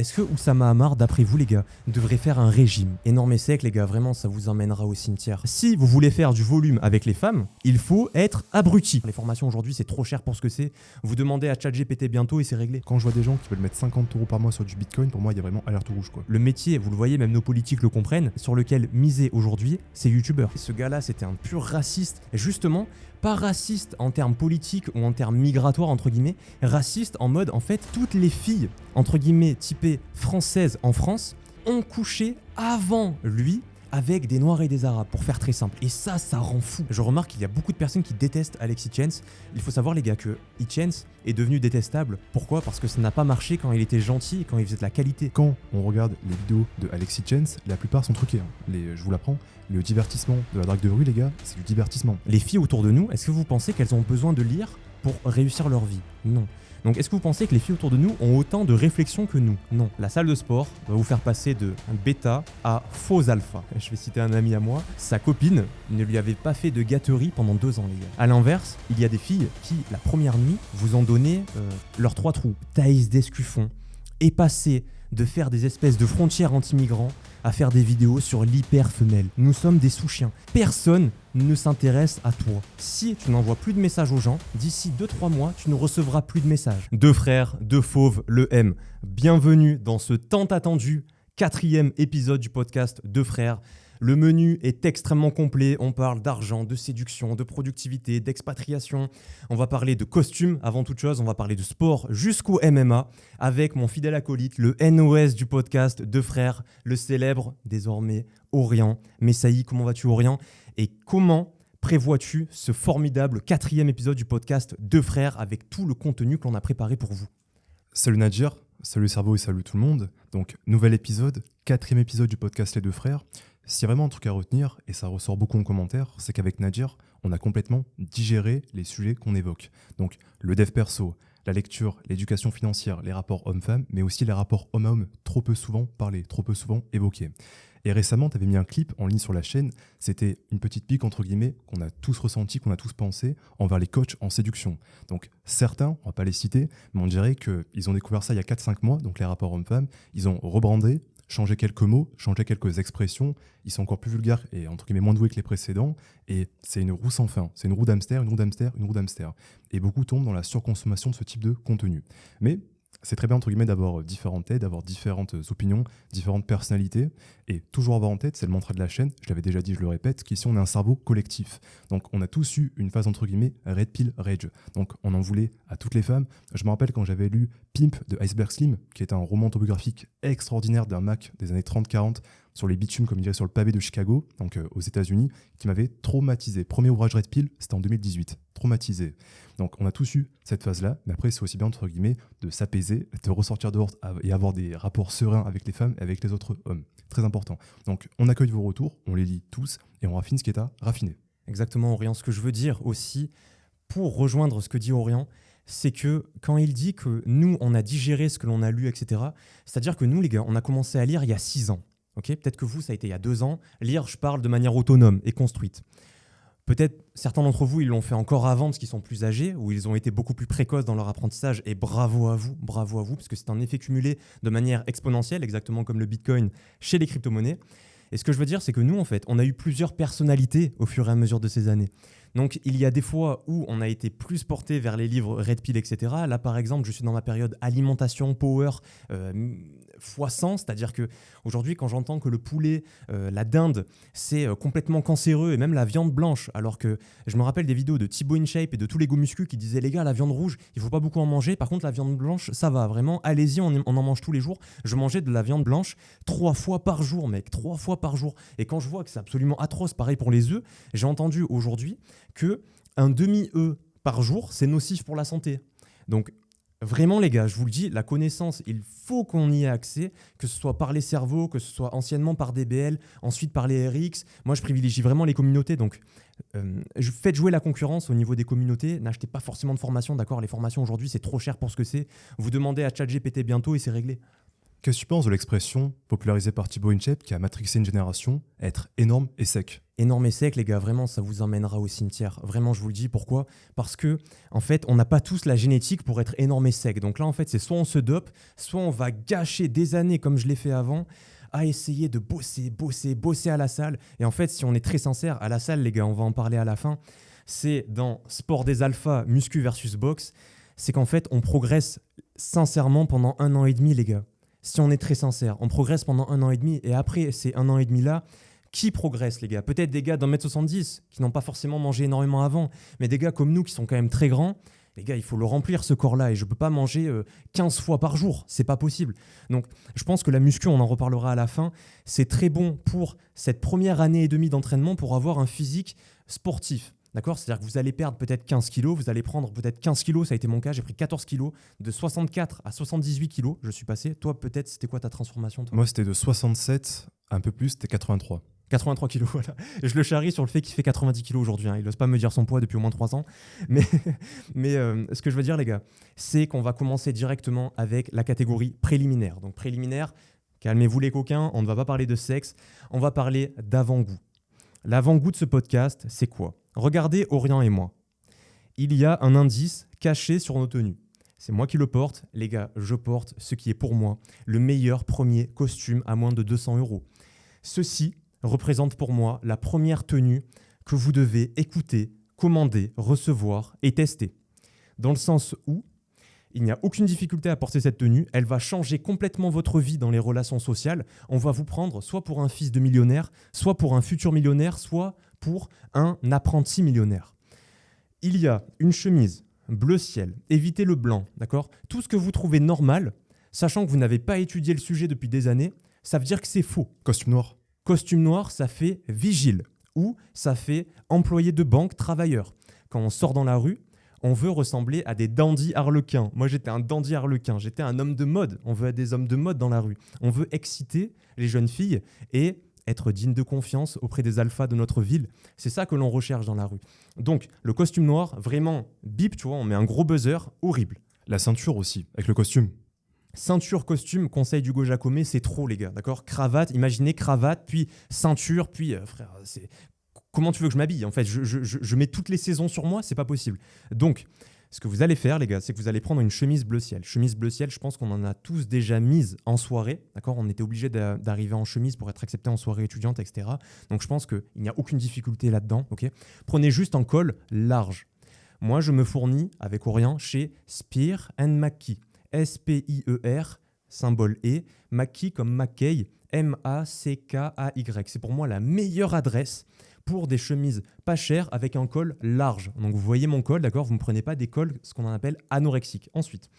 Est-ce que Oussama Hamar, d'après vous les gars, devrait faire un régime énorme et sec les gars, vraiment ça vous emmènera au cimetière. Si vous voulez faire du volume avec les femmes, il faut être abruti. Les formations aujourd'hui c'est trop cher pour ce que c'est. Vous demandez à ChatGPT bientôt et c'est réglé. Quand je vois des gens qui veulent mettre 50 euros par mois sur du bitcoin, pour moi il y a vraiment alerte rouge quoi. Le métier, vous le voyez, même nos politiques le comprennent, sur lequel miser aujourd'hui, c'est youtubeur. Ce gars-là c'était un pur raciste. Et justement, pas raciste en termes politiques ou en termes migratoires entre guillemets, raciste en mode en fait toutes les filles entre guillemets typées françaises en France ont couché avant lui avec des Noirs et des Arabes, pour faire très simple. Et ça, ça rend fou. Je remarque qu'il y a beaucoup de personnes qui détestent Alexis Chance. Il faut savoir, les gars, que Chance est devenu détestable. Pourquoi? Parce que ça n'a pas marché quand il était gentil et quand il faisait de la qualité. Quand on regarde les vidéos de Alexis Chance, la plupart sont truquées. hein. Les, je vous l'apprends, le divertissement de la drague de rue, les gars, c'est du divertissement. Les filles autour de nous, est-ce que vous pensez qu'elles ont besoin de lire pour réussir leur vie? Non. Donc est-ce que vous pensez que les filles autour de nous ont autant de réflexion que nous? Non. La salle de sport va vous faire passer de bêta à faux alpha. Je vais citer un ami à moi. Sa copine ne lui avait pas fait de gâterie pendant deux ans, les gars. À l'inverse, il y a des filles qui, la première nuit, vous ont donné euh, leurs trois trous. Thaïs Descuffon est passée de faire des espèces de frontières anti-migrants à faire des vidéos sur l'hyper-femelle. Nous sommes des sous-chiens. Personne ne s'intéresse à toi. Si tu n'envoies plus de messages aux gens, d'ici 2-3 mois, tu ne recevras plus de messages. Deux frères, deux fauves, le M. Bienvenue dans ce tant attendu quatrième épisode du podcast Deux frères. Le menu est extrêmement complet. On parle d'argent, de séduction, de productivité, d'expatriation. On va parler de costumes avant toute chose. On va parler de sport jusqu'au MMA avec mon fidèle acolyte, le NOS du podcast Deux frères, le célèbre désormais Orient. Messaï, comment vas-tu Orient? Et comment prévois-tu ce formidable quatrième épisode du podcast Deux frères avec tout le contenu que l'on a préparé pour vous? Salut Nadir, salut cerveau et salut tout le monde. Donc, nouvel épisode, quatrième épisode du podcast Les Deux Frères. S'il y a vraiment un truc à retenir, et ça ressort beaucoup en commentaire, c'est qu'avec Nadir, on a complètement digéré les sujets qu'on évoque. Donc, le dev perso, la lecture, l'éducation financière, les rapports homme-femme, mais aussi les rapports homme à homme, trop peu souvent parlés, trop peu souvent évoqués. Et récemment, tu avais mis un clip en ligne sur la chaîne. C'était une petite pique, entre guillemets, qu'on a tous ressenti, qu'on a tous pensé envers les coachs en séduction. Donc, certains, on va pas les citer, mais on dirait qu'ils ont découvert ça il y a 4-5 mois, donc les rapports hommes-femmes. Ils ont rebrandé, changé quelques mots, changé quelques expressions. Ils sont encore plus vulgaires et, entre guillemets, moins doués que les précédents. Et c'est une roue sans fin. C'est une roue d'hamster, une roue d'hamster, une roue d'hamster. Et beaucoup tombent dans la surconsommation de ce type de contenu. Mais c'est très bien entre guillemets d'avoir différentes têtes, d'avoir différentes opinions, différentes personnalités, et toujours avoir en tête, c'est le mantra de la chaîne, je l'avais déjà dit, je le répète, qu'ici on est un cerveau collectif. Donc on a tous eu une phase entre guillemets red pill rage. Donc on en voulait à toutes les femmes. Je me rappelle quand j'avais lu Pimp de Iceberg Slim, qui est un roman autobiographique extraordinaire d'un Mac des années 30-40 sur les bitumes, comme il dirait sur le pavé de Chicago, donc euh, aux États-Unis, qui m'avait traumatisé. Premier ouvrage Red Pill, c'était en 2018. Traumatisé. Donc on a tous eu cette phase-là, mais après c'est aussi bien entre guillemets de s'apaiser, de ressortir dehors et avoir des rapports sereins avec les femmes et avec les autres hommes. Très important. Donc on accueille vos retours, on les lit tous et on raffine ce qui est à raffiner. Exactement, Orient. Ce que je veux dire aussi, pour rejoindre ce que dit Orient, c'est que quand il dit que nous, on a digéré ce que l'on a lu, etc., c'est-à-dire que nous, les gars, on a commencé à lire il y a six ans. Peut-être que vous, ça a été il y a deux ans. Lire, je parle de manière autonome et construite. Peut-être certains d'entre vous, ils l'ont fait encore avant parce qu'ils sont plus âgés, ou ils ont été beaucoup plus précoces dans leur apprentissage, et bravo à vous, bravo à vous, parce que c'est un effet cumulé de manière exponentielle, exactement comme le Bitcoin chez les crypto-monnaies. Et ce que je veux dire, c'est que nous, en fait, on a eu plusieurs personnalités au fur et à mesure de ces années. Donc, il y a des fois où on a été plus porté vers les livres Red Pill, etc. Là, par exemple, je suis dans ma période alimentation power euh, x 100, c'est-à-dire que aujourd'hui, quand j'entends que le poulet, euh, la dinde, c'est euh, complètement cancéreux et même la viande blanche, alors que je me rappelle des vidéos de Thibaut InShape et de tous les muscu qui disaient les gars, la viande rouge, il faut pas beaucoup en manger. Par contre, la viande blanche, ça va vraiment. Allez-y, on, on en mange tous les jours. Je mangeais de la viande blanche trois fois par jour, mec, trois fois par jour. Et quand je vois que c'est absolument atroce, pareil pour les œufs, j'ai entendu aujourd'hui que un demi-œuf par jour, c'est nocif pour la santé. Donc Vraiment, les gars, je vous le dis, la connaissance, il faut qu'on y ait accès, que ce soit par les cerveaux, que ce soit anciennement par DBL, ensuite par les RX. Moi, je privilégie vraiment les communautés. Donc, euh, faites jouer la concurrence au niveau des communautés. N'achetez pas forcément de formation, d'accord? Les formations aujourd'hui, c'est trop cher pour ce que c'est. Vous demandez à ChatGPT bientôt et c'est réglé. Qu'est-ce que tu penses de l'expression popularisée par Thibaut Inchep qui a matrixé une génération, être énorme et sec? Énorme et sec, les gars, vraiment, ça vous emmènera au cimetière. Vraiment, je vous le dis. Pourquoi? Parce que, en fait, on n'a pas tous la génétique pour être énorme et sec. Donc là, en fait, c'est soit on se dope, soit on va gâcher des années comme je l'ai fait avant à essayer de bosser, bosser, bosser à la salle. Et en fait, si on est très sincère, à la salle, les gars, on va en parler à la fin, c'est dans sport des alphas, muscu versus boxe, c'est qu'en fait, on progresse sincèrement pendant un an et demi, les gars si on est très sincère. On progresse pendant un an et demi et après ces un an et demi-là, qui progresse, les gars? Peut-être des gars d'un mètre 70 qui n'ont pas forcément mangé énormément avant, mais des gars comme nous qui sont quand même très grands. Les gars, il faut le remplir ce corps-là et je ne peux pas manger 15 euh, fois par jour, c'est pas possible. Donc, je pense que la muscu, on en reparlera à la fin, c'est très bon pour cette première année et demie d'entraînement pour avoir un physique sportif. D'accord? C'est-à-dire que vous allez perdre peut-être 15 kilos, vous allez prendre peut-être 15 kilos, ça a été mon cas, j'ai pris 14 kilos, de 64 à 78 kilos, je suis passé. Toi, peut-être, c'était quoi ta transformation Moi, c'était de 67, un peu plus, c'était 83. 83 kilos, voilà. je le charrie sur le fait qu'il fait 90 kilos aujourd'hui. Hein. Il n'ose pas me dire son poids depuis au moins 3 ans. Mais, mais euh, ce que je veux dire, les gars, c'est qu'on va commencer directement avec la catégorie préliminaire. Donc préliminaire, calmez-vous les coquins, on ne va pas parler de sexe, on va parler d'avant-goût. L'avant-goût de ce podcast, c'est quoi? Regardez Orient et moi. Il y a un indice caché sur nos tenues. C'est moi qui le porte. Les gars, je porte ce qui est pour moi le meilleur premier costume à moins de 200 euros. Ceci représente pour moi la première tenue que vous devez écouter, commander, recevoir et tester. Dans le sens où il n'y a aucune difficulté à porter cette tenue. Elle va changer complètement votre vie dans les relations sociales. On va vous prendre soit pour un fils de millionnaire, soit pour un futur millionnaire, soit pour un apprenti millionnaire. Il y a une chemise bleu ciel, évitez le blanc, d'accord? Tout ce que vous trouvez normal, sachant que vous n'avez pas étudié le sujet depuis des années, ça veut dire que c'est faux. Costume noir. Costume noir, ça fait vigile ou ça fait employé de banque, travailleur. Quand on sort dans la rue, on veut ressembler à des dandys harlequins. Moi, j'étais un dandy harlequin, j'étais un homme de mode. On veut être des hommes de mode dans la rue. On veut exciter les jeunes filles et être digne de confiance auprès des alphas de notre ville. C'est ça que l'on recherche dans la rue. Donc, le costume noir, vraiment bip, tu vois, on met un gros buzzer, horrible. La ceinture aussi, avec le costume. Ceinture, costume, conseil d'Hugo Jacomé, c'est trop, les gars, d'accord? Cravate, imaginez cravate, puis ceinture, puis, euh, frère, c'est comment tu veux que je m'habille En fait, je, mets toutes les saisons sur moi, c'est pas possible. Donc, ce que vous allez faire, les gars, c'est que vous allez prendre une chemise bleu ciel. Chemise bleu ciel, je pense qu'on en a tous déjà mise en soirée. D'accord? On était obligé d'arriver en chemise pour être accepté en soirée étudiante, etc. Donc je pense qu'il n'y a aucune difficulté là-dedans. ok? Prenez juste un col large. Moi, je me fournis avec Orient chez Spear and Mackey. S-P-I-E-R, symbole E. Mackey comme Mackay, M-A-C-K-A-Y. C'est pour moi la meilleure adresse pour des chemises pas chères avec un col large. Donc vous voyez mon col, d'accord? Vous ne prenez pas des cols, ce qu'on appelle anorexiques. Ensuite,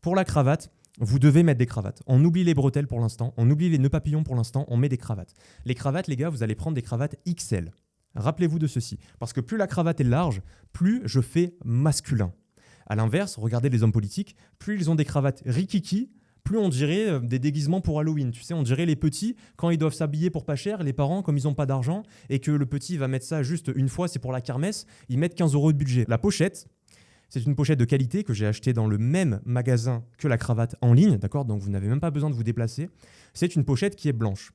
pour la cravate, vous devez mettre des cravates. On oublie les bretelles pour l'instant, on oublie les nœuds papillons pour l'instant, on met des cravates. Les cravates, les gars, vous allez prendre des cravates XL. Rappelez-vous de ceci, parce que plus la cravate est large, plus je fais masculin. À l'inverse, regardez les hommes politiques, plus ils ont des cravates rikiki, plus on dirait euh, des déguisements pour Halloween. Tu sais, on dirait les petits, quand ils doivent s'habiller pour pas cher, les parents, comme ils n'ont pas d'argent, et que le petit va mettre ça juste une fois, c'est pour la kermesse, ils mettent 15 euros de budget. La pochette, c'est une pochette de qualité que j'ai achetée dans le même magasin que la cravate en ligne, d'accord Donc vous n'avez même pas besoin de vous déplacer. C'est une pochette qui est blanche.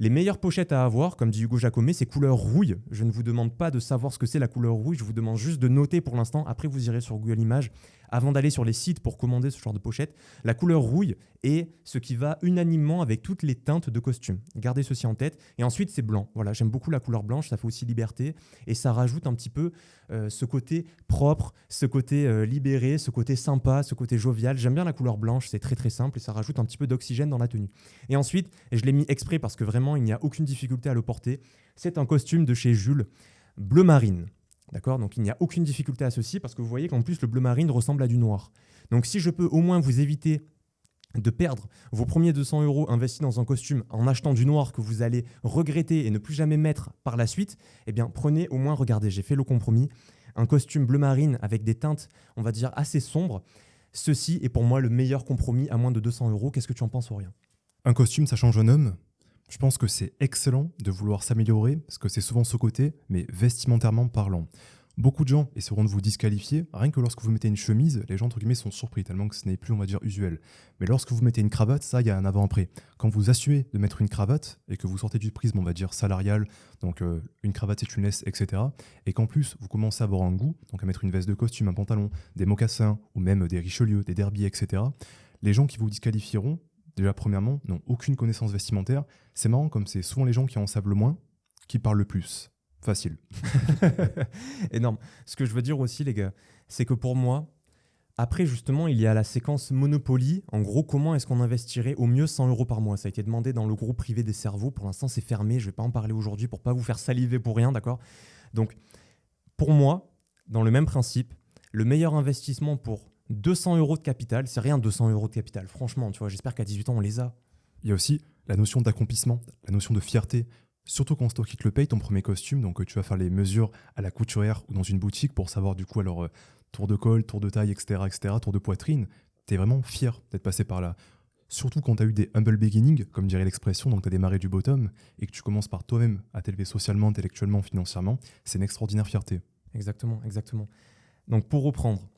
Les meilleures pochettes à avoir, comme dit Hugo Jacomé, c'est couleur rouille. Je ne vous demande pas de savoir ce que c'est la couleur rouille, je vous demande juste de noter pour l'instant. Après, vous irez sur Google Images avant d'aller sur les sites pour commander ce genre de pochette. La couleur rouille est ce qui va unanimement avec toutes les teintes de costume. Gardez ceci en tête. Et ensuite, c'est blanc. Voilà, j'aime beaucoup la couleur blanche, ça fait aussi liberté. Et ça rajoute un petit peu euh, ce côté propre, ce côté euh, libéré, ce côté sympa, ce côté jovial. J'aime bien la couleur blanche, c'est très très simple et ça rajoute un petit peu d'oxygène dans la tenue. Et ensuite, je l'ai mis exprès parce que vraiment, il n'y a aucune difficulté à le porter, c'est un costume de chez Jules, bleu marine. D'accord? Donc il n'y a aucune difficulté à ceci parce que vous voyez qu'en plus le bleu marine ressemble à du noir. Donc si je peux au moins vous éviter de perdre vos premiers 200 euros investis dans un costume en achetant du noir que vous allez regretter et ne plus jamais mettre par la suite, eh bien prenez au moins, regardez, j'ai fait le compromis, un costume bleu marine avec des teintes, on va dire, assez sombres. Ceci est pour moi le meilleur compromis à moins de 200 euros. Qu'est-ce que tu en penses, Aurélien? Un costume, ça change un homme? Je pense que c'est excellent de vouloir s'améliorer, parce que c'est souvent ce côté, mais vestimentairement parlant. Beaucoup de gens essaieront de vous disqualifier, rien que lorsque vous mettez une chemise, les gens entre guillemets sont surpris tellement que ce n'est plus, on va dire, usuel. Mais lorsque vous mettez une cravate, ça, il y a un avant-après. Quand vous assumez de mettre une cravate et que vous sortez du prisme, on va dire, salarial, donc euh, une cravate c'est une laisse, etc., et qu'en plus vous commencez à avoir un goût, donc à mettre une veste de costume, un pantalon, des mocassins, ou même des Richelieu, des Derby, etc., les gens qui vous disqualifieront, déjà premièrement, n'ont aucune connaissance vestimentaire. C'est marrant comme c'est souvent les gens qui en savent le moins qui parlent le plus. Facile. Énorme. Ce que je veux dire aussi, les gars, c'est que pour moi, après, justement, il y a la séquence Monopoly. En gros, comment est-ce qu'on investirait au mieux 100 euros par mois? Ça a été demandé dans le groupe privé des cerveaux. Pour l'instant, c'est fermé. Je ne vais pas en parler aujourd'hui pour pas vous faire saliver pour rien, d'accord? Donc, pour moi, dans le même principe, le meilleur investissement pour 200 euros de capital, c'est rien 200 euros de capital. Franchement, tu vois, j'espère qu'à 18 ans, on les a. Il y a aussi la notion d'accomplissement, la notion de fierté. Surtout quand toi qui te le paye, ton premier costume, donc euh, tu vas faire les mesures à la couturière ou dans une boutique pour savoir du coup alors euh, tour de col, tour de taille, etc., etc., tour de poitrine. Tu es vraiment fier d'être passé par là. Surtout quand tu as eu des humble beginnings, comme dirait l'expression, donc tu as démarré du bottom et que tu commences par toi-même à t'élever socialement, intellectuellement, financièrement, c'est une extraordinaire fierté. Exactement, exactement. Donc pour reprendre,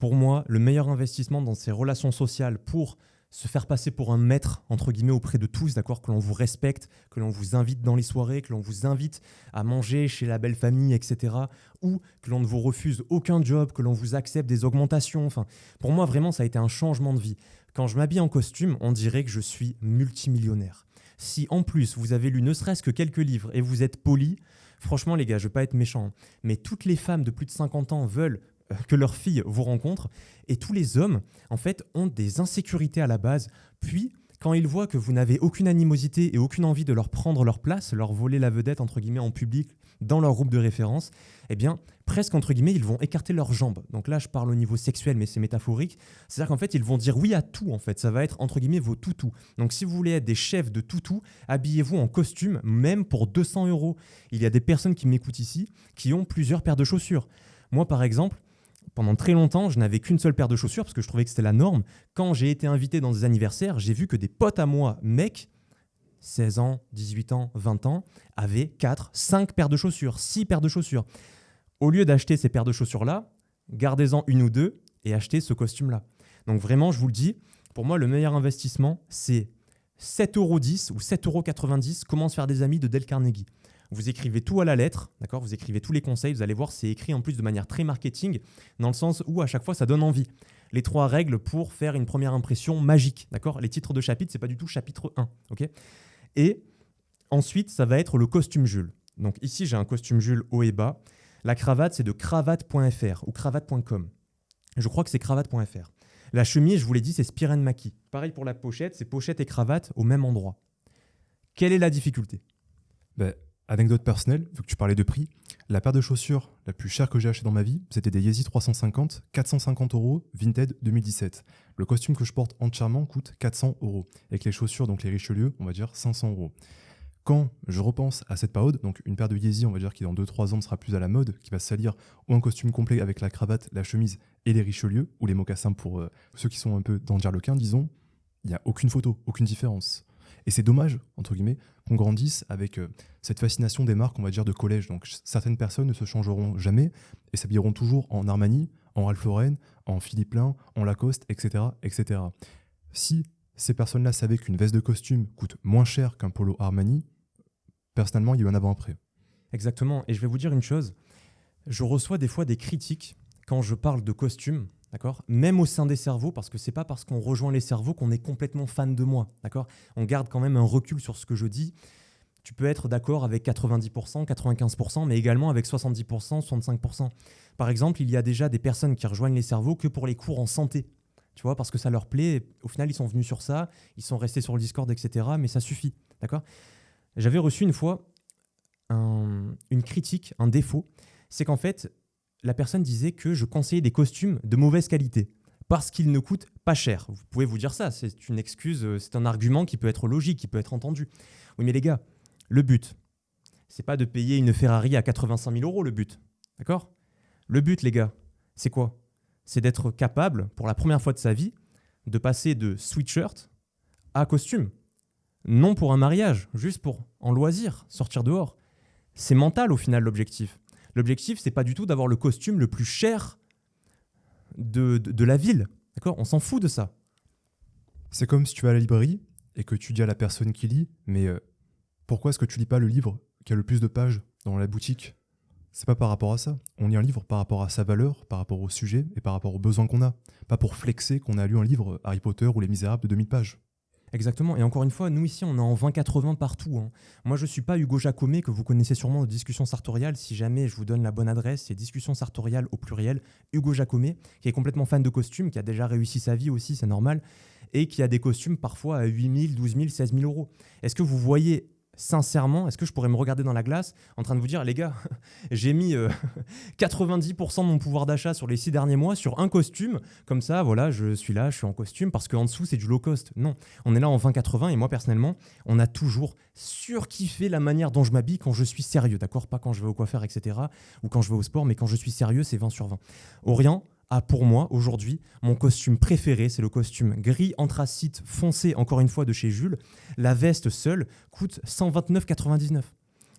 pour moi, le meilleur investissement dans ces relations sociales pour se faire passer pour un maître, entre guillemets, auprès de tous, d'accord Que l'on vous respecte, que l'on vous invite dans les soirées, que l'on vous invite à manger chez la belle famille, etc. Ou que l'on ne vous refuse aucun job, que l'on vous accepte des augmentations. Enfin, pour moi, vraiment, ça a été un changement de vie. Quand je m'habille en costume, on dirait que je suis multimillionnaire. Si en plus vous avez lu ne serait-ce que quelques livres et vous êtes poli, franchement les gars, je veux pas être méchant, hein, mais toutes les femmes de plus de 50 ans veulent que leur fille vous rencontre. Et tous les hommes, en fait, ont des insécurités à la base. Puis, quand ils voient que vous n'avez aucune animosité et aucune envie de leur prendre leur place, leur voler la vedette, entre guillemets, en public, dans leur groupe de référence, eh bien, presque, entre guillemets, ils vont écarter leurs jambes. Donc là, je parle au niveau sexuel, mais c'est métaphorique. C'est-à-dire qu'en fait, ils vont dire oui à tout, en fait. Ça va être, entre guillemets, vos toutous. Donc si vous voulez être des chefs de toutous, habillez-vous en costume, même pour 200 euros. Il y a des personnes qui m'écoutent ici qui ont plusieurs paires de chaussures. Moi, par exemple, pendant très longtemps, je n'avais qu'une seule paire de chaussures parce que je trouvais que c'était la norme. Quand j'ai été invité dans des anniversaires, j'ai vu que des potes à moi, mecs, 16 ans, 18 ans, 20 ans, avaient 4, 5 paires de chaussures, 6 paires de chaussures. Au lieu d'acheter ces paires de chaussures-là, gardez-en une ou deux et achetez ce costume-là. Donc vraiment, je vous le dis, pour moi, le meilleur investissement, c'est 7,10 euros ou 7,90 euros comment se faire des amis de Del Carnegie. Vous écrivez tout à la lettre, d'accord Vous écrivez tous les conseils, vous allez voir, c'est écrit en plus de manière très marketing, dans le sens où à chaque fois ça donne envie. Les trois règles pour faire une première impression magique, d'accord Les titres de chapitre, c'est pas du tout chapitre 1, ok Et ensuite, ça va être le costume Jules. Donc ici, j'ai un costume Jules haut et bas. La cravate, c'est de cravate.fr ou cravate.com. Je crois que c'est cravate.fr. La chemise, je vous l'ai dit, c'est Spiren Maki. Pareil pour la pochette, c'est pochette et cravate au même endroit. Quelle est la difficulté? Ben, Anecdote personnelle, vu que tu parlais de prix, la paire de chaussures la plus chère que j'ai achetée dans ma vie, c'était des Yeezy 350, 450 euros, Vinted 2017. Le costume que je porte entièrement coûte 400 euros. Avec les chaussures, donc les Richelieu, on va dire 500 euros. Quand je repense à cette période, donc une paire de Yeezy, on va dire qui dans 2-3 ans ne sera plus à la mode, qui va se salir, ou un costume complet avec la cravate, la chemise et les Richelieu, ou les mocassins pour euh, ceux qui sont un peu dans le disons, il n'y a aucune photo, aucune différence. Et c'est dommage, entre guillemets, qu'on grandisse avec euh, cette fascination des marques, on va dire, de collège. Donc certaines personnes ne se changeront jamais et s'habilleront toujours en Armani, en Ralph Lauren, en Philippe Plein, en Lacoste, etc. etc. Si ces personnes-là savaient qu'une veste de costume coûte moins cher qu'un polo Armani, personnellement, il y a eu un avant-après. Exactement. Et je vais vous dire une chose. Je reçois des fois des critiques quand je parle de costume D'accord? Même au sein des cerveaux, parce que c'est pas parce qu'on rejoint les cerveaux qu'on est complètement fan de moi. D'accord? On garde quand même un recul sur ce que je dis. Tu peux être d'accord avec 90%, 95%, mais également avec 70%, 65%. Par exemple, il y a déjà des personnes qui rejoignent les cerveaux que pour les cours en santé. Tu vois, parce que ça leur plaît. Au final, ils sont venus sur ça, ils sont restés sur le Discord, etc. Mais ça suffit. D'accord? J'avais reçu une fois une critique, un défaut. C'est qu'en fait, la personne disait que je conseillais des costumes de mauvaise qualité parce qu'ils ne coûtent pas cher. Vous pouvez vous dire ça, c'est une excuse, euh, c'est un argument qui peut être logique, qui peut être entendu. Oui, mais les gars, le but, c'est pas de payer une Ferrari à 85 000 euros, le but. D'accord? Le but, les gars, c'est quoi? C'est d'être capable, pour la première fois de sa vie, de passer de sweatshirt à costume. Non pour un mariage, juste pour en loisir, sortir dehors. C'est mental au final l'objectif. L'objectif, c'est pas du tout d'avoir le costume le plus cher de, la ville. D'accord? On s'en fout de ça. C'est comme si tu vas à la librairie et que tu dis à la personne qui lit, mais euh, pourquoi est-ce que tu lis pas le livre qui a le plus de pages dans la boutique? C'est pas par rapport à ça. On lit un livre par rapport à sa valeur, par rapport au sujet et par rapport aux besoins qu'on a. Pas pour flexer qu'on a lu un livre Harry Potter ou Les Misérables de 2000 pages. Exactement. Et encore une fois, nous ici, on est en 20-80 partout. hein. Moi, je suis pas Hugo Jacomet, que vous connaissez sûrement de Discussions Sartoriales. Si jamais je vous donne la bonne adresse, c'est Discussions Sartoriales au pluriel. Hugo Jacomet, qui est complètement fan de costumes, qui a déjà réussi sa vie aussi, c'est normal, et qui a des costumes parfois à 8 000, 12 000, 16 000 euros. Est-ce que vous voyez sincèrement, est-ce que je pourrais me regarder dans la glace en train de vous dire, les gars, j'ai mis euh, 90% de mon pouvoir d'achat sur les six derniers mois sur un costume, comme ça, voilà, je suis là, je suis en costume, parce qu'en dessous, c'est du low cost. Non, on est là en 20-80, et moi, personnellement, on a toujours surkiffé la manière dont je m'habille quand je suis sérieux, d'accord Pas quand je vais au coiffeur, etc., ou quand je vais au sport, mais quand je suis sérieux, c'est 20 sur 20. Orient a pour moi, aujourd'hui, mon costume préféré, c'est le costume gris anthracite foncé, encore une fois, de chez Jules. La veste seule coûte 129,99.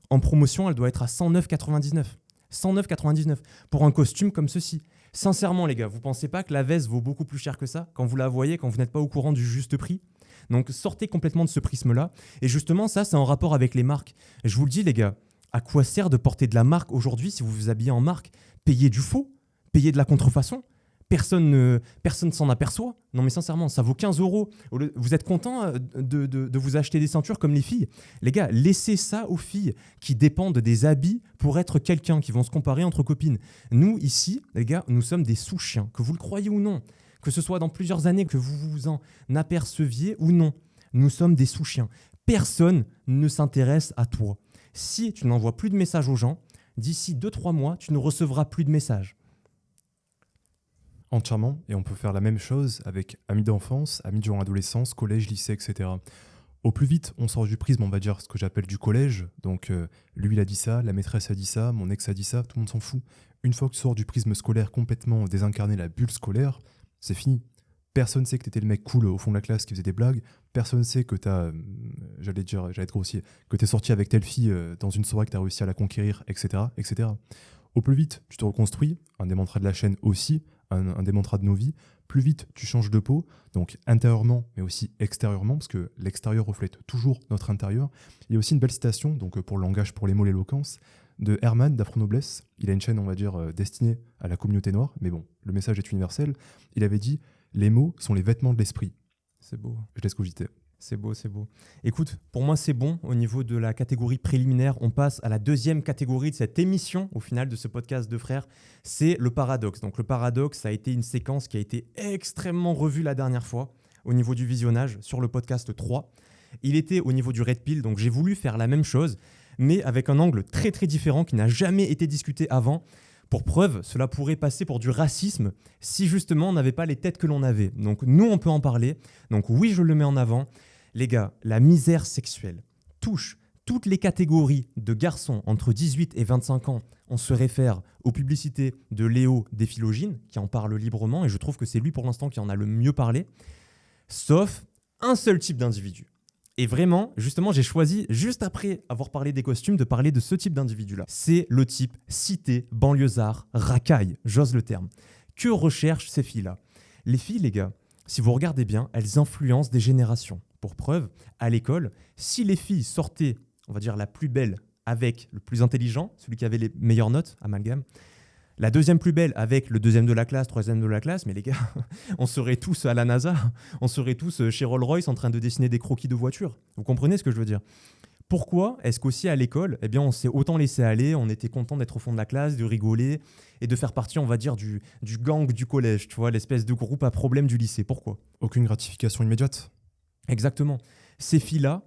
En promotion, elle doit être à 109,99. 109,99 pour un costume comme ceci. Sincèrement, les gars, vous pensez pas que la veste vaut beaucoup plus cher que ça quand vous la voyez, quand vous n'êtes pas au courant du juste prix? Donc sortez complètement de ce prisme-là. Et justement, ça, c'est en rapport avec les marques. Je vous le dis, les gars, à quoi sert de porter de la marque aujourd'hui si vous vous habillez en marque? Payez du faux Payez de la contrefaçon Personne ne s'en aperçoit. Non mais sincèrement, ça vaut 15 euros. Vous êtes content euh, de vous acheter des ceintures comme les filles? Les gars, laissez ça aux filles qui dépendent des habits pour être quelqu'un, qui vont se comparer entre copines. Nous, ici, les gars, nous sommes des sous-chiens, que vous le croyez ou non. Que ce soit dans plusieurs années que vous vous en aperceviez ou non. Nous sommes des sous-chiens. Personne ne s'intéresse à toi. Si tu n'envoies plus de messages aux gens, d'ici 2-3 mois, tu ne recevras plus de messages. Entièrement, et on peut faire la même chose avec amis d'enfance, amis durant l'adolescence, collège, lycée, etc. Au plus vite, on sort du prisme, on va dire ce que j'appelle du collège. Donc, euh, lui, il a dit ça, la maîtresse a dit ça, mon ex a dit ça, tout le monde s'en fout. Une fois que tu sors du prisme scolaire complètement désincarné, la bulle scolaire, c'est fini. Personne sait que t'étais le mec cool au fond de la classe qui faisait des blagues. Personne sait que t'as, euh, j'allais dire, j'allais être grossier, que t'es sorti avec telle fille euh, dans une soirée que t'as réussi à la conquérir, etc., etc. Au plus vite, tu te reconstruis, un des mantras de la chaîne aussi, un, un des mantras de nos vies. Plus vite, tu changes de peau, donc intérieurement, mais aussi extérieurement, parce que l'extérieur reflète toujours notre intérieur. Il y a aussi une belle citation, donc euh, pour le langage, pour les mots, l'éloquence, de Herman d'Afro-Noblesse. Il a une chaîne, on va dire, euh, destinée à la communauté noire, mais bon, le message est universel. Il avait dit Les mots sont les vêtements de l'esprit. C'est beau. Je laisse cogiter. C'est beau, c'est beau. Écoute, pour moi, c'est bon. Au niveau de la catégorie préliminaire, on passe à la deuxième catégorie de cette émission, au final, de ce podcast de frères. C'est le paradoxe. Donc, le paradoxe, a été une séquence qui a été extrêmement revue la dernière fois au niveau du visionnage sur le podcast 3. Il était au niveau du Red Pill, donc j'ai voulu faire la même chose, mais avec un angle très très différent qui n'a jamais été discuté avant. Pour preuve, cela pourrait passer pour du racisme si justement on n'avait pas les têtes que l'on avait. Donc nous, on peut en parler. Donc oui, je le mets en avant. Les gars, la misère sexuelle touche toutes les catégories de garçons entre 18 et 25 ans. On se réfère aux publicités de Léo Déphilogine, qui en parle librement, et je trouve que c'est lui pour l'instant qui en a le mieux parlé, sauf un seul type d'individu. Et vraiment, justement, j'ai choisi, juste après avoir parlé des costumes, de parler de ce type d'individu-là. C'est le type cité, banlieusard, racaille, j'ose le terme. Que recherchent ces filles-là? Les filles, les gars, si vous regardez bien, elles influencent des générations. Pour preuve, à l'école, si les filles sortaient, on va dire, la plus belle avec le plus intelligent, celui qui avait les meilleures notes, amalgame, la deuxième plus belle avec le deuxième de la classe, troisième de la classe, mais les gars, on serait tous à la NASA, on serait tous chez Rolls-Royce en train de dessiner des croquis de voitures. Vous comprenez ce que je veux dire? Pourquoi est-ce qu'aussi à l'école, eh bien, on s'est autant laissé aller, on était content d'être au fond de la classe, de rigoler et de faire partie, on va dire, du, du gang du collège, tu vois, l'espèce de groupe à problème du lycée? Pourquoi? Aucune gratification immédiate. Exactement. Ces filles-là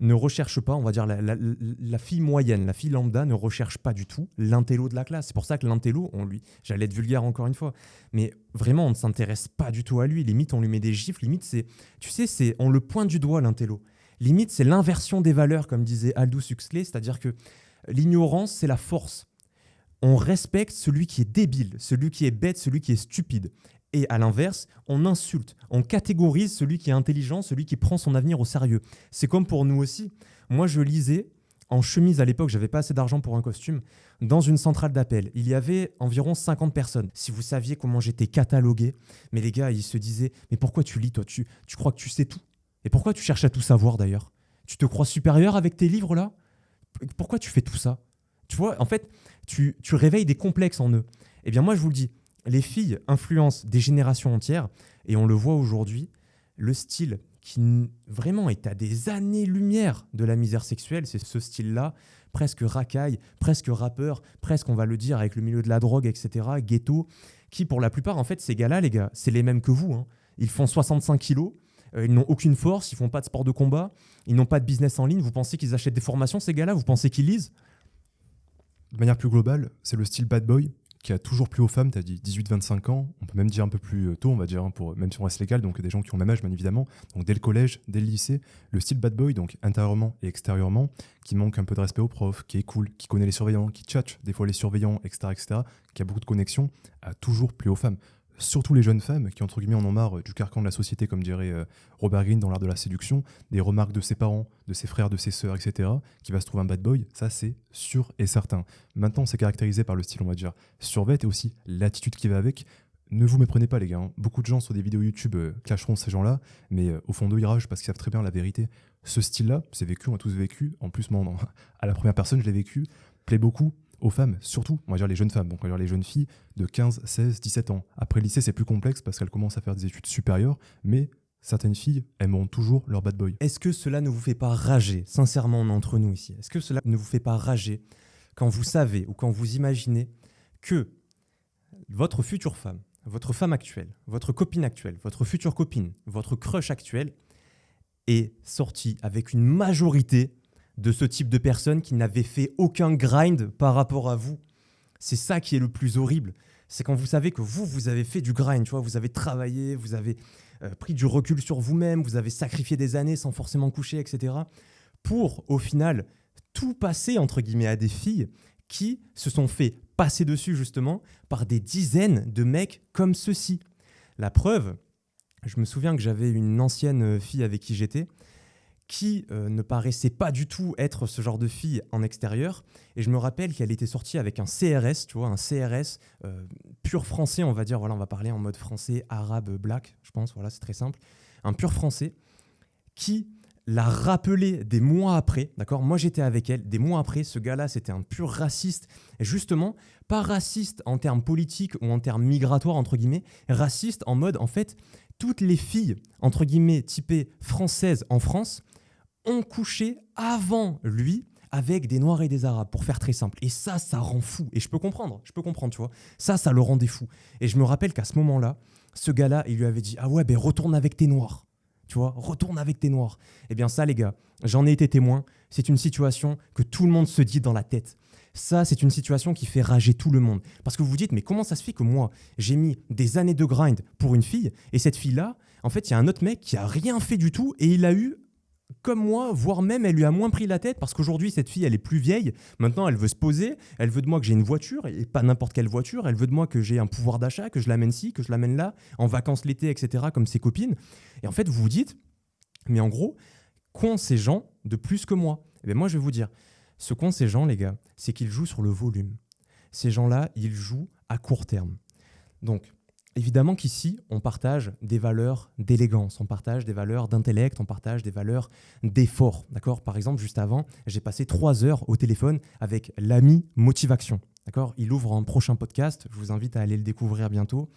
ne recherchent pas, on va dire, la, fille moyenne, la fille lambda ne recherche pas du tout l'intello de la classe. C'est pour ça que l'intello, on lui, j'allais être vulgaire encore une fois, mais vraiment, on ne s'intéresse pas du tout à lui. Limite, on lui met des gifles. Limite, c'est, tu sais, c'est, on le pointe du doigt, l'intello. Limite, c'est l'inversion des valeurs, comme disait Aldous Huxley, c'est-à-dire que l'ignorance, c'est la force. On respecte celui qui est débile, celui qui est bête, celui qui est stupide. Et à l'inverse, on insulte, on catégorise celui qui est intelligent, celui qui prend son avenir au sérieux. C'est comme pour nous aussi. Moi, je lisais en chemise à l'époque, j'avais pas assez d'argent pour un costume, dans une centrale d'appel. Il y avait environ 50 personnes. Si vous saviez comment j'étais catalogué, mais les gars, ils se disaient Mais pourquoi tu lis, toi? Tu, tu crois que tu sais tout? Et pourquoi tu cherches à tout savoir d'ailleurs? Tu te crois supérieur avec tes livres là? Pourquoi tu fais tout ça? Tu vois, en fait, tu, tu réveilles des complexes en eux. Eh bien, moi, je vous le dis, les filles influencent des générations entières, et on le voit aujourd'hui, le style qui vraiment est à des années-lumière de la misère sexuelle, c'est ce style-là, presque racaille, presque rappeur, presque, on va le dire, avec le milieu de la drogue, etc., ghetto, qui pour la plupart, en fait, ces gars-là, les gars, c'est les mêmes que vous. Hein. Ils font 65 kilos, euh, ils n'ont aucune force, ils font pas de sport de combat, ils n'ont pas de business en ligne. Vous pensez qu'ils achètent des formations, ces gars-là Vous pensez qu'ils lisent? De manière plus globale, c'est le style bad boy qui a toujours plus aux femmes, tu as dit 18-25 ans, on peut même dire un peu plus euh, tôt, on va dire, hein, pour, même si on reste légal, donc des gens qui ont le même âge, bien évidemment. Donc dès le collège, dès le lycée, le style bad boy, donc intérieurement et extérieurement, qui manque un peu de respect aux profs, qui est cool, qui connaît les surveillants, qui tchatche des fois les surveillants, etc., etc., qui a beaucoup de connexions, a toujours plus aux femmes surtout les jeunes femmes qui, entre guillemets, en ont marre du carcan de la société, comme dirait euh, Robert Greene dans l'art de la séduction, des remarques de ses parents, de ses frères, de ses sœurs, etc., qui va se trouver un bad boy, ça c'est sûr et certain. Maintenant, c'est caractérisé par le style, on va dire, survêt et aussi l'attitude qui va avec. Ne vous méprenez pas, les gars. Hein. Beaucoup de gens sur des vidéos YouTube euh, clasheront ces gens-là, mais euh, au fond d'eux, ils ragent parce qu'ils savent très bien la vérité. Ce style-là, c'est vécu, on a tous vécu. En plus, moi, à la première personne, je l'ai vécu, plaît beaucoup aux femmes, surtout, on va dire les jeunes femmes, donc on va dire les jeunes filles de 15, 16, 17 ans. Après le lycée, c'est plus complexe parce qu'elles commencent à faire des études supérieures, mais certaines filles aimeront toujours leur bad boy. Est-ce que cela ne vous fait pas rager, sincèrement, entre nous ici? Est-ce que cela ne vous fait pas rager quand vous savez ou quand vous imaginez que votre future femme, votre femme actuelle, votre copine actuelle, votre future copine, votre crush actuel est sortie avec une majorité de ce type de personnes qui n'avaient fait aucun grind par rapport à vous. C'est ça qui est le plus horrible. C'est quand vous savez que vous, vous avez fait du grind, tu vois, vous avez travaillé, vous avez euh, pris du recul sur vous-même, vous avez sacrifié des années sans forcément coucher, etc. Pour, au final, tout passer, entre guillemets, à des filles qui se sont fait passer dessus, justement, par des dizaines de mecs comme ceux-ci. La preuve, je me souviens que j'avais une ancienne fille avec qui j'étais, qui euh, ne paraissait pas du tout être ce genre de fille en extérieur. Et je me rappelle qu'elle était sortie avec un CRS, tu vois, un CRS euh, pur français, on va dire, voilà, on va parler en mode français, arabe, black, je pense, voilà, c'est très simple. Un pur français qui l'a rappelé des mois après, d'accord? Moi j'étais avec elle, des mois après, ce gars-là c'était un pur raciste, et justement, pas raciste en termes politiques ou en termes migratoires, entre guillemets, raciste en mode, en fait, toutes les filles, entre guillemets, typées françaises en France, ont couché avant lui avec des Noirs et des Arabes, pour faire très simple. Et ça, ça rend fou. Et je peux comprendre, je peux comprendre, tu vois. Ça, ça le rendait fou. Et je me rappelle qu'à ce moment-là, ce gars-là, il lui avait dit Ah ouais, ben retourne avec tes Noirs. Tu vois, retourne avec tes Noirs. Eh bien, ça, les gars, j'en ai été témoin. C'est une situation que tout le monde se dit dans la tête. Ça, c'est une situation qui fait rager tout le monde. Parce que vous vous dites, mais comment ça se fait que moi, j'ai mis des années de grind pour une fille, et cette fille-là, en fait, il y a un autre mec qui a rien fait du tout, et il a eu comme moi, voire même elle lui a moins pris la tête parce qu'aujourd'hui cette fille elle est plus vieille. Maintenant elle veut se poser, elle veut de moi que j'ai une voiture et pas n'importe quelle voiture. Elle veut de moi que j'ai un pouvoir d'achat, que je l'amène ci, que je l'amène là, en vacances l'été, etc. Comme ses copines. Et en fait vous vous dites, mais en gros, qu'ont ces gens de plus que moi? Et eh bien moi je vais vous dire, ce qu'ont ces gens les gars, c'est qu'ils jouent sur le volume. Ces gens-là, ils jouent à court terme. Donc Évidemment qu'ici, on partage des valeurs d'élégance, on partage des valeurs d'intellect, on partage des valeurs d'effort. D'accord? Par exemple, juste avant, j'ai passé trois heures au téléphone avec l'ami Motivation. D'accord? Il ouvre un prochain podcast, je vous invite à aller le découvrir bientôt.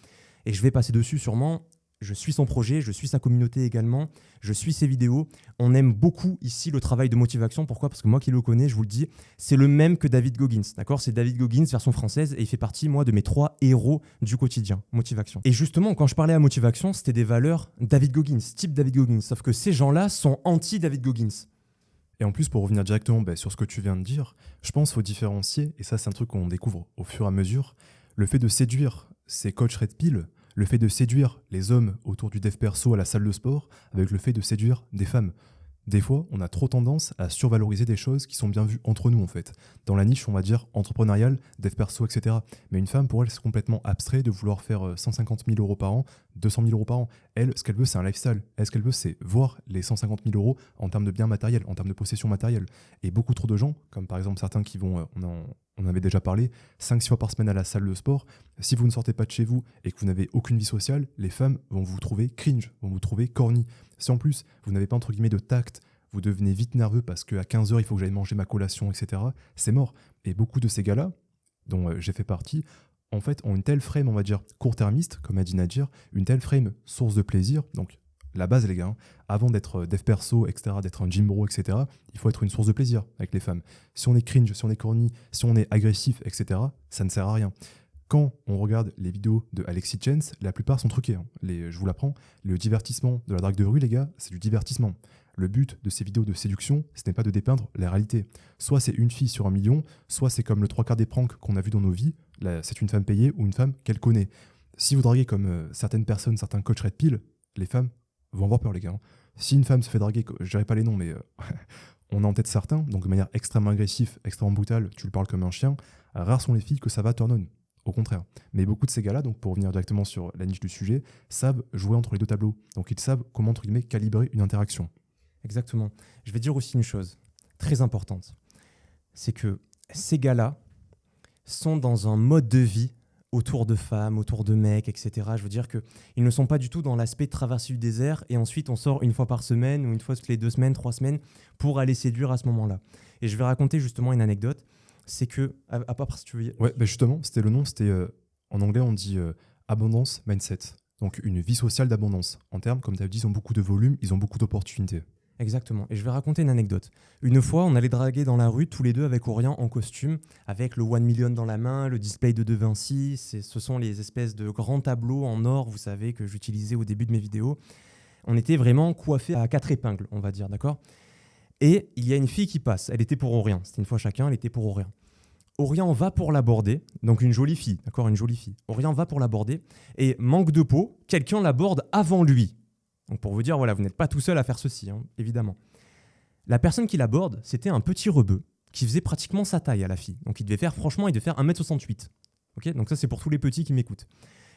Et je vais passer dessus sûrement je suis son projet, je suis sa communauté également, je suis ses vidéos. On aime beaucoup ici le travail de motivation. Pourquoi? Parce que moi qui le connais, je vous le dis, c'est le même que David Goggins. D'accord? C'est David Goggins, version française, et il fait partie, moi, de mes trois héros du quotidien, motivation. Et justement, quand je parlais à motivation, c'était des valeurs David Goggins, type David Goggins. Sauf que ces gens-là sont anti-David Goggins. Et en plus, pour revenir directement ben, sur ce que tu viens de dire, je pense qu'il faut différencier, et ça c'est un truc qu'on découvre au fur et à mesure, le fait de séduire ces coachs Red Pill le fait de séduire les hommes autour du dev perso à la salle de sport avec le fait de séduire des femmes. Des fois, on a trop tendance à survaloriser des choses qui sont bien vues entre nous, en fait. Dans la niche, on va dire entrepreneuriale, dev perso, etc. Mais une femme, pour elle, c'est complètement abstrait de vouloir faire 150 euh, 000 euros par an, 200 000 euros par an. Elle, ce qu'elle veut, c'est un lifestyle. Elle, ce qu'elle veut, c'est voir les 150 000 euros en termes de biens matériels, en termes de possession matérielle. Et beaucoup trop de gens, comme par exemple certains qui vont, euh, on en, on avait déjà parlé, 5-6 fois par semaine à la salle de sport, si vous ne sortez pas de chez vous et que vous n'avez aucune vie sociale, les femmes vont vous trouver cringe, vont vous trouver corny. Si en plus, vous n'avez pas entre guillemets de tact, vous devenez vite nerveux parce qu'à 15h, il faut que j'aille manger ma collation, etc., c'est mort. Et beaucoup de ces gars-là, dont euh, j'ai fait partie, en fait, ont une telle frame, on va dire, court-termiste, comme a dit Nadir, une telle frame source de plaisir. Donc, la base, les gars, hein, avant d'être euh, dev perso, etc., d'être un gym bro, etc., il faut être une source de plaisir avec les femmes. Si on est cringe, si on est corny, si on est agressif, etc., ça ne sert à rien. Quand on regarde les vidéos de Alexis Chance, la plupart sont truquées. Hein. Je vous l'apprends. Le divertissement de la drague de rue, les gars, c'est du divertissement. Le but de ces vidéos de séduction, ce n'est pas de dépeindre la réalité. Soit c'est une fille sur un million, soit c'est comme le trois quarts des pranks qu'on a vu dans nos vies, c'est une femme payée ou une femme qu'elle connaît. Si vous draguez comme euh, certaines personnes, certains coachs Red Pill, les femmes vont avoir peur, les gars. Hein. Si une femme se fait draguer, je dirais pas les noms, mais euh, on a en tête certains, donc de manière extrêmement agressive, extrêmement brutale, tu le parles comme un chien, rares sont les filles que ça va turn on. Au contraire. Mais beaucoup de ces gars-là, donc pour revenir directement sur la niche du sujet, savent jouer entre les deux tableaux. Donc ils savent comment, entre guillemets, calibrer une interaction. Exactement. Je vais dire aussi une chose très importante. C'est que ces gars-là sont dans un mode de vie autour de femmes, autour de mecs, etc. Je veux dire qu'ils ne sont pas du tout dans l'aspect de traverser du désert et ensuite on sort une fois par semaine ou une fois toutes les deux semaines, trois semaines pour aller séduire à ce moment-là. Et je vais raconter justement une anecdote. C'est que, à, part si tu veux. Ouais, bah justement, c'était le nom, c'était euh, en anglais on dit euh, abondance mindset. Donc une vie sociale d'abondance. En termes, comme tu as dit, ils ont beaucoup de volume, ils ont beaucoup d'opportunités. Exactement. Et je vais raconter une anecdote. Une fois, on allait draguer dans la rue tous les deux avec Orient en costume, avec le One Million dans la main, le display de De Vinci. Ce sont les espèces de grands tableaux en or, vous savez, que j'utilisais au début de mes vidéos. On était vraiment coiffés à quatre épingles, on va dire, d'accord? Et il y a une fille qui passe. Elle était pour Orient. C'était une fois chacun, elle était pour Orient. Orient va pour l'aborder, donc une jolie fille, d'accord, une jolie fille. Orient va pour l'aborder et manque de peau, quelqu'un l'aborde avant lui. Donc pour vous dire, voilà, vous n'êtes pas tout seul à faire ceci, hein, évidemment. La personne qui l'aborde, c'était un petit rebeu qui faisait pratiquement sa taille à la fille. Donc il devait faire, franchement, il devait faire 1m68. Ok? Donc ça, c'est pour tous les petits qui m'écoutent.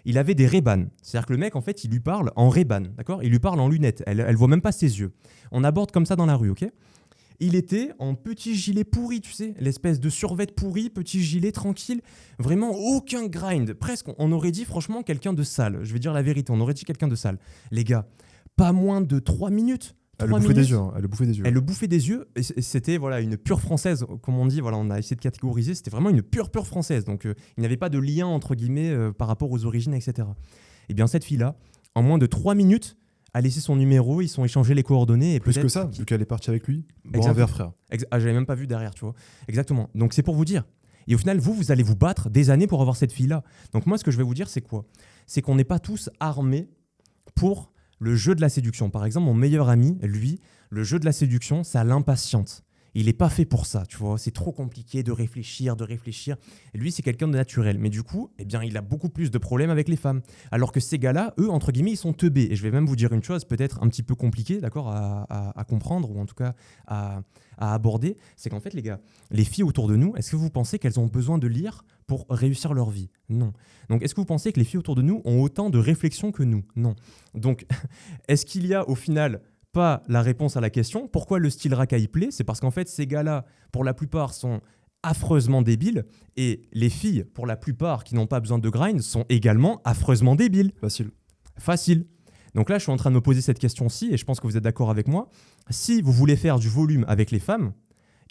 Il avait des Ray-Ban. C'est-à-dire que le mec, en fait, il lui parle en Ray-Ban, d'accord? Il lui parle en lunettes. Elle, elle voit même pas ses yeux. On aborde comme ça dans la rue, ok? Il était en petit gilet pourri, tu sais, l'espèce de survêt pourri, petit gilet tranquille, vraiment aucun grind. Presque, on aurait dit franchement quelqu'un de sale. Je vais dire la vérité, on aurait dit quelqu'un de sale. Les gars, pas moins de 3 minutes. Elle le bouffait des yeux. Hein. Elle le bouffait des yeux. Elle le bouffait des yeux. Et c'était voilà une pure française, comme on dit. Voilà, on a essayé de catégoriser. C'était vraiment une pure pure française. Donc euh, il n'y avait pas de lien entre guillemets euh, par rapport aux origines, etc. Et eh bien cette fille-là, en moins de 3 minutes, a laissé son numéro. Ils sont échangés les coordonnées. Et Plus que ça, vu qu'elle est partie avec lui. Bon un verre, frère. ah, j'avais même pas vu derrière, tu vois. Exactement. Donc c'est pour vous dire. Et au final, vous, vous allez vous battre des années pour avoir cette fille-là. Donc moi, ce que je vais vous dire, c'est quoi? C'est qu'on n'est pas tous armés pour le jeu de la séduction. Par exemple, mon meilleur ami, lui, le jeu de la séduction, ça l'impatiente. Il n'est pas fait pour ça, tu vois. C'est trop compliqué de réfléchir, de réfléchir. Lui, c'est quelqu'un de naturel. Mais du coup, eh bien, il a beaucoup plus de problèmes avec les femmes. Alors que ces gars-là, eux, entre guillemets, ils sont teubés. Et je vais même vous dire une chose, peut-être un petit peu compliquée, d'accord, à, comprendre ou en tout cas à aborder. C'est qu'en fait, les gars, les filles autour de nous, est-ce que vous pensez qu'elles ont besoin de lire pour réussir leur vie Non. Donc, est-ce que vous pensez que les filles autour de nous ont autant de réflexion que nous? Non. Donc, est-ce qu'il y a au final pas la réponse à la question. Pourquoi le style racaille plaît? C'est parce qu'en fait, ces gars-là, pour la plupart, sont affreusement débiles et les filles, pour la plupart, qui n'ont pas besoin de grind, sont également affreusement débiles. Facile. Facile. Donc là, je suis en train de me poser cette question-ci et je pense que vous êtes d'accord avec moi. Si vous voulez faire du volume avec les femmes,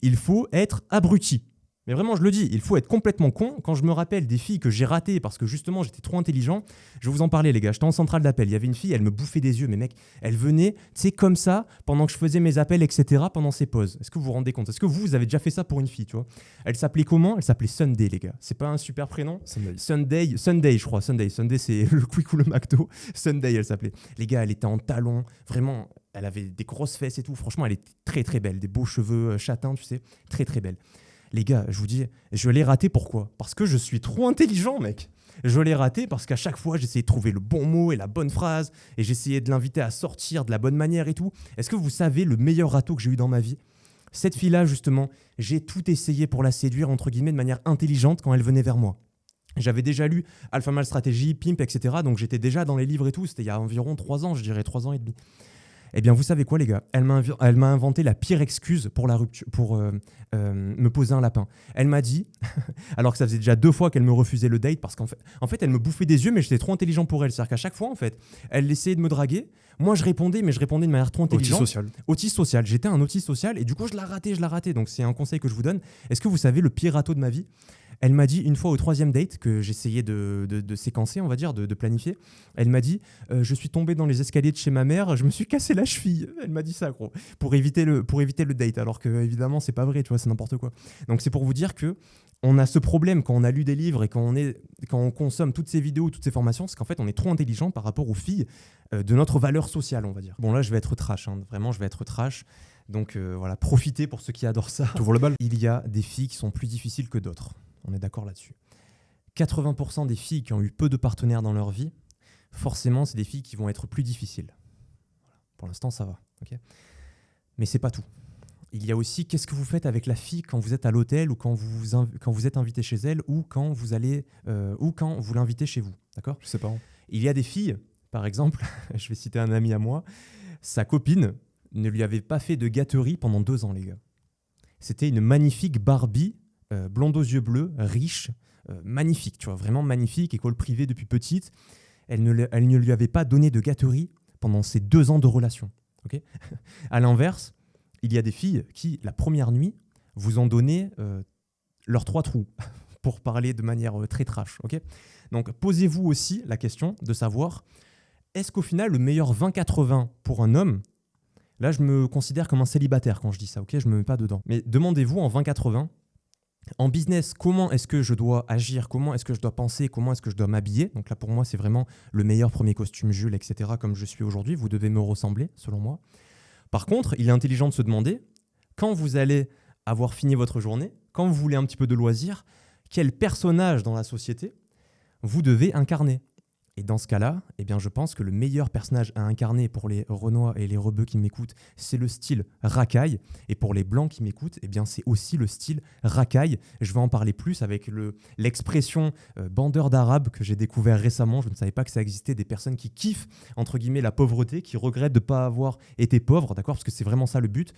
il faut être abruti. Mais vraiment, je le dis, il faut être complètement con. Quand je me rappelle des filles que j'ai ratées parce que justement j'étais trop intelligent, je vais vous en parler, les gars. J'étais en centrale d'appel. Il y avait une fille, elle me bouffait des yeux, mais mec, elle venait, tu sais, comme ça, pendant que je faisais mes appels, etc., pendant ses pauses. Est-ce que vous vous rendez compte? Est-ce que vous, vous avez déjà fait ça pour une fille, tu vois? Elle s'appelait comment? Elle s'appelait Sunday, les gars. C'est pas un super prénom? Sunday. Sunday, Sunday, je crois. Sunday. Sunday, c'est le quick ou le McDo. Sunday, elle s'appelait. Les gars, elle était en talons, vraiment. Elle avait des grosses fesses et tout. Franchement, elle était très très belle. Des beaux cheveux euh, châtains, tu sais. Très très belle. Les gars, je vous dis, je l'ai raté pourquoi? Parce que je suis trop intelligent, mec. Je l'ai raté parce qu'à chaque fois, j'essayais de trouver le bon mot et la bonne phrase, et j'essayais de l'inviter à sortir de la bonne manière et tout. Est-ce que vous savez le meilleur râteau que j'ai eu dans ma vie? Cette fille-là, justement, j'ai tout essayé pour la séduire, entre guillemets, de manière intelligente quand elle venait vers moi. J'avais déjà lu Alpha Mal Strategy, Pimp, etc. Donc j'étais déjà dans les livres et tout. C'était il y a environ trois ans, je dirais trois ans et demi. Eh bien, vous savez quoi, les gars? Elle m'a inventé la pire excuse pour la rupture, pour euh, euh, me poser un lapin. Elle m'a dit, alors que ça faisait déjà deux fois qu'elle me refusait le date, parce qu'en fait, en fait, elle me bouffait des yeux, mais j'étais trop intelligent pour elle. C'est-à-dire qu'à chaque fois, en fait, elle essayait de me draguer. Moi, je répondais, mais je répondais de manière trop intelligente. social. Autiste social. J'étais un autiste social et du coup, je la ratais, je la ratais. Donc, c'est un conseil que je vous donne. Est-ce que vous savez le pire râteau de ma vie? Elle m'a dit une fois au troisième date que j'essayais de, de- de séquencer, on va dire, de, de planifier. Elle m'a dit euh, Je suis tombé dans les escaliers de chez ma mère, je me suis cassé la cheville. Elle m'a dit ça, gros, pour éviter le, pour éviter le date. Alors que, évidemment, c'est pas vrai, tu vois, c'est n'importe quoi. Donc, c'est pour vous dire que. On a ce problème quand on a lu des livres et quand on, est, quand on consomme toutes ces vidéos, toutes ces formations, c'est qu'en fait on est trop intelligent par rapport aux filles euh, de notre valeur sociale, on va dire. Bon là je vais être trash, hein. vraiment je vais être trash. Donc euh, voilà, profitez pour ceux qui adorent ça. Tu ouvres le bal Il y a des filles qui sont plus difficiles que d'autres. On est d'accord là-dessus. 80% des filles qui ont eu peu de partenaires dans leur vie, forcément, c'est des filles qui vont être plus difficiles. Voilà. Pour l'instant, ça va. ok Mais c'est pas tout. Il y a aussi qu'est-ce que vous faites avec la fille quand vous êtes à l'hôtel ou quand vous, inv- quand vous êtes invité chez elle ou quand vous allez euh, ou quand vous l'invitez chez vous. D'accord? Je sais pas. il y a des filles, par exemple, je vais citer un ami à moi, sa copine ne lui avait pas fait de gâterie pendant deux ans, les gars. C'était une magnifique Barbie, euh, blonde aux yeux bleus, riche, euh, magnifique, tu vois, vraiment magnifique, école privée depuis petite. Elle ne, le- elle ne lui avait pas donné de gâterie pendant ces deux ans de relation. ok à l'inverse, il y a des filles qui, la première nuit, vous ont donné euh, leurs trois trous, pour parler de manière très trash. donc posez-vous aussi la question de savoir, est-ce qu'au final le meilleur 20-80 pour un homme, là je me considère comme un célibataire quand je dis ça, ok? Je me mets pas dedans. Mais demandez-vous en 20-80, en business, comment est-ce que je dois agir, comment est-ce que je dois penser, comment est-ce que je dois m'habiller? Donc là pour moi c'est vraiment le meilleur premier costume Jules, etc. comme je suis aujourd'hui, vous devez me ressembler selon moi. Par contre, il est intelligent de se demander, quand vous allez avoir fini votre journée, quand vous voulez un petit peu de loisir, quel personnage dans la société vous devez incarner? Et dans ce cas-là, eh bien, je pense que le meilleur personnage à incarner pour les Renois et les Rebeux qui m'écoutent, c'est le style racaille. Et pour les Blancs qui m'écoutent, eh bien, c'est aussi le style racaille. Je vais en parler plus avec le- l'expression euh, bandeur d'arabe que j'ai découvert récemment. Je ne savais pas que ça existait des personnes qui kiffent, entre guillemets, la pauvreté, qui regrettent de ne pas avoir été pauvres, d'accord? Parce que c'est vraiment ça le but.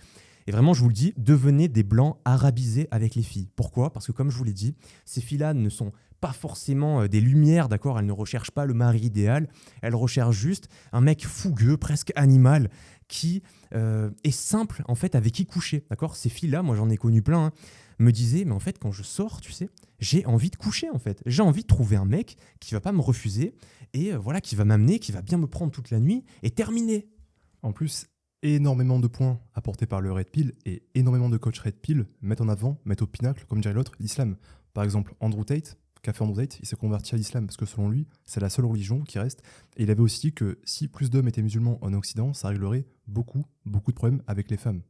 Et vraiment, je vous le dis, devenez des blancs arabisés avec les filles. Pourquoi? Parce que comme je vous l'ai dit, ces filles-là ne sont pas forcément euh, des lumières, d'accord? Elles ne recherchent pas le mari idéal. Elles recherchent juste un mec fougueux, presque animal, qui euh, est simple en fait avec qui coucher, d'accord? Ces filles-là, moi j'en ai connu plein, hein, me disaient, mais en fait quand je sors, tu sais, j'ai envie de coucher en fait. J'ai envie de trouver un mec qui va pas me refuser et euh, voilà, qui va m'amener, qui va bien me prendre toute la nuit et terminer. En plus, énormément de points apportés par le Red Pill et énormément de coachs Red Pill mettent en avant, mettent au pinacle, comme dirait l'autre, l'islam. Par exemple, Andrew Tate, qu'a fait Andrew Tate, il s'est converti à l'islam parce que selon lui, c'est la seule religion qui reste. Et il avait aussi dit que si plus d'hommes étaient musulmans en Occident, ça réglerait beaucoup, beaucoup de problèmes avec les femmes.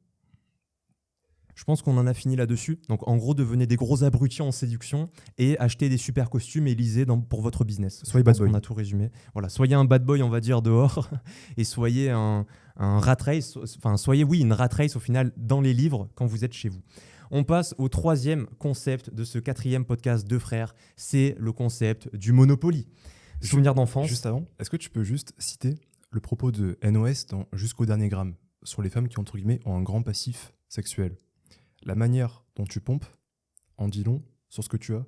Je pense qu'on en a fini là-dessus. Donc en gros, devenez des gros abrutis en séduction et achetez des super costumes et lisez dans- pour votre business. Soyez bad boy. qu'on a tout résumé. Voilà, soyez un bad boy, on va dire, dehors et soyez un, un rat race, enfin soyez, oui, une rat race au final dans les livres quand vous êtes chez vous. On passe au troisième concept de ce quatrième podcast de frères, c'est le concept du Monopoly. Souvenir d'enfance. Juste avant, est-ce que tu peux juste citer le propos de NOS dans Jusqu'au dernier gramme sur les femmes qui, entre guillemets, ont un grand passif sexuel? La manière dont tu pompes en dit long sur ce que tu as.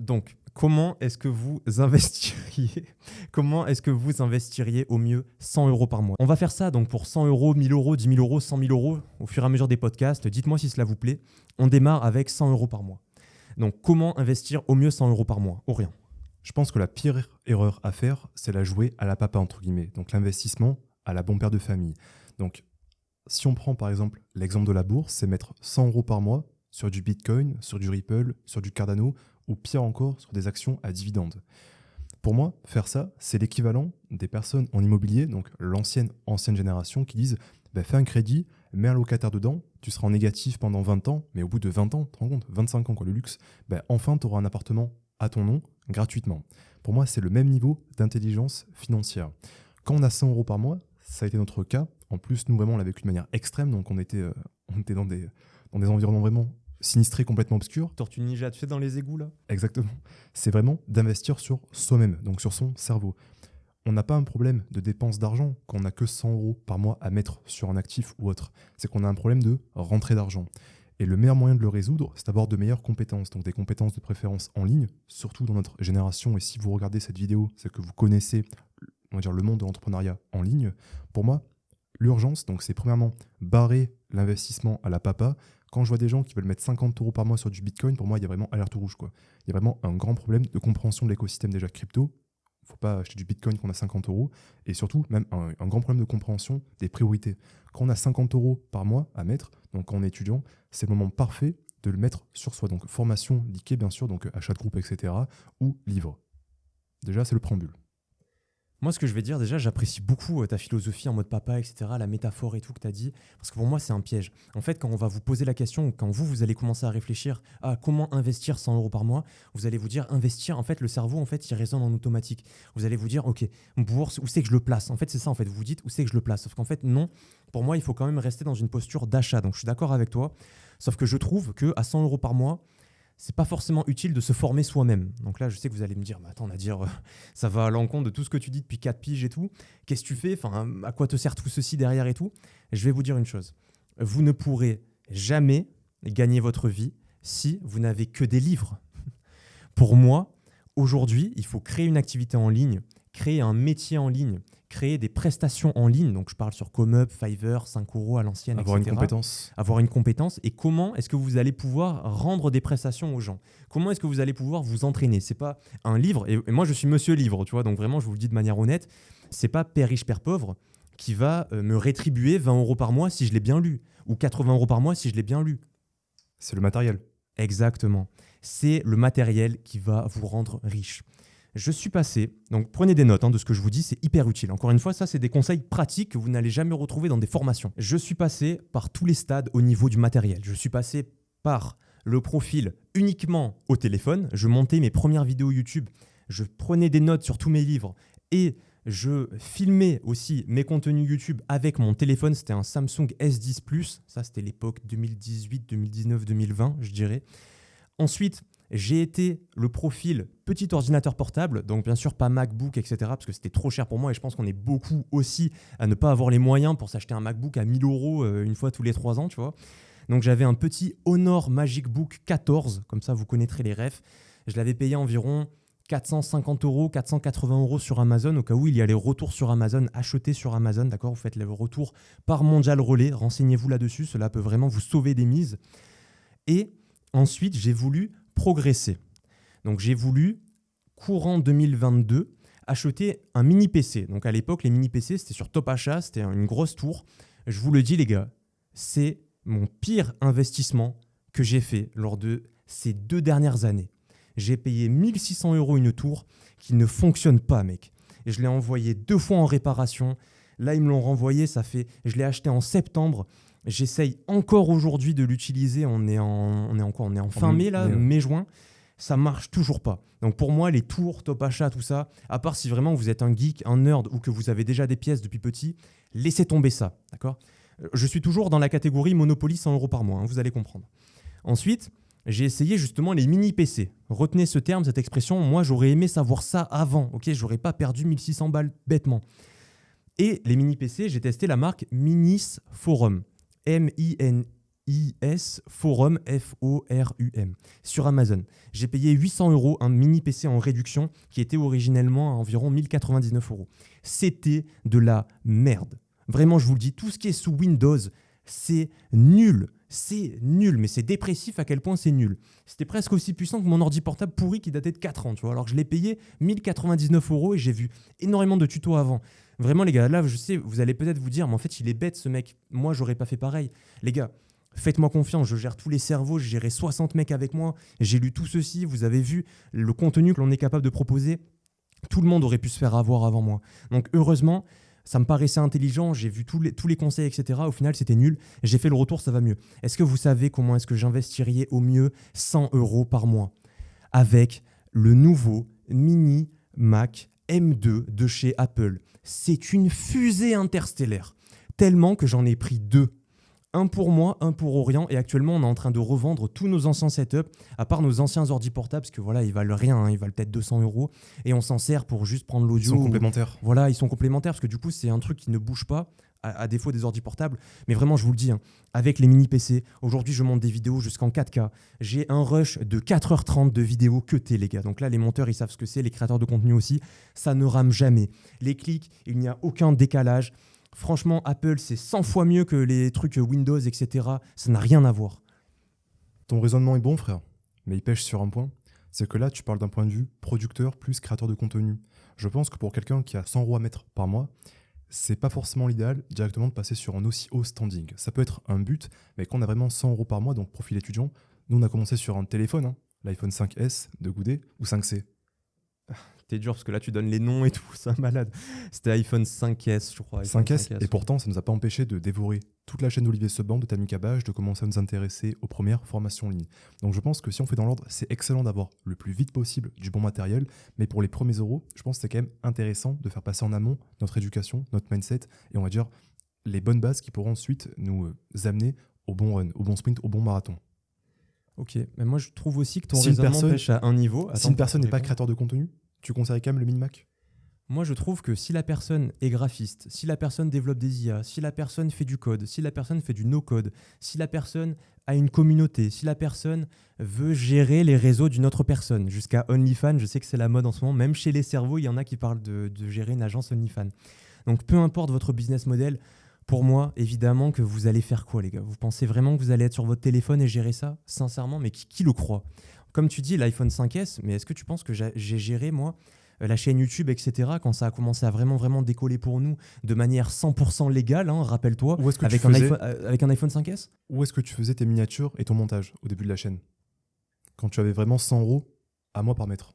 Donc, comment est-ce que vous investiriez Comment est-ce que vous investiriez au mieux 100 euros par mois? On va faire ça donc pour 100 euros, 1000 euros, 10 000 euros, 100 000 euros au fur et à mesure des podcasts. Dites-moi si cela vous plaît. On démarre avec 100 euros par mois. Donc, comment investir au mieux 100 euros par mois? Aurélien. Je pense que la pire erreur à faire, c'est la jouer à la papa, entre guillemets. Donc l'investissement à la bon père de famille. Donc, si on prend par exemple l'exemple de la bourse, c'est mettre 100 euros par mois sur du Bitcoin, sur du Ripple, sur du Cardano, ou pire encore, sur des actions à dividendes. Pour moi, faire ça, c'est l'équivalent des personnes en immobilier, donc l'ancienne ancienne génération, qui disent bah, fais un crédit, mets un locataire dedans, tu seras en négatif pendant 20 ans, mais au bout de 20 ans, tu te rends compte, 25 ans, quoi, le luxe, bah, enfin, tu auras un appartement à ton nom gratuitement. Pour moi, c'est le même niveau d'intelligence financière. Quand on a 100 euros par mois, ça a été notre cas. En plus, nous, vraiment, on l'a vécu de manière extrême, donc on était, euh, on était dans, des, dans des environnements vraiment sinistré, complètement obscur. Tortue Ninja, tu sais, dans les égouts là? Exactement. C'est vraiment d'investir sur soi-même, donc sur son cerveau. On n'a pas un problème de dépense d'argent quand on n'a que 100 euros par mois à mettre sur un actif ou autre. C'est qu'on a un problème de rentrée d'argent. Et le meilleur moyen de le résoudre, c'est d'avoir de meilleures compétences, donc des compétences de préférence en ligne, surtout dans notre génération. Et si vous regardez cette vidéo, c'est que vous connaissez on va dire, le monde de l'entrepreneuriat en ligne. Pour moi, l'urgence, donc c'est premièrement barrer l'investissement à la papa. Quand je vois des gens qui veulent mettre 50 euros par mois sur du Bitcoin, pour moi, il y a vraiment alerte rouge. Quoi. Il y a vraiment un grand problème de compréhension de l'écosystème déjà crypto. Il ne faut pas acheter du Bitcoin quand on a 50 euros. Et surtout, même un, un, grand problème de compréhension des priorités. Quand on a 50 euros par mois à mettre, donc quand on est étudiant, c'est le moment parfait de le mettre sur soi. Donc formation liquée, bien sûr, donc achat de groupe, etc. ou livre. Déjà, c'est le préambule. Moi, ce que je vais dire, déjà, j'apprécie beaucoup euh, ta philosophie en mode papa, etc., la métaphore et tout que tu as dit, parce que pour moi, c'est un piège. En fait, quand on va vous poser la question, quand vous, vous allez commencer à réfléchir à comment investir 100 euros par mois, vous allez vous dire, investir, en fait, le cerveau, en fait, il résonne en automatique. Vous allez vous dire, OK, bourse, où c'est que je le place? En fait, c'est ça, en fait, vous vous dites, où c'est que je le place? Sauf qu'en fait, non, pour moi, il faut quand même rester dans une posture d'achat. Donc, je suis d'accord avec toi, sauf que je trouve que à 100 euros par mois, c'est pas forcément utile de se former soi-même. Donc là, je sais que vous allez me dire, mais attends, dire euh, ça va à l'encontre de tout ce que tu dis depuis 4 piges et tout. Qu'est-ce que tu fais? Enfin, à quoi te sert tout ceci derrière et tout? Je vais vous dire une chose. Vous ne pourrez jamais gagner votre vie si vous n'avez que des livres. Pour moi, aujourd'hui, il faut créer une activité en ligne, créer un métier en ligne, créer des prestations en ligne. Donc, je parle sur ComeUp, Fiverr, 5 euros à l'ancienne, Avoir une compétence. Avoir une compétence. Et comment est-ce que vous allez pouvoir rendre des prestations aux gens? Comment est-ce que vous allez pouvoir vous entraîner? C'est pas un livre. Et, moi, je suis monsieur livre, tu vois. Donc, vraiment, je vous le dis de manière honnête. C'est pas père riche, père pauvre qui va euh, me rétribuer 20 euros par mois si je l'ai bien lu. Ou 80 euros par mois si je l'ai bien lu. C'est le matériel. Exactement. C'est le matériel qui va vous rendre riche je suis passé, donc prenez des notes hein, de ce que je vous dis, c'est hyper utile. Encore une fois, ça c'est des conseils pratiques que vous n'allez jamais retrouver dans des formations. Je suis passé par tous les stades au niveau du matériel. Je suis passé par le profil uniquement au téléphone. Je montais mes premières vidéos YouTube, je prenais des notes sur tous mes livres et je filmais aussi mes contenus YouTube avec mon téléphone. C'était un Samsung S10 Plus. Ça, c'était l'époque 2018, 2019, 2020, je dirais. Ensuite, j'ai été le profil petit ordinateur portable, donc bien sûr pas MacBook, etc., parce que c'était trop cher pour moi et je pense qu'on est beaucoup aussi à ne pas avoir les moyens pour s'acheter un MacBook à 1000 euros euh, une fois tous les trois ans, tu vois. Donc j'avais un petit Honor Magic Book 14, comme ça vous connaîtrez les refs. Je l'avais payé environ 450 euros, 480 euros sur Amazon, au cas où il y a les retours sur Amazon, achetés sur Amazon, d'accord Vous faites les retours par Mondial Relais, renseignez-vous là-dessus, cela peut vraiment vous sauver des mises. Et ensuite, j'ai voulu progresser. Donc j'ai voulu, courant 2022, acheter un mini PC. Donc à l'époque, les mini PC, c'était sur Top Achat, c'était une grosse tour. Je vous le dis, les gars, c'est mon pire investissement que j'ai fait lors de ces deux dernières années. J'ai payé 1600 euros une tour qui ne fonctionne pas, mec. Et je l'ai envoyé deux fois en réparation. Là, ils me l'ont renvoyé, ça fait. Je l'ai acheté en septembre. J'essaye encore aujourd'hui de l'utiliser. On est en, on est en quoi? On est en fin mai là, mai-juin. Ça marche toujours pas. Donc pour moi, les tours, top achat, tout ça, à part si vraiment vous êtes un geek, un nerd ou que vous avez déjà des pièces depuis petit, laissez tomber ça. D'accord? Je suis toujours dans la catégorie Monopoly 100 euros par mois. Hein, vous allez comprendre. Ensuite, j'ai essayé justement les mini PC. Retenez ce terme, cette expression. Moi, j'aurais aimé savoir ça avant. Ok, j'aurais pas perdu 1600 balles bêtement. Et les mini PC, j'ai testé la marque Minis Forum. M-I-N-I-S Forum, F-O-R-U-M, sur Amazon. J'ai payé 800 euros un mini PC en réduction qui était originellement à environ 1099 euros. C'était de la merde. Vraiment, je vous le dis, tout ce qui est sous Windows, c'est nul. C'est nul, mais c'est dépressif à quel point c'est nul. C'était presque aussi puissant que mon ordi portable pourri qui datait de 4 ans, tu. Alors je l'ai payé 1099 euros et j'ai vu énormément de tutos avant. Vraiment, les gars, là, je sais, vous allez peut-être vous dire, mais en fait, il est bête ce mec. Moi, j'aurais pas fait pareil. Les gars, faites-moi confiance, je gère tous les cerveaux, j'ai géré 60 mecs avec moi, j'ai lu tout ceci, vous avez vu le contenu que l'on est capable de proposer. Tout le monde aurait pu se faire avoir avant moi. Donc, heureusement, ça me paraissait intelligent, j'ai vu tous les, conseils, etc. Au final, c'était nul. J'ai fait le retour, ça va mieux. Est-ce que vous savez comment est-ce que j'investirais au mieux 100 euros par mois avec le nouveau mini Mac M2 de chez Apple c'est une fusée interstellaire. Tellement que j'en ai pris deux. un pour moi, un pour Orient. Et actuellement, on est en train de revendre tous nos anciens setups, à part nos anciens ordi portables, parce que voilà, ils valent rien, hein, ils valent peut-être 200 euros. Et on s'en sert pour juste prendre Ils l'audio. sont ou- complémentaires. Voilà, ils sont complémentaires, parce que du coup, c'est un truc qui ne bouge pas, à, défaut des ordi portables. Mais vraiment, je vous le dis, hein, avec les mini PC, aujourd'hui, je monte des vidéos jusqu'en 4K. J'ai un rush de 4h30 de vidéos que T, les gars. Donc là, les monteurs, ils savent ce que c'est, les créateurs de contenu aussi. Ça ne rame jamais. Les clics, il n'y a aucun décalage. Franchement, Apple, c'est 100 fois mieux que les trucs Windows, etc. Ça n'a rien à voir. Ton raisonnement est bon, frère, mais il pêche sur un point. C'est que là, tu parles d'un point de vue producteur plus créateur de contenu. Je pense que pour quelqu'un qui a 100 euros à mettre par mois, c'est pas forcément l'idéal directement de passer sur un aussi haut standing. Ça peut être un but, mais quand on a vraiment 100 euros par mois, donc profil étudiant, nous on a commencé sur un téléphone, hein, l'iPhone 5S de Goudet ou 5C. T'es dur parce que là, tu donnes les noms et tout, c'est un malade. C'était iPhone 5S, je crois. iPhone 5S, et pourtant ça nous a pas empêché de dévorer toute la chaîne d'Olivier Seban, de Tamika Bage, de commencer à nous intéresser aux premières formations en ligne. Donc je pense que si on fait dans l'ordre, c'est excellent d'avoir le plus vite possible du bon matériel, mais pour les premiers euros, je pense que c'est quand même intéressant de faire passer en amont notre éducation, notre mindset, et on va dire les bonnes bases qui pourront ensuite nous euh, amener au bon run, au bon sprint, au bon marathon. Ok, mais moi je trouve aussi que ton Si une raisonnement personne- pêche à un niveau. si une personne n'est pas créateur de contenu, tu conseillerais quand même le Minimac? Moi je trouve que si la personne est graphiste, si la personne développe des IA, si la personne fait du code, si la personne fait du no-code, si la personne a une communauté, si la personne veut gérer les réseaux d'une autre personne, jusqu'à OnlyFans, je sais que c'est la mode en ce moment, même chez les cerveaux, il y en a qui parlent de, de gérer une agence OnlyFans. Donc peu importe votre business model, pour moi, évidemment que vous allez faire quoi les gars? Vous pensez vraiment que vous allez être sur votre téléphone et gérer ça? Sincèrement, mais qui, qui le croit? Comme tu dis, l'iPhone 5S, mais est-ce que tu penses que j'ai géré moi euh, la chaîne YouTube, etc., quand ça a commencé à vraiment, vraiment décoller pour nous de manière 100% légale, hein, rappelle-toi, avec, un faisais- iPhone- euh, avec un iPhone 5S où est-ce que tu faisais tes miniatures et ton montage au début de la chaîne? Quand tu avais vraiment 100 euros à mois par mètre.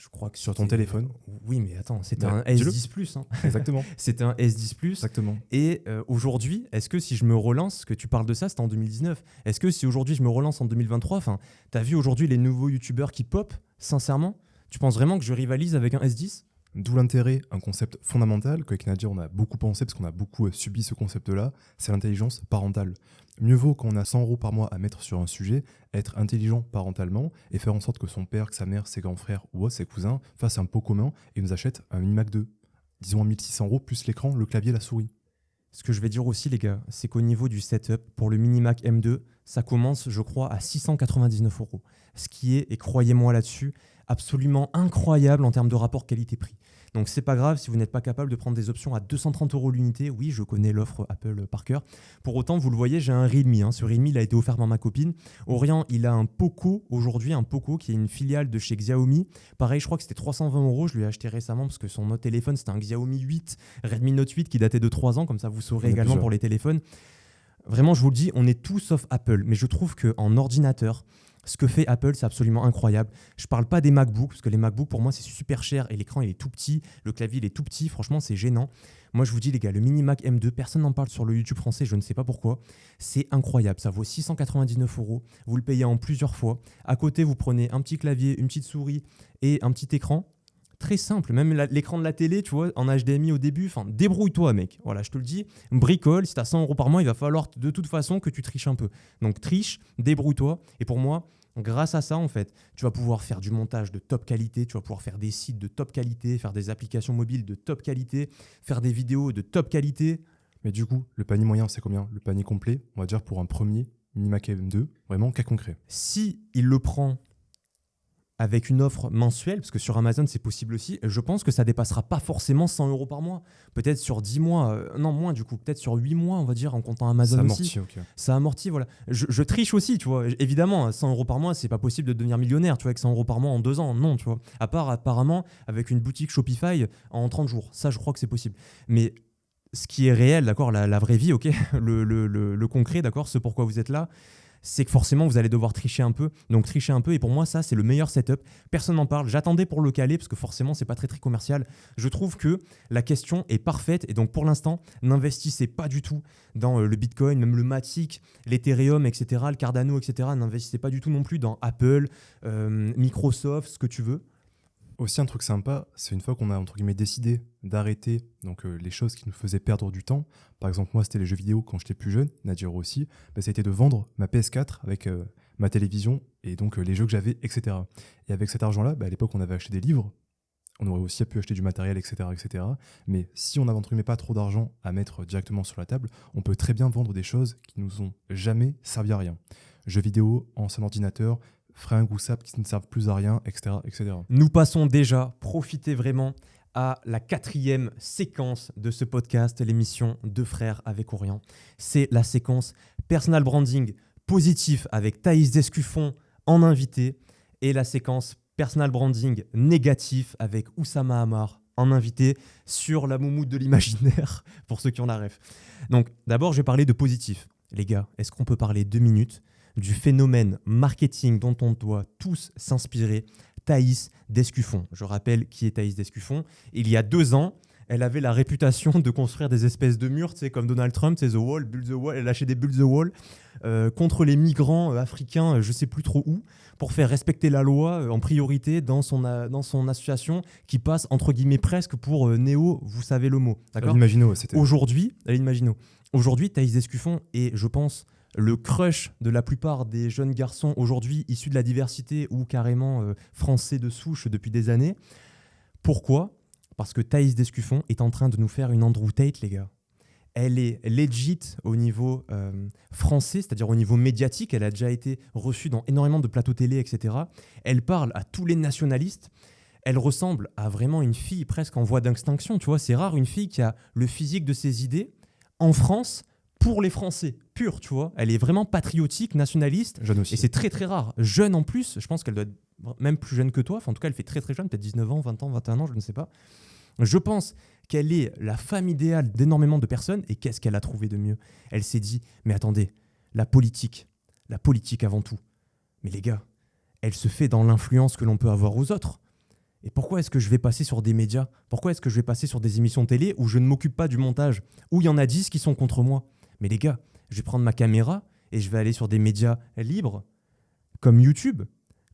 Je crois que Sur ton téléphone Oui, mais attends, c'était un dis-le. S10 Plus. hein. Exactement. C'était un S10 Plus. Exactement. Et euh, aujourd'hui, est-ce que si je me relance, que tu parles de ça, c'était en 2019, est-ce que si aujourd'hui je me relance en 2023, enfin, t'as vu aujourd'hui les nouveaux youtubeurs qui pop, sincèrement? Tu penses vraiment que je rivalise avec un S10 D'où l'intérêt, un concept fondamental qu'avec Nadia on a beaucoup pensé parce qu'on a beaucoup euh, subi ce concept-là, c'est l'intelligence parentale. Mieux vaut quand on a 100 euros par mois à mettre sur un sujet, être intelligent parentalement et faire en sorte que son père, que sa mère, ses grands frères ou ses cousins fassent un pot commun et nous achètent un Minimac 2. Disons à 1600 euros plus l'écran, le clavier, la souris. Ce que je vais dire aussi, les gars, c'est qu'au niveau du setup, pour le Minimac M2, ça commence, je crois, à 699 euros. Ce qui est, et croyez-moi là-dessus, absolument incroyable en termes de rapport qualité-prix. Donc c'est pas grave si vous n'êtes pas capable de prendre des options à 230 euros l'unité. Oui, je connais l'offre Apple par cœur. Pour autant, vous le voyez, j'ai un Realme. hein. Ce Realme, il a été offert par ma copine. Orient, il a un Poco aujourd'hui, un Poco qui est une filiale de chez Xiaomi. Pareil, je crois que c'était 320 euros. Je lui ai acheté récemment parce que son autre téléphone, c'était un Xiaomi 8, Redmi Note 8 qui datait de 3 ans. Comme ça, vous saurez également plusieurs. pour les téléphones. Vraiment, je vous le dis, on est tout sauf Apple. Mais je trouve qu'en ordinateur, ce que fait Apple, c'est absolument incroyable. Je parle pas des MacBooks, parce que les MacBooks, pour moi, c'est super cher et l'écran, il est tout petit. Le clavier, il est tout petit. Franchement, c'est gênant. Moi, je vous dis, les gars, le Mini Mac M2, personne n'en parle sur le YouTube français, je ne sais pas pourquoi. C'est incroyable. Ça vaut 699 euros. Vous le payez en plusieurs fois. À côté, vous prenez un petit clavier, une petite souris et un petit écran. Très simple, même l'écran de la télé, tu vois, en HDMI au début, enfin, débrouille-toi, mec. Voilà, je te le dis, bricole, si t'as 100 euros par mois, il va falloir de toute façon que tu triches un peu. Donc, triche, débrouille-toi. Et pour moi, grâce à ça, en fait, tu vas pouvoir faire du montage de top qualité, tu vas pouvoir faire des sites de top qualité, faire des applications mobiles de top qualité, faire des vidéos de top qualité. Mais du coup, le panier moyen, c'est combien? Le panier complet, on va dire pour un premier Minimac M2, vraiment cas concret. Si il le prend avec une offre mensuelle, parce que sur Amazon c'est possible aussi, je pense que ça dépassera pas forcément 100 euros par mois. Peut-être sur 10 mois, euh, non moins du coup, peut-être sur 8 mois on va dire en comptant Amazon Ça aussi. amortit, ok. Ça amortit, voilà. Je, je triche aussi, tu vois. Évidemment, 100 euros par mois, c'est pas possible de devenir millionnaire, tu vois, avec 100 euros par mois en deux ans, non, tu vois. À part apparemment avec une boutique Shopify en 30 jours. Ça, je crois que c'est possible. Mais ce qui est réel, d'accord, la, la vraie vie, ok, le, le- le- le concret, d'accord, ce pourquoi vous êtes là, c'est que forcément vous allez devoir tricher un peu. Donc tricher un peu, et pour moi, ça, c'est le meilleur setup. Personne n'en parle. J'attendais pour le caler, parce que forcément, c'est pas très très commercial. Je trouve que la question est parfaite, et donc pour l'instant, n'investissez pas du tout dans euh, le Bitcoin, même le Matic, l'Ethereum, etc., le Cardano, etc. N'investissez pas du tout non plus dans Apple, euh, Microsoft, ce que tu veux. Aussi un truc sympa, c'est une fois qu'on a entre guillemets décidé d'arrêter donc euh, les choses qui nous faisaient perdre du temps. Par exemple, moi c'était les jeux vidéo quand j'étais plus jeune, Nadir aussi. Bah, ça de vendre ma PS4 avec euh, ma télévision et donc euh, les jeux que j'avais, etc. Et avec cet argent-là, bah, à l'époque on avait acheté des livres, on aurait aussi pu acheter du matériel, etc., etc. Mais si on n'avait entre pas trop d'argent à mettre directement sur la table, on peut très bien vendre des choses qui nous ont jamais servi à rien. Jeux vidéo, ancien ordinateur, fringues ou qui ne servent plus à rien, etc., etc. Nous passons déjà, profitez vraiment à la quatrième séquence de ce podcast, l'émission Deux frères avec Orient. C'est la séquence personal branding positif avec Thaïs Descuffon en invité et la séquence personal branding négatif avec Oussama Hamar en invité sur la moumoute de l'imaginaire pour ceux qui ont la ref. Donc d'abord, je vais parler de positif. Les gars, est-ce qu'on peut parler deux minutes du phénomène marketing dont on doit tous s'inspirer, Thaïs Descuffon. Je rappelle qui est Thaïs Descuffon. Il y a deux ans, elle avait la réputation de construire des espèces de murs, tu sais, comme Donald Trump, c'est The Wall, Build the Wall. Elle lâchait des Build the Wall euh, contre les migrants euh, africains, euh, je sais plus trop où, pour faire respecter la loi en priorité dans son, dans son association qui passe entre guillemets presque pour néo, vous savez le mot. D'accord? Aujourd'hui. Aujourd'hui, Thaïs Descuffon est, je pense, le crush de la plupart des jeunes garçons aujourd'hui issus de la diversité ou carrément euh, français de souche depuis des années. Pourquoi? Parce que Thaïs Descuffon est en train de nous faire une Andrew Tate, les gars. Elle est legit au niveau euh, français, c'est-à-dire au niveau médiatique. Elle a déjà été reçue dans énormément de plateaux télé, etc. Elle parle à tous les nationalistes. Elle ressemble à vraiment une fille presque en voie d'extinction. Tu vois, c'est rare une fille qui a le physique de ses idées en France pour les Français, pure, tu vois. Elle est vraiment patriotique, nationaliste. Jeune aussi. Et c'est très très rare. Jeune en plus, je pense qu'elle doit être même plus jeune que toi. Enfin, en tout cas, elle fait très très jeune, peut-être 19 ans, 20 ans, 21 ans, je ne sais pas. Je pense qu'elle est la femme idéale d'énormément de personnes. Et qu'est-ce qu'elle a trouvé de mieux? Elle s'est dit, mais attendez, la politique, la politique avant tout. Mais les gars, elle se fait dans l'influence que l'on peut avoir aux autres. Et pourquoi est-ce que je vais passer sur des médias? Pourquoi est-ce que je vais passer sur des émissions télé où je ne m'occupe pas du montage? Où il y en a 10 qui sont contre moi? Mais les gars, je vais prendre ma caméra et je vais aller sur des médias libres comme YouTube,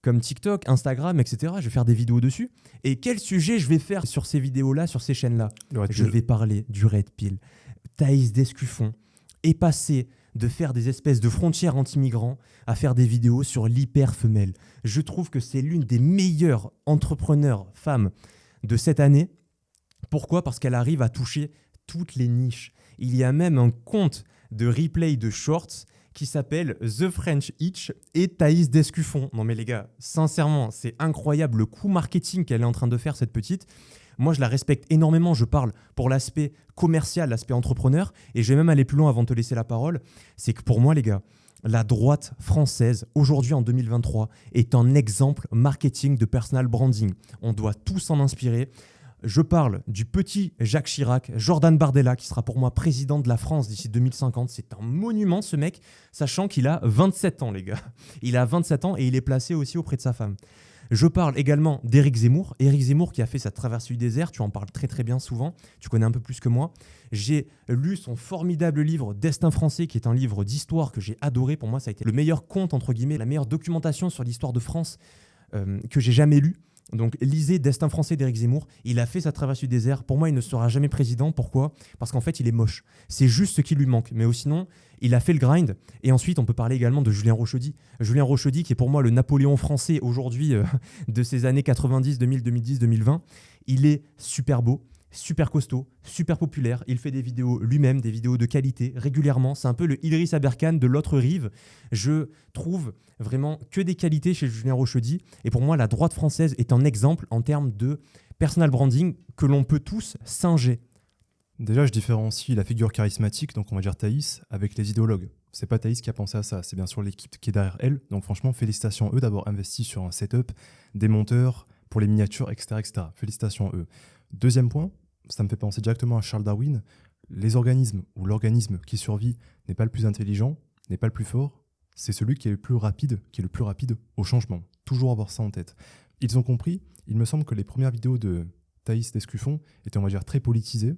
comme TikTok, Instagram, etc. Je vais faire des vidéos dessus. Et quel sujet je vais faire sur ces vidéos-là, sur ces chaînes-là Je vais parler du Red Pill. Thaïs Descuffon est passé de faire des espèces de frontières anti-migrants à faire des vidéos sur l'hyper-femelle. Je trouve que c'est l'une des meilleures entrepreneurs femmes de cette année. Pourquoi? Parce qu'elle arrive à toucher toutes les niches. Il y a même un compte de replay de shorts qui s'appelle The French Itch et Thaïs Descuffon. Non mais les gars, sincèrement, c'est incroyable le coup marketing qu'elle est en train de faire cette petite. Moi, je la respecte énormément. Je parle pour l'aspect commercial, l'aspect entrepreneur. Et je vais même aller plus loin avant de te laisser la parole. C'est que pour moi, les gars, la droite française, aujourd'hui en 2023, est un exemple marketing de personal branding. On doit tous en inspirer. Je parle du petit Jacques Chirac, Jordan Bardella, qui sera pour moi président de la France d'ici 2050. C'est un monument, ce mec, sachant qu'il a 27 ans, les gars. Il a 27 ans et il est placé aussi auprès de sa femme. Je parle également d'Éric Zemmour. Éric Zemmour qui a fait sa traversée du désert, tu en parles très très bien souvent, tu connais un peu plus que moi. J'ai lu son formidable livre Destin français, qui est un livre d'histoire que j'ai adoré. Pour moi, ça a été le meilleur conte, entre guillemets, la meilleure documentation sur l'histoire de France euh, que j'ai jamais lu. Donc lisez Destin français d'Éric Zemmour. Il a fait sa traversée du désert. Pour moi, il ne sera jamais président. Pourquoi? Parce qu'en fait, il est moche. C'est juste ce qui lui manque. Mais sinon, il a fait le grind. Et ensuite, on peut parler également de Julien Rochedy. Julien Rochedy, qui est pour moi le Napoléon français aujourd'hui euh, de ces années 90, 2000, 2010, 2020. Il est super beau super costaud, super populaire. Il fait des vidéos lui-même, des vidéos de qualité régulièrement. C'est un peu le Idriss Aberkan de l'autre rive. Je trouve vraiment que des qualités chez Julien Rochedy. Et pour moi, la droite française est un exemple en termes de personal branding que l'on peut tous singer. Déjà, je différencie la figure charismatique, donc on va dire Thaïs, avec les idéologues. C'est pas Thaïs qui a pensé à ça, c'est bien sûr l'équipe qui est derrière elle. Donc franchement, félicitations eux d'avoir investi sur un setup, des monteurs pour les miniatures, etc. etc. Félicitations eux. Deuxième point, ça me fait penser directement à Charles Darwin. Les organismes ou l'organisme qui survit n'est pas le plus intelligent, n'est pas le plus fort, c'est celui qui est le plus rapide, qui est le plus rapide au changement. Toujours avoir ça en tête. Ils ont compris, il me semble que les premières vidéos de Thaïs Descuffon étaient, on va dire, très politisées.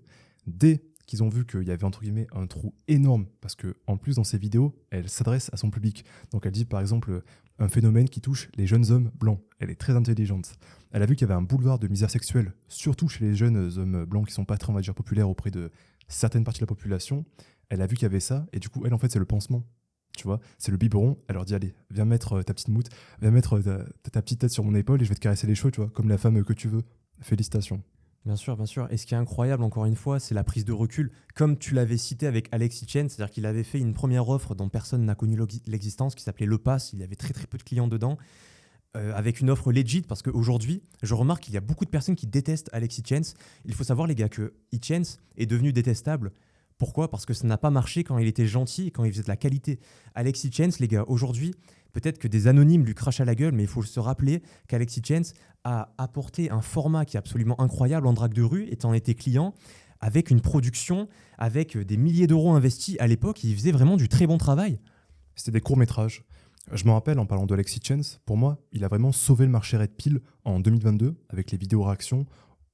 Dès qu'ils ont vu qu'il y avait entre guillemets un trou énorme parce que en plus dans ses vidéos, elle s'adresse à son public. Donc elle dit par exemple un phénomène qui touche les jeunes hommes blancs. Elle est très intelligente. Elle a vu qu'il y avait un boulevard de misère sexuelle, surtout chez les jeunes hommes blancs qui sont pas très on va dire populaires auprès de certaines parties de la population. Elle a vu qu'il y avait ça et du coup elle en fait c'est le pansement tu vois, c'est le biberon. Elle leur dit allez, viens mettre euh, ta petite moute, viens mettre euh, ta, petite tête sur mon épaule et je vais te caresser les cheveux, tu vois, comme la femme que tu veux. Félicitations. Bien sûr, bien sûr. Et ce qui est incroyable, encore une fois, c'est la prise de recul. Comme tu l'avais cité avec Alexis Chen, c'est-à-dire qu'il avait fait une première offre dont personne n'a connu l'existence, qui s'appelait Le Pass. Il y avait très très peu de clients dedans. Euh, avec une offre legit, parce qu'aujourd'hui, je remarque qu'il y a beaucoup de personnes qui détestent Alexis Chance. Il faut savoir, les gars, que Chance est devenu détestable pourquoi? Parce que ça n'a pas marché quand il était gentil et quand il faisait de la qualité. Alexis Chance, les gars, aujourd'hui, peut-être que des anonymes lui crachent à la gueule, mais il faut se rappeler qu'Alexis Chance a apporté un format qui est absolument incroyable en drague de rue, étant été client, avec une production, avec des milliers d'euros investis à l'époque. Il faisait vraiment du très bon travail. C'était des courts-métrages. Je me rappelle, en parlant d'Alexis Chance, pour moi, il a vraiment sauvé le marché Red Pill en 2022 avec les vidéos réactions.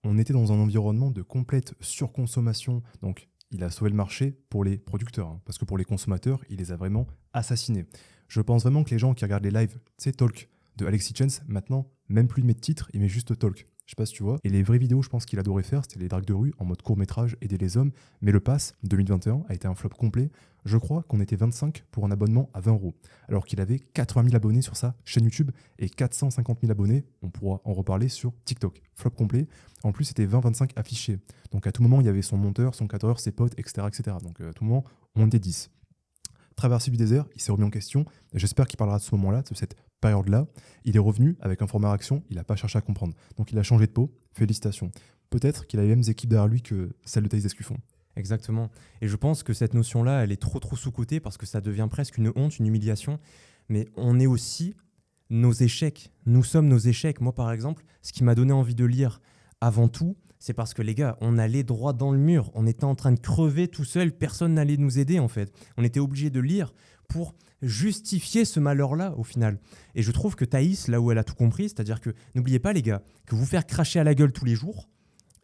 On était dans un environnement de complète surconsommation, donc il a sauvé le marché pour les producteurs, hein, parce que pour les consommateurs, il les a vraiment assassinés. Je pense vraiment que les gens qui regardent les lives, sais, Talk de Alexis Chance, maintenant, même plus de titre, il met juste Talk. Je sais pas si tu vois. Et les vraies vidéos, je pense qu'il adorait faire, c'était les drags de rue en mode court métrage, aider les hommes. Mais le pass 2021 a été un flop complet. Je crois qu'on était 25 pour un abonnement à 20 euros, alors qu'il avait 80 000 abonnés sur sa chaîne YouTube et 450 000 abonnés. On pourra en reparler sur TikTok. Flop complet. En plus, c'était 20-25 affichés. Donc à tout moment, il y avait son monteur, son cadreur, ses potes, etc. etc. Donc à tout moment, on était 10. Traversé du désert, il s'est remis en question. J'espère qu'il parlera de ce moment-là, de cette période-là. Il est revenu avec un format action, il n'a pas cherché à comprendre. Donc il a changé de peau. Félicitations. Peut-être qu'il a les mêmes équipes derrière lui que celle de Thaïs Escuffon. Exactement. Et je pense que cette notion-là, elle est trop trop sous-cotée parce que ça devient presque une honte, une humiliation. Mais on est aussi nos échecs. Nous sommes nos échecs. Moi, par exemple, ce qui m'a donné envie de lire avant tout, c'est parce que les gars, on allait droit dans le mur. On était en train de crever tout seul. Personne n'allait nous aider en fait. On était obligé de lire pour justifier ce malheur-là au final. Et je trouve que Thaïs, là où elle a tout compris, c'est-à-dire que n'oubliez pas les gars, que vous faire cracher à la gueule tous les jours,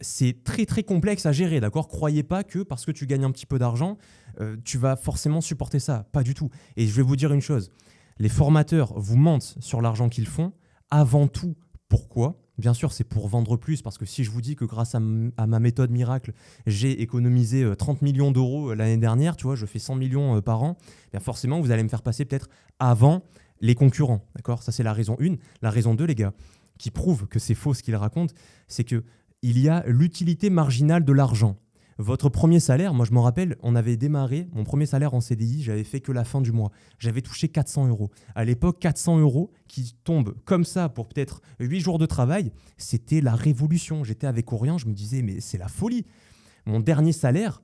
c'est très très complexe à gérer, d'accord? Croyez pas que parce que tu gagnes un petit peu d'argent, euh, tu vas forcément supporter ça. Pas du tout. Et je vais vous dire une chose, les formateurs vous mentent sur l'argent qu'ils font avant tout. Pourquoi? Bien sûr, c'est pour vendre plus, parce que si je vous dis que grâce à, ma méthode miracle, j'ai économisé 30 euh, millions d'euros euh, l'année dernière, tu vois, je fais 100 millions euh, par an, bien forcément, vous allez me faire passer peut-être avant les concurrents. D'accord? Ça, c'est la raison 1. La raison 2, les gars, qui prouve que c'est faux ce qu'il raconte, c'est qu'il y a l'utilité marginale de l'argent. Votre premier salaire, moi je me rappelle, on avait démarré, mon premier salaire en CDI, j'avais fait que la fin du mois. J'avais touché 400 euros. À l'époque, 400 euros qui tombent comme ça pour peut-être 8 jours de travail, c'était la révolution. J'étais avec Orient, je me disais, mais c'est la folie. Mon dernier salaire,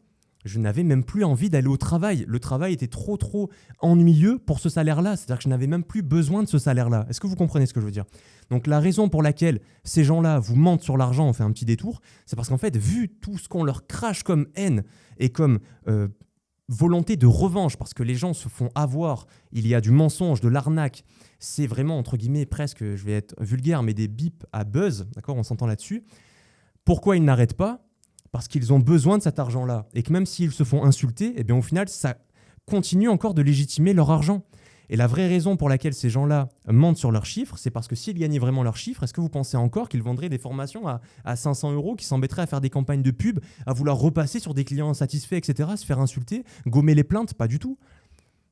je n'avais même plus envie d'aller au travail. Le travail était trop, trop ennuyeux pour ce salaire-là. C'est-à-dire que je n'avais même plus besoin de ce salaire-là. Est-ce que vous comprenez ce que je veux dire? Donc la raison pour laquelle ces gens-là vous mentent sur l'argent, on fait un petit détour, c'est parce qu'en fait, vu tout ce qu'on leur crache comme haine et comme euh, volonté de revanche, parce que les gens se font avoir, il y a du mensonge, de l'arnaque, c'est vraiment, entre guillemets, presque, je vais être vulgaire, mais des bips à buzz, d'accord? On s'entend là-dessus. Pourquoi ils n'arrêtent pas? Parce qu'ils ont besoin de cet argent-là. Et que même s'ils se font insulter, eh bien au final, ça continue encore de légitimer leur argent. Et la vraie raison pour laquelle ces gens-là mentent sur leurs chiffres, c'est parce que s'ils gagnaient vraiment leurs chiffres, est-ce que vous pensez encore qu'ils vendraient des formations à, à 500 euros, qui s'embêteraient à faire des campagnes de pub, à vouloir repasser sur des clients insatisfaits, etc., se faire insulter, gommer les plaintes? Pas du tout.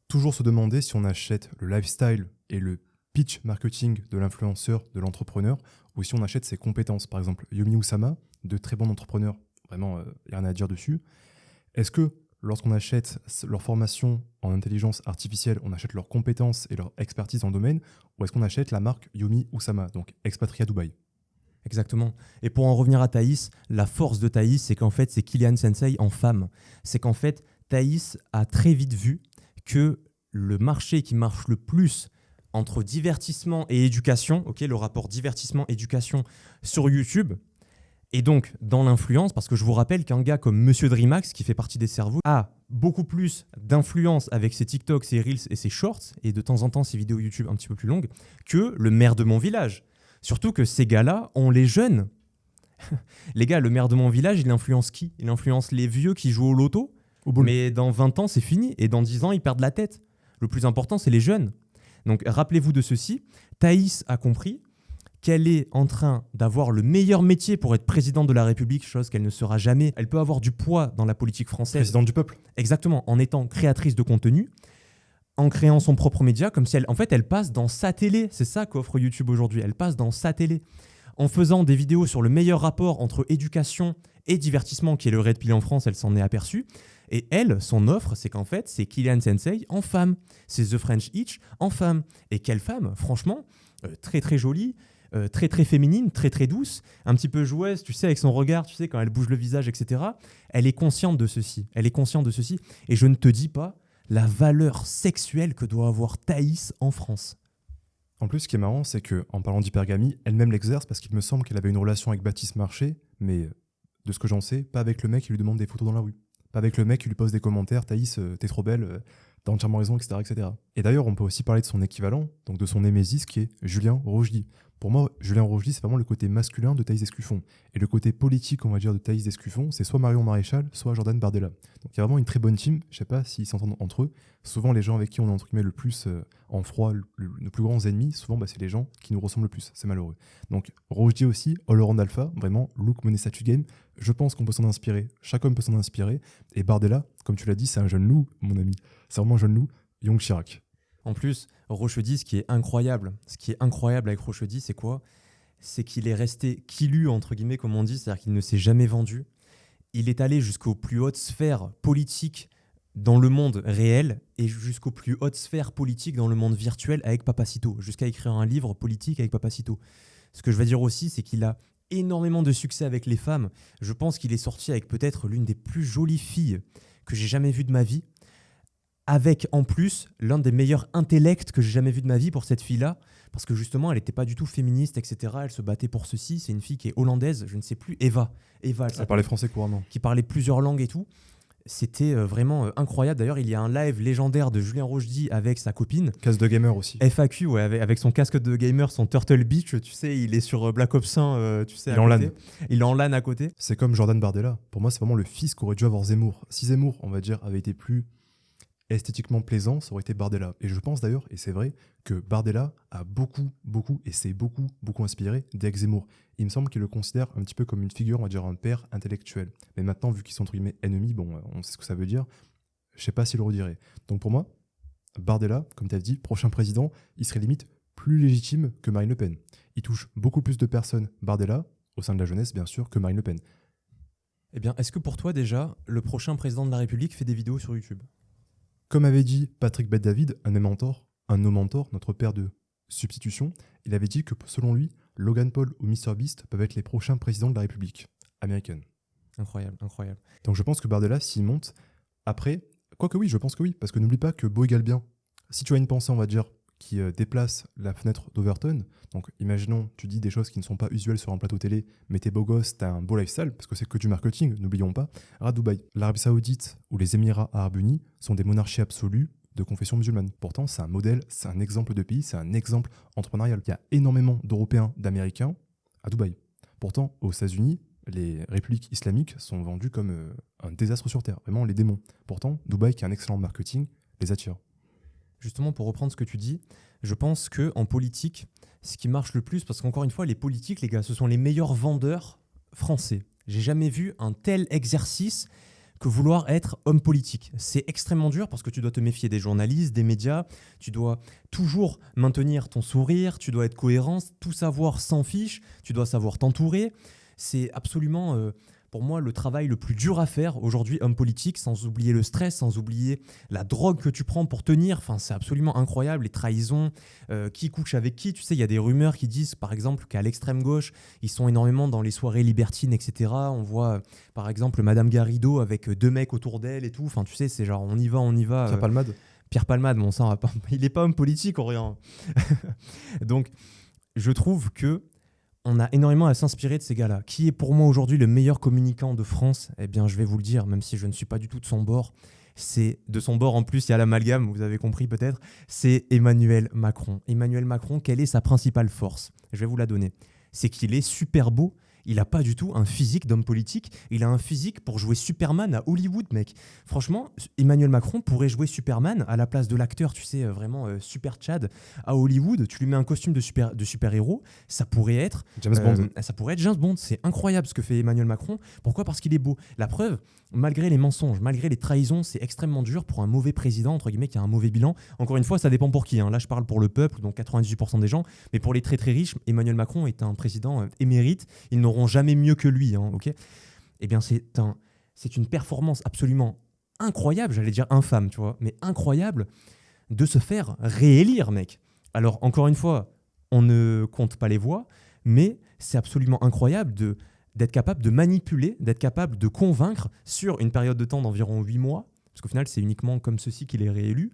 Toujours se demander si on achète le lifestyle et le pitch marketing de l'influenceur, de l'entrepreneur, ou si on achète ses compétences. Par exemple, Yomi Usama, de très bons entrepreneurs vraiment, il euh, rien à dire dessus. Est-ce que lorsqu'on achète leur formation en intelligence artificielle, on achète leurs compétences et leur expertise dans le domaine, ou est-ce qu'on achète la marque Yomi Usama, donc expatrié à Dubaï? Exactement. Et pour en revenir à Thaïs, la force de Thaïs, c'est qu'en fait, c'est Kylian Sensei en femme. C'est qu'en fait, Thaïs a très vite vu que le marché qui marche le plus entre divertissement et éducation, ok, le rapport divertissement-éducation sur YouTube, et donc, dans l'influence, parce que je vous rappelle qu'un gars comme Monsieur Dreamax, qui fait partie des cerveaux, a beaucoup plus d'influence avec ses TikToks, ses Reels et ses Shorts, et de temps en temps ses vidéos YouTube un petit peu plus longues, que le maire de mon village. Surtout que ces gars-là ont les jeunes. Les gars, le maire de mon village, il influence qui? Il influence les vieux qui jouent au loto. Au. Mais dans 20 ans, c'est fini. Et dans 10 ans, ils perdent la tête. Le plus important, c'est les jeunes. Donc rappelez-vous de ceci. Thaïs a compris qu'elle est en train d'avoir le meilleur métier pour être présidente de la République, chose qu'elle ne sera jamais. Elle peut avoir du poids dans la politique française. Présidente du peuple. Exactement, en étant créatrice de contenu, en créant son propre média, comme si elle, en fait, elle passe dans sa télé. C'est ça qu'offre YouTube aujourd'hui. Elle passe dans sa télé. En faisant des vidéos sur le meilleur rapport entre éducation et divertissement, qui est le Red Pill en France, elle s'en est aperçue. Et elle, son offre, c'est qu'en fait, c'est Kylian Sensei en femme. C'est The French Itch en femme. Et quelle femme, franchement, euh, très très jolie, euh, très très féminine, très très douce, un petit peu joueuse, tu sais, avec son regard, tu sais, quand elle bouge le visage, etc. Elle est consciente de ceci. Elle est consciente de ceci. Et je ne te dis pas la valeur sexuelle que doit avoir Thaïs en France. En plus, ce qui est marrant, c'est que en parlant d'hypergamie, elle-même l'exerce parce qu'il me semble qu'elle avait une relation avec Baptiste Marché, mais de ce que j'en sais, pas avec le mec qui lui demande des photos dans la rue. Pas avec le mec qui lui pose des commentaires, Thaïs, euh, t'es trop belle, euh, t'as entièrement raison, etc., etc. Et d'ailleurs, on peut aussi parler de son équivalent, donc de son némésis, qui est Julien Rochdy. Pour moi, Julien Rochdy, c'est vraiment le côté masculin de Thaïs Escuffon. Et le côté politique, on va dire, de Thaïs Escuffon, c'est soit Marion Maréchal, soit Jordan Bardella. Donc il y a vraiment une très bonne team. Je sais pas s'ils s'entendent entre eux. Souvent, les gens avec qui on est entre guillemets le plus euh, en froid, nos plus grands ennemis, souvent, bah, c'est les gens qui nous ressemblent le plus. C'est malheureux. Donc Rochdy aussi, All Around Alpha, vraiment, look, money, statue game. Je pense qu'on peut s'en inspirer. Chaque homme peut s'en inspirer. Et Bardella, comme tu l'as dit, c'est un jeune loup, mon ami. C'est vraiment un jeune loup. Young Chirac. En plus, Rochedy, ce qui est incroyable, ce qui est incroyable avec Rochedy, c'est quoi? C'est qu'il est resté kilu, entre guillemets, comme on dit, c'est-à-dire qu'il ne s'est jamais vendu. Il est allé jusqu'aux plus hautes sphères politiques dans le monde réel et jusqu'aux plus hautes sphères politiques dans le monde virtuel avec Papacito, jusqu'à écrire un livre politique avec Papacito. Ce que je vais dire aussi, c'est qu'il a énormément de succès avec les femmes. Je pense qu'il est sorti avec peut-être l'une des plus jolies filles que j'ai jamais vues de ma vie avec en plus l'un des meilleurs intellects que j'ai jamais vu de ma vie pour cette fille-là, parce que justement, elle n'était pas du tout féministe, etc. Elle se battait pour ceci. C'est une fille qui est hollandaise, je ne sais plus, Eva. Eva, elle parlait français couramment. qui parlait plusieurs langues et tout. C'était euh, vraiment euh, incroyable. D'ailleurs, il y a un live légendaire de Julien Rochdy avec sa copine. Casse de gamer aussi. FAQ, ouais, avec, avec son casque de gamer, son Turtle Beach, tu sais, il est sur euh, Black Ops 1, euh, tu sais. Il est en. LAN. Il est en LAN à côté. C'est comme Jordan Bardella. Pour moi, c'est vraiment le fils qu'aurait dû avoir Zemmour. Si Zemmour, on va dire, avait été plus esthétiquement plaisant, ça aurait été Bardella. Et je pense d'ailleurs, et c'est vrai, que Bardella a beaucoup, beaucoup, et c'est beaucoup, beaucoup inspiré Zemmour. Il me semble qu'il le considère un petit peu comme une figure, on va dire, un père intellectuel. Mais maintenant, vu qu'ils sont entre guillemets ennemis, bon, euh, on sait ce que ça veut dire, je sais pas s'il le redirait. Donc pour moi, Bardella, comme tu as dit, prochain président, il serait limite plus légitime que Marine Le Pen. Il touche beaucoup plus de personnes, Bardella, au sein de la jeunesse, bien sûr, que Marine Le Pen. Eh bien, est-ce que pour toi, déjà, le prochain président de la République fait des vidéos sur YouTube? Comme avait dit Patrick Bet-David, un de mes mentors, un de nos mentors, notre père de substitution, il avait dit que selon lui, Logan Paul ou MrBeast peuvent être les prochains présidents de la République américaine. Incroyable, incroyable. Donc je pense que Bardella, s'il monte, après, quoique oui, je pense que oui, parce que n'oublie pas que beau égale bien. Si tu as une pensée, on va dire, qui euh, déplace la fenêtre d'Overton, donc imaginons, tu dis des choses qui ne sont pas usuelles sur un plateau télé, mais t'es beau gosse, t'as un beau lifestyle, parce que c'est que du marketing, n'oublions pas. À Dubaï, l'Arabie Saoudite ou les Émirats Arabes Unis sont des monarchies absolues de confession musulmane. Pourtant, c'est un modèle, c'est un exemple de pays, c'est un exemple entrepreneurial. Il y a énormément d'Européens, d'Américains à Dubaï. Pourtant, aux États-Unis, les républiques islamiques sont vendues comme euh, un désastre sur Terre, vraiment les démons. Pourtant, Dubaï, qui a un excellent marketing, les attire. Justement, pour reprendre ce que tu dis, je pense que en politique, ce qui marche le plus, parce qu'encore une fois, les politiques, les gars, ce sont les meilleurs vendeurs français. J'ai jamais vu un tel exercice que vouloir être homme politique. C'est extrêmement dur parce que tu dois te méfier des journalistes, des médias, tu dois toujours maintenir ton sourire, tu dois être cohérent, tout savoir sans fiche, tu dois savoir t'entourer. C'est absolument, euh, pour moi, le travail le plus dur à faire aujourd'hui, homme politique, sans oublier le stress, sans oublier la drogue que tu prends pour tenir. Enfin, c'est absolument incroyable, les trahisons, euh, qui couche avec qui. Tu sais, il y a des rumeurs qui disent, par exemple, qu'à l'extrême gauche, ils sont énormément dans les soirées libertines, etc. On voit, par exemple, Madame Garrido avec deux mecs autour d'elle et tout. Enfin, tu sais, c'est genre, on y va, on y va. Pierre euh, Palmade Pierre Palmade, bon, ça, on va pas- il n'est pas homme politique rien. Donc, je trouve que on a énormément à s'inspirer de ces gars-là. Qui est pour moi aujourd'hui le meilleur communicant de France? Eh bien, je vais vous le dire, même si je ne suis pas du tout de son bord. C'est de son bord en plus, il y a l'amalgame, vous avez compris peut-être. C'est Emmanuel Macron. Emmanuel Macron, quelle est sa principale force? Je vais vous la donner. C'est qu'il est super beau il a pas du tout un physique d'homme politique. Il a un physique pour jouer Superman à Hollywood, mec. Franchement, Emmanuel Macron pourrait jouer Superman à la place de l'acteur, tu sais, euh, vraiment euh, super Chad à Hollywood. Tu lui mets un costume de super de super héros, ça pourrait être James Bond. euh, ça pourrait être James Bond. C'est incroyable ce que fait Emmanuel Macron. Pourquoi? Parce qu'il est beau. La preuve, malgré les mensonges, malgré les trahisons, c'est extrêmement dur pour un mauvais président entre guillemets qui a un mauvais bilan. Encore une fois, ça dépend pour qui. hein. Là, je parle pour le peuple, donc 98% des gens. Mais pour les très très riches, Emmanuel Macron est un président euh, émérite. Ils jamais mieux que lui. hein, ok? Eh bien, c'est un, c'est une performance absolument incroyable. J'allais dire infâme, tu vois, mais incroyable de se faire réélire, mec. Alors, encore une fois, on ne compte pas les voix, mais c'est absolument incroyable de d'être capable de manipuler, d'être capable de convaincre sur une période de temps d'environ 8 mois, parce qu'au final, c'est uniquement comme ceci qu'il est réélu,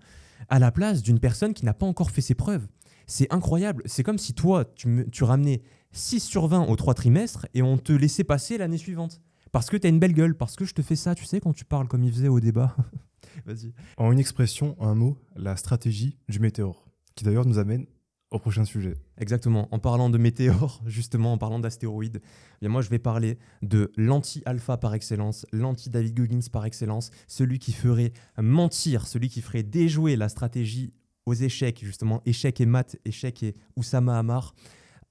à la place d'une personne qui n'a pas encore fait ses preuves. C'est incroyable. C'est comme si toi, tu, me- tu ramenais 6 sur 20 aux 3 trimestres et on te laissait passer l'année suivante. Parce que tu as une belle gueule, parce que je te fais ça, tu sais, quand tu parles comme il faisait au débat. Vas-y. En une expression, un mot, la stratégie du météore, qui d'ailleurs nous amène au prochain sujet. Exactement. En parlant de météores, justement, en parlant d'astéroïdes, eh moi je vais parler de l'anti-alpha par excellence, l'anti-David Goggins par excellence, celui qui ferait mentir, celui qui ferait déjouer la stratégie aux échecs, justement, échec et maths, échec et Oussama Hamar,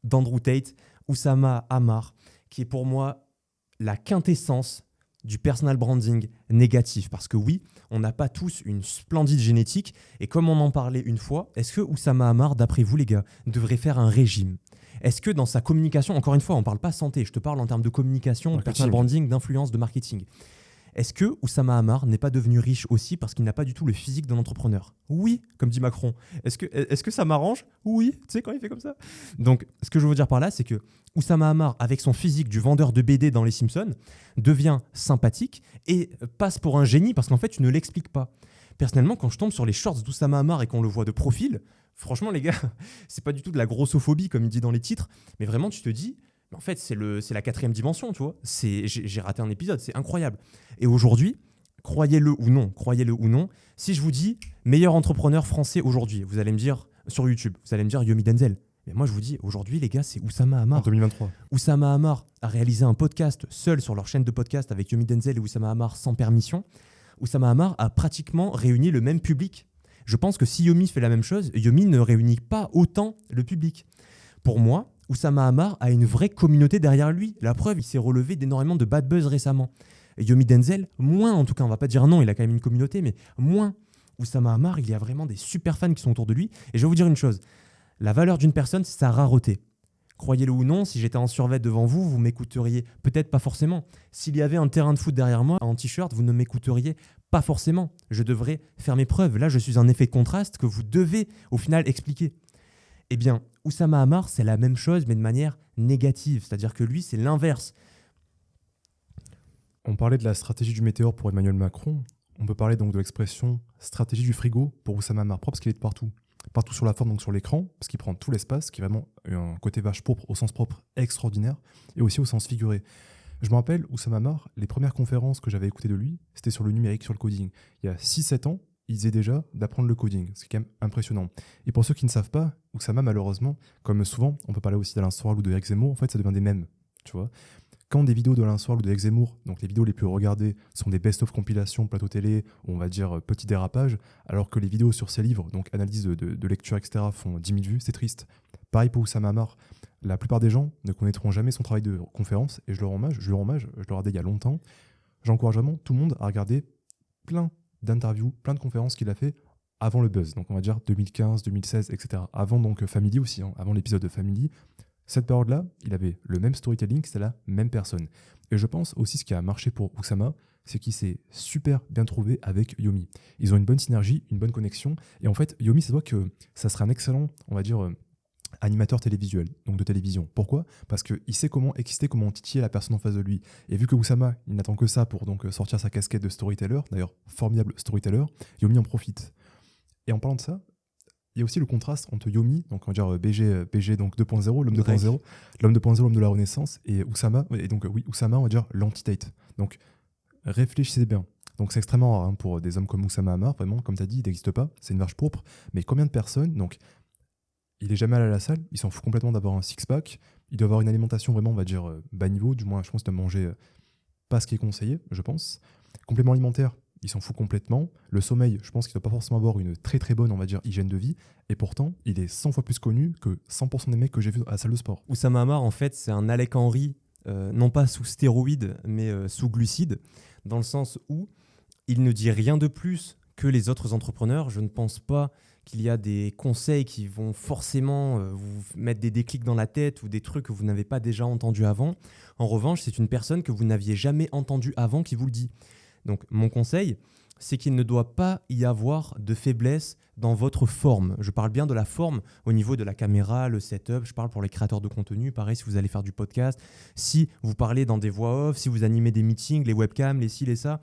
d'Andrew Tate, Oussama Hamar, qui est pour moi la quintessence du personal branding négatif. Parce que oui, on n'a pas tous une splendide génétique. Et comme on en parlait une fois, est-ce que Oussama Hamar, d'après vous les gars, devrait faire un régime? Est-ce que dans sa communication, encore une fois, on ne parle pas santé, je te parle en termes de communication, de personal branding, d'influence, de marketing. Est-ce que Oussama Hamar n'est pas devenu riche aussi parce qu'il n'a pas du tout le physique d'un entrepreneur? Oui, comme dit Macron. Est-ce que, est que ça m'arrange? Oui, tu sais quand il fait comme ça. Donc, ce que je veux dire par là, c'est que Oussama Hamar, avec son physique du vendeur de BD dans Les Simpsons, devient sympathique et passe pour un génie parce qu'en fait, tu ne l'expliques pas. Personnellement, quand je tombe sur les shorts d'Oussama Hamar et qu'on le voit de profil, franchement, les gars, c'est pas du tout de la grossophobie comme il dit dans les titres, mais vraiment, tu te dis, mais en fait, c'est la quatrième dimension, tu vois. J'ai raté un épisode, c'est incroyable. Et aujourd'hui, croyez-le ou non, croyez-le ou non, si je vous dis meilleur entrepreneur français aujourd'hui, vous allez me dire sur YouTube, vous allez me dire Yomi Denzel. Mais moi, je vous dis, aujourd'hui, les gars, c'est Oussama En Hamar. 2023. Oussama Hamar a réalisé un podcast seul sur leur chaîne de podcast avec Yomi Denzel et Oussama Hamar sans permission. Oussama Hamar a pratiquement réuni le même public. Je pense que si Yomi fait la même chose, Yomi ne réunit pas autant le public. Pour moi, Oussama Hamar a une vraie communauté derrière lui. La preuve, il s'est relevé d'énormément de bad buzz récemment. Yomi Denzel, moins en tout cas, on va pas dire non, il a quand même une communauté, mais moins. Oussama Hamar, il y a vraiment des super fans qui sont autour de lui. Et je vais vous dire une chose, la valeur d'une personne, c'est sa rareté. Croyez-le ou non, si j'étais en survêt devant vous, vous m'écouteriez peut-être pas forcément. S'il y avait un terrain de foot derrière moi en t-shirt, vous ne m'écouteriez pas forcément. Je devrais faire mes preuves. Là, je suis un effet de contraste que vous devez au final expliquer. Eh bien, Oussama Hamar, c'est la même chose, mais de manière négative. C'est-à-dire que lui, c'est l'inverse. On parlait de la stratégie du météore pour Emmanuel Macron. On peut parler donc de l'expression stratégie du frigo pour Oussama Hamar, parce qu'il est de partout. Partout sur la forme, donc sur l'écran, parce qu'il prend tout l'espace, qui est vraiment un côté vache pourpre au sens propre extraordinaire, et aussi au sens figuré. Je me rappelle, Oussama Hamar, les premières conférences que j'avais écoutées de lui, c'était sur le numérique, sur le coding. Il y a 6-7 ans, il disait déjà d'apprendre le coding, ce qui est quand même impressionnant. Et pour ceux qui ne savent pas, Oussama, malheureusement, comme souvent, on peut parler aussi d'Alain Soral ou de Eric Zemmour, en fait, ça devient des mèmes, tu vois. Quand des vidéos d'Alain Soral ou d'Eric Zemmour, donc les vidéos les plus regardées, sont des best-of compilations, plateau télé, ou on va dire euh, petit dérapage, alors que les vidéos sur ces livres, donc analyse de, de- de lecture, etc., font 10 000 vues, c'est triste. Pareil pour Oussama Hamar. La plupart des gens ne connaîtront jamais son travail de conférence, et je leur rends hommage, je lui rends hommage, je le regardais il y a longtemps. J'encourage vraiment tout le monde à regarder plein d'interviews, plein de conférences qu'il a fait avant le buzz, donc on va dire 2015, 2016, etc. Avant donc euh, Family aussi, hein, avant l'épisode de Family. Cette période-là, il avait le même storytelling, c'était la même personne. Et je pense aussi ce qui a marché pour Oussama, c'est qu'il s'est super bien trouvé avec Yomi. Ils ont une bonne synergie, une bonne connexion. Et en fait, Yomi, ça doit que ça serait un excellent, on va dire, euh, animateur télévisuel, donc de télévision. Pourquoi? Parce qu'il sait comment exister, comment titiller la personne en face de lui. Et vu que Oussama, il n'attend que ça pour donc sortir sa casquette de storyteller, d'ailleurs, formidable storyteller, Yomi en profite. Et en parlant de ça, il y a aussi le contraste entre Yomi, donc on va dire BG, BG donc 2.0, l'homme Drake. 2.0, l'homme 2.0, l'homme de la Renaissance, et Oussama, et donc oui, Oussama, on va dire l'anti-Tate. Donc réfléchissez bien. Donc c'est extrêmement rare hein, pour des hommes comme Oussama Hamar, vraiment, comme tu as dit, il n'existe pas, c'est une vache propre. Mais combien de personnes, donc il est jamais allé à la salle, il s'en fout complètement d'avoir un six-pack, Il doit avoir une alimentation vraiment, on va dire, euh, bas niveau. Du moins, je pense de manger euh, pas ce qui est conseillé, je pense. Complément alimentaire, il s'en fout complètement. Le sommeil, je pense qu'il ne doit pas forcément avoir une très très bonne, on va dire, hygiène de vie. Et pourtant, il est 100 fois plus connu que 100% des mecs que j'ai vus à la salle de sport. Oussama Hamar, en fait, c'est un Alec Henry, euh, non pas sous stéroïdes, mais sous glucides, dans le sens où il ne dit rien de plus que les autres entrepreneurs. Je ne pense pas qu'il y a des conseils qui vont forcément euh, vous mettre des déclics dans la tête ou des trucs que vous n'avez pas déjà entendus avant. En revanche, c'est une personne que vous n'aviez jamais entendue avant qui vous le dit. Donc mon conseil, c'est qu'il ne doit pas y avoir de faiblesse dans votre forme. Je parle bien de la forme au niveau de la caméra, le setup. Je parle pour les créateurs de contenu. Pareil, si vous allez faire du podcast, si vous parlez dans des voix off, si vous animez des meetings, les webcams, les ci, les ça.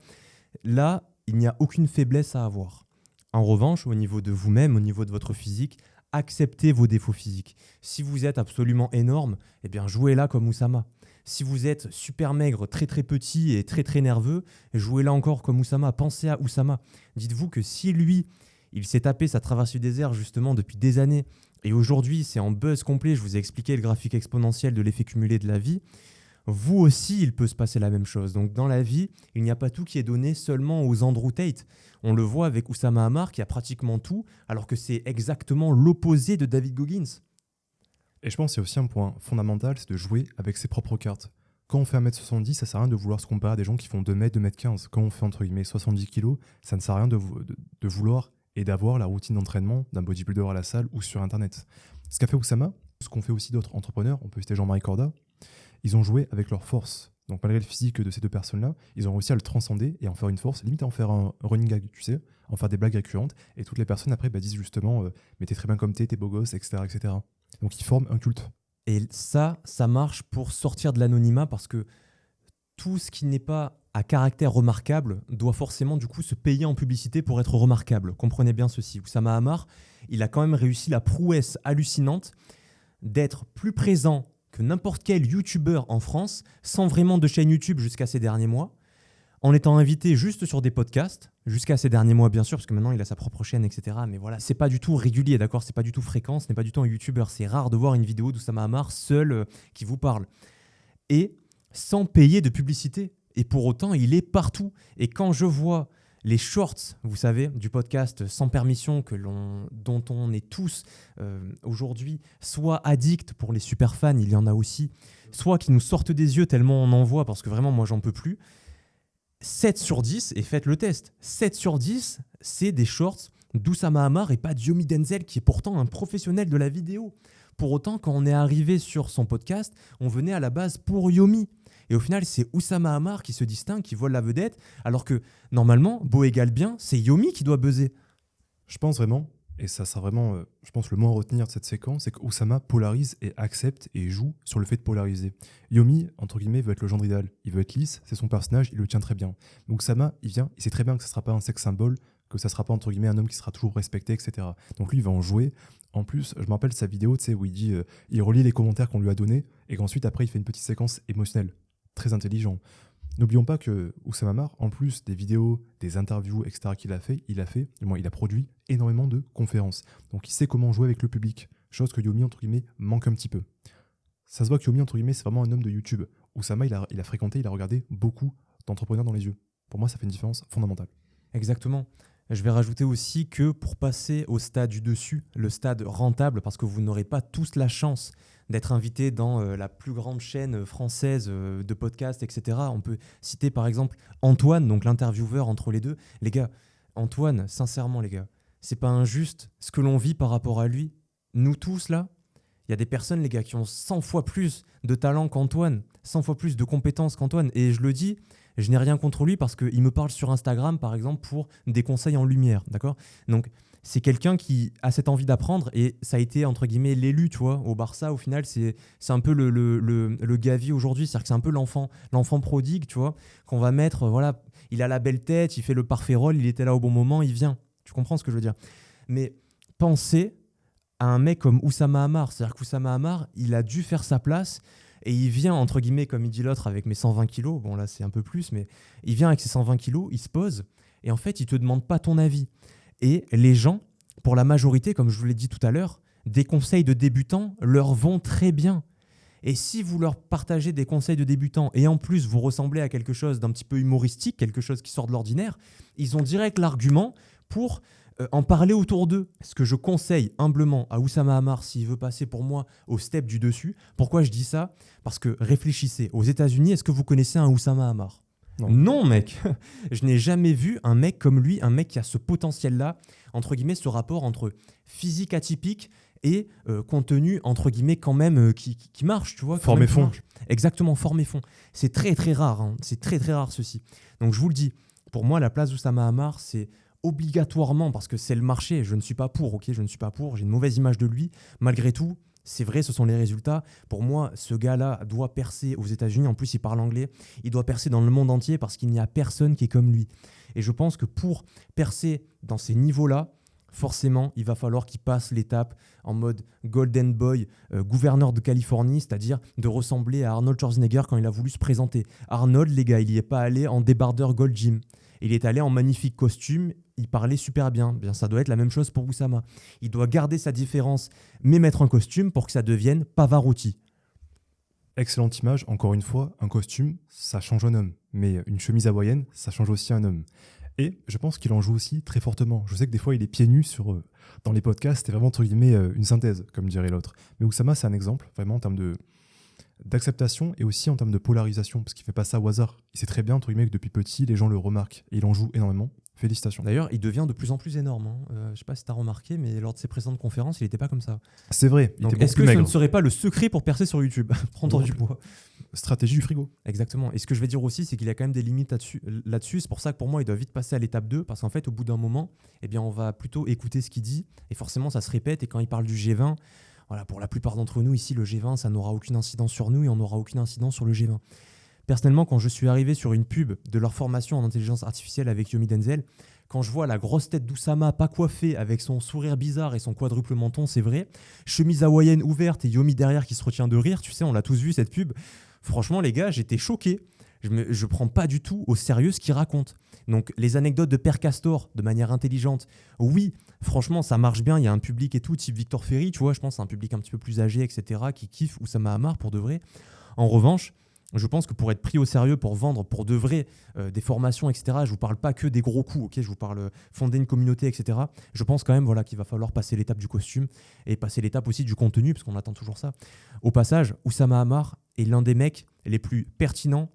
Là, il n'y a aucune faiblesse à avoir. En revanche, au niveau de vous-même, au niveau de votre physique, acceptez vos défauts physiques. Si vous êtes absolument énorme, eh bien jouez là comme Oussama. Si vous êtes super maigre, très très petit et très très nerveux, jouez là encore comme Oussama. Pensez à Oussama. Dites-vous que si lui, il s'est tapé sa traversée du désert justement depuis des années, et aujourd'hui c'est en buzz complet, je vous ai expliqué le graphique exponentiel de l'effet cumulé de la vie, vous aussi, il peut se passer la même chose. Donc dans la vie, il n'y a pas tout qui est donné seulement aux Andrew Tate. On le voit avec Oussama Hamar qui a pratiquement tout, alors que c'est exactement l'opposé de David Goggins. Et je pense qu'il y a aussi un point fondamental, c'est de jouer avec ses propres cartes. Quand on fait 1m70, ça sert à rien de vouloir se comparer à des gens qui font 2m, 2m15. Quand on fait entre guillemets 70 kg, ça ne sert à rien de, de, vouloir et d'avoir la routine d'entraînement d'un bodybuilder à la salle ou sur Internet. Ce qu'a fait Oussama, ce qu'ont fait aussi d'autres entrepreneurs, on peut citer Jean-Marie Corda, ils ont joué avec leur force. Donc malgré le physique de ces deux personnes-là, ils ont réussi à le transcender et en faire une force, limite à en faire un running gag, tu sais, en faire des blagues récurrentes. Et toutes les personnes après bah, disent justement, euh, mais t'es très bien comme t'es, t'es beau gosse, etc., etc. Donc ils forment un culte. Et ça, ça marche pour sortir de l'anonymat parce que tout ce qui n'est pas à caractère remarquable doit forcément du coup se payer en publicité pour être remarquable. Comprenez bien ceci. Oussama Hamar, il a quand même réussi la prouesse hallucinante d'être plus présent n'importe quel YouTuber en France, sans vraiment de chaîne YouTube jusqu'à ces derniers mois, en étant invité juste sur des podcasts, jusqu'à ces derniers mois bien sûr, parce que maintenant il a sa propre chaîne, etc. Mais voilà, c'est pas du tout régulier, d'accord C'est pas du tout fréquent, ce n'est pas du tout un YouTuber. C'est rare de voir une vidéo d'Oussama Hamar seul euh, qui vous parle. Et sans payer de publicité. Et pour autant, il est partout. Et quand je vois les shorts, vous savez, du podcast sans permission que l'on, dont on est tous euh, aujourd'hui soit addicts pour les super fans, il y en a aussi, soit qui nous sortent des yeux tellement on en voit parce que vraiment moi j'en peux plus. 7 sur 10, et faites le test, 7 sur 10, c'est des shorts d'Oussama Hamar et pas Diomi Denzel qui est pourtant un professionnel de la vidéo. Pour autant, quand on est arrivé sur son podcast, on venait à la base pour Yomi. Et au final, c'est Oussama Hamar qui se distingue, qui vole la vedette, alors que normalement, beau égale bien, c'est Yomi qui doit buzzer. Je pense vraiment, et ça sera vraiment, euh, je pense, le mot à retenir de cette séquence, c'est qu'Oussama polarise et accepte et joue sur le fait de polariser. Yomi, entre guillemets, veut être le genre idéal. Il veut être lisse, c'est son personnage, il le tient très bien. Donc Oussama, il vient, il sait très bien que ce ne sera pas un sexe symbole, que ça ne sera pas, entre guillemets, un homme qui sera toujours respecté, etc. Donc lui, il va en jouer. En plus, je me rappelle sa vidéo, tu sais, où il dit, euh, il relit les commentaires qu'on lui a donnés, et qu'ensuite, après, il fait une petite séquence émotionnelle très intelligent. N'oublions pas que Oussama Mar, en plus des vidéos, des interviews, etc. qu'il a fait, il a fait, du moins il a produit énormément de conférences. Donc il sait comment jouer avec le public, chose que Yomi, entre guillemets, manque un petit peu. Ça se voit que Yomi, entre guillemets, c'est vraiment un homme de YouTube. Oussama, il a, il a fréquenté, il a regardé beaucoup d'entrepreneurs dans les yeux. Pour moi, ça fait une différence fondamentale. Exactement. Je vais rajouter aussi que pour passer au stade du dessus, le stade rentable, parce que vous n'aurez pas tous la chance d'être invité dans euh, la plus grande chaîne française euh, de podcasts, etc. On peut citer par exemple Antoine, donc l'intervieweur entre les deux. Les gars, Antoine, sincèrement les gars, c'est pas injuste ce que l'on vit par rapport à lui. Nous tous là, il y a des personnes les gars qui ont 100 fois plus de talent qu'Antoine, 100 fois plus de compétences qu'Antoine. Et je le dis, je n'ai rien contre lui parce qu'il me parle sur Instagram, par exemple, pour des conseils en lumière, d'accord? Donc, c'est quelqu'un qui a cette envie d'apprendre et ça a été, entre guillemets, l'élu, tu au Barça, au final, c'est un peu le, le, le, Gavi aujourd'hui, c'est-à-dire que c'est un peu l'enfant l'enfant prodigue, tu vois, qu'on va mettre, voilà, il a la belle tête, il fait le parfait rôle, il était là au bon moment, il vient. Tu comprends ce que je veux dire? Mais pensez à un mec comme Oussama Hamar, c'est-à-dire qu'Oussama Hamar, il a dû faire sa place et il vient, entre guillemets, comme il dit l'autre, avec mes 120 kilos. Bon, là, c'est un peu plus, mais il vient avec ses 120 kilos, il se pose, et en fait, il te demande pas ton avis. Et les gens, pour la majorité, comme je vous l'ai dit tout à l'heure, des conseils de débutants leur vont très bien. Et si vous leur partagez des conseils de débutants et en plus vous ressemblez à quelque chose d'un petit peu humoristique, quelque chose qui sort de l'ordinaire, ils ont direct l'argument pour euh, en parler autour d'eux. Ce que je conseille humblement à Oussama Hamar s'il veut passer pour moi au step du dessus. Pourquoi je dis ça? Parce que réfléchissez, aux États-Unis, est-ce que vous connaissez un Oussama Hamar? Non. non, mec. je n'ai jamais vu un mec comme lui, un mec qui a ce potentiel-là, entre guillemets, ce rapport entre physique atypique et euh, contenu, entre guillemets, quand même, euh, qui, marche, tu vois. Forme et fond. Exactement, forme et fond. C'est très, très rare. hein. C'est très, très rare, ceci. Donc, je vous le dis, pour moi, la place d'Oussama Hamar, c'est obligatoirement, parce que c'est le marché, je ne suis pas pour, ok, je ne suis pas pour, j'ai une mauvaise image de lui. Malgré tout, c'est vrai, ce sont les résultats. Pour moi, ce gars-là doit percer aux États-Unis. En plus, il parle anglais. Il doit percer dans le monde entier parce qu'il n'y a personne qui est comme lui. Et je pense que pour percer dans ces niveaux-là, forcément, il va falloir qu'il passe l'étape en mode Golden Boy, euh, gouverneur de Californie, c'est-à-dire de ressembler à Arnold Schwarzenegger quand il a voulu se présenter. Arnold, les gars, il n'y est pas allé en débardeur Gold Gym. Il est allé en magnifique costume, il parlait super bien. Bien, ça doit être la même chose pour Oussama. Il doit garder sa différence, mais mettre un costume pour que ça devienne Pavarotti. Excellente image, encore une fois, un costume, ça change un homme. Mais une chemise hawaïenne, ça change aussi un homme. Et je pense qu'il en joue aussi très fortement. Je sais que des fois, il est pieds nus sur, euh, dans les podcasts, c'est vraiment, entre guillemets, euh, une synthèse, comme dirait l'autre. Mais Oussama, c'est un exemple, vraiment, en termes de d'acceptation et aussi en termes de polarisation, parce qu'il fait pas ça au hasard. Il sait très bien, entre guillemets, que depuis petit, les gens le remarquent. Et il en joue énormément. Félicitations. D'ailleurs, il devient de plus en plus énorme. hein. Euh, je sais pas si tu as remarqué, mais lors de ses précédentes conférences, il n'était pas comme ça. C'est vrai, est-ce que plus ce ne maigre. serait pas le secret pour percer sur YouTube? Prendre du poids. Stratégie du frigo. Exactement. Et ce que je vais dire aussi, c'est qu'il y a quand même des limites là-dessus. là-dessus. C'est pour ça que pour moi, il doit vite passer à l'étape 2, parce qu'en fait, au bout d'un moment, eh bien, on va plutôt écouter ce qu'il dit, et forcément, ça se répète. Et quand il parle du G20, voilà, pour la plupart d'entre nous ici, le G20, ça n'aura aucune incidence sur nous, et on n'aura aucune incidence sur le G20. Personnellement, quand je suis arrivé sur une pub de leur formation en intelligence artificielle avec Yomi Denzel, quand je vois la grosse tête d'Oussama pas coiffée avec son sourire bizarre et son quadruple menton, c'est vrai, chemise hawaïenne ouverte et Yomi derrière qui se retient de rire, tu sais, on l'a tous vu cette pub. Franchement, les gars, j'étais choqué. Je ne je prends pas du tout au sérieux ce qu'il raconte. Donc, les anecdotes de Père Castor, de manière intelligente, oui, franchement, ça marche bien. Il y a un public et tout, type Victor Ferry, tu vois, je pense, un public un petit peu plus âgé, etc., qui kiffe Oussama Hamar pour de vrai. En revanche, je pense que pour être pris au sérieux, pour vendre pour de vrai euh, des formations, etc., je vous parle pas que des gros coups, ok, je vous parle euh, fonder une communauté, etc. Je pense quand même voilà, qu'il va falloir passer l'étape du costume et passer l'étape aussi du contenu, parce qu'on attend toujours ça. Au passage, Oussama Hamar est l'un des mecs les plus pertinents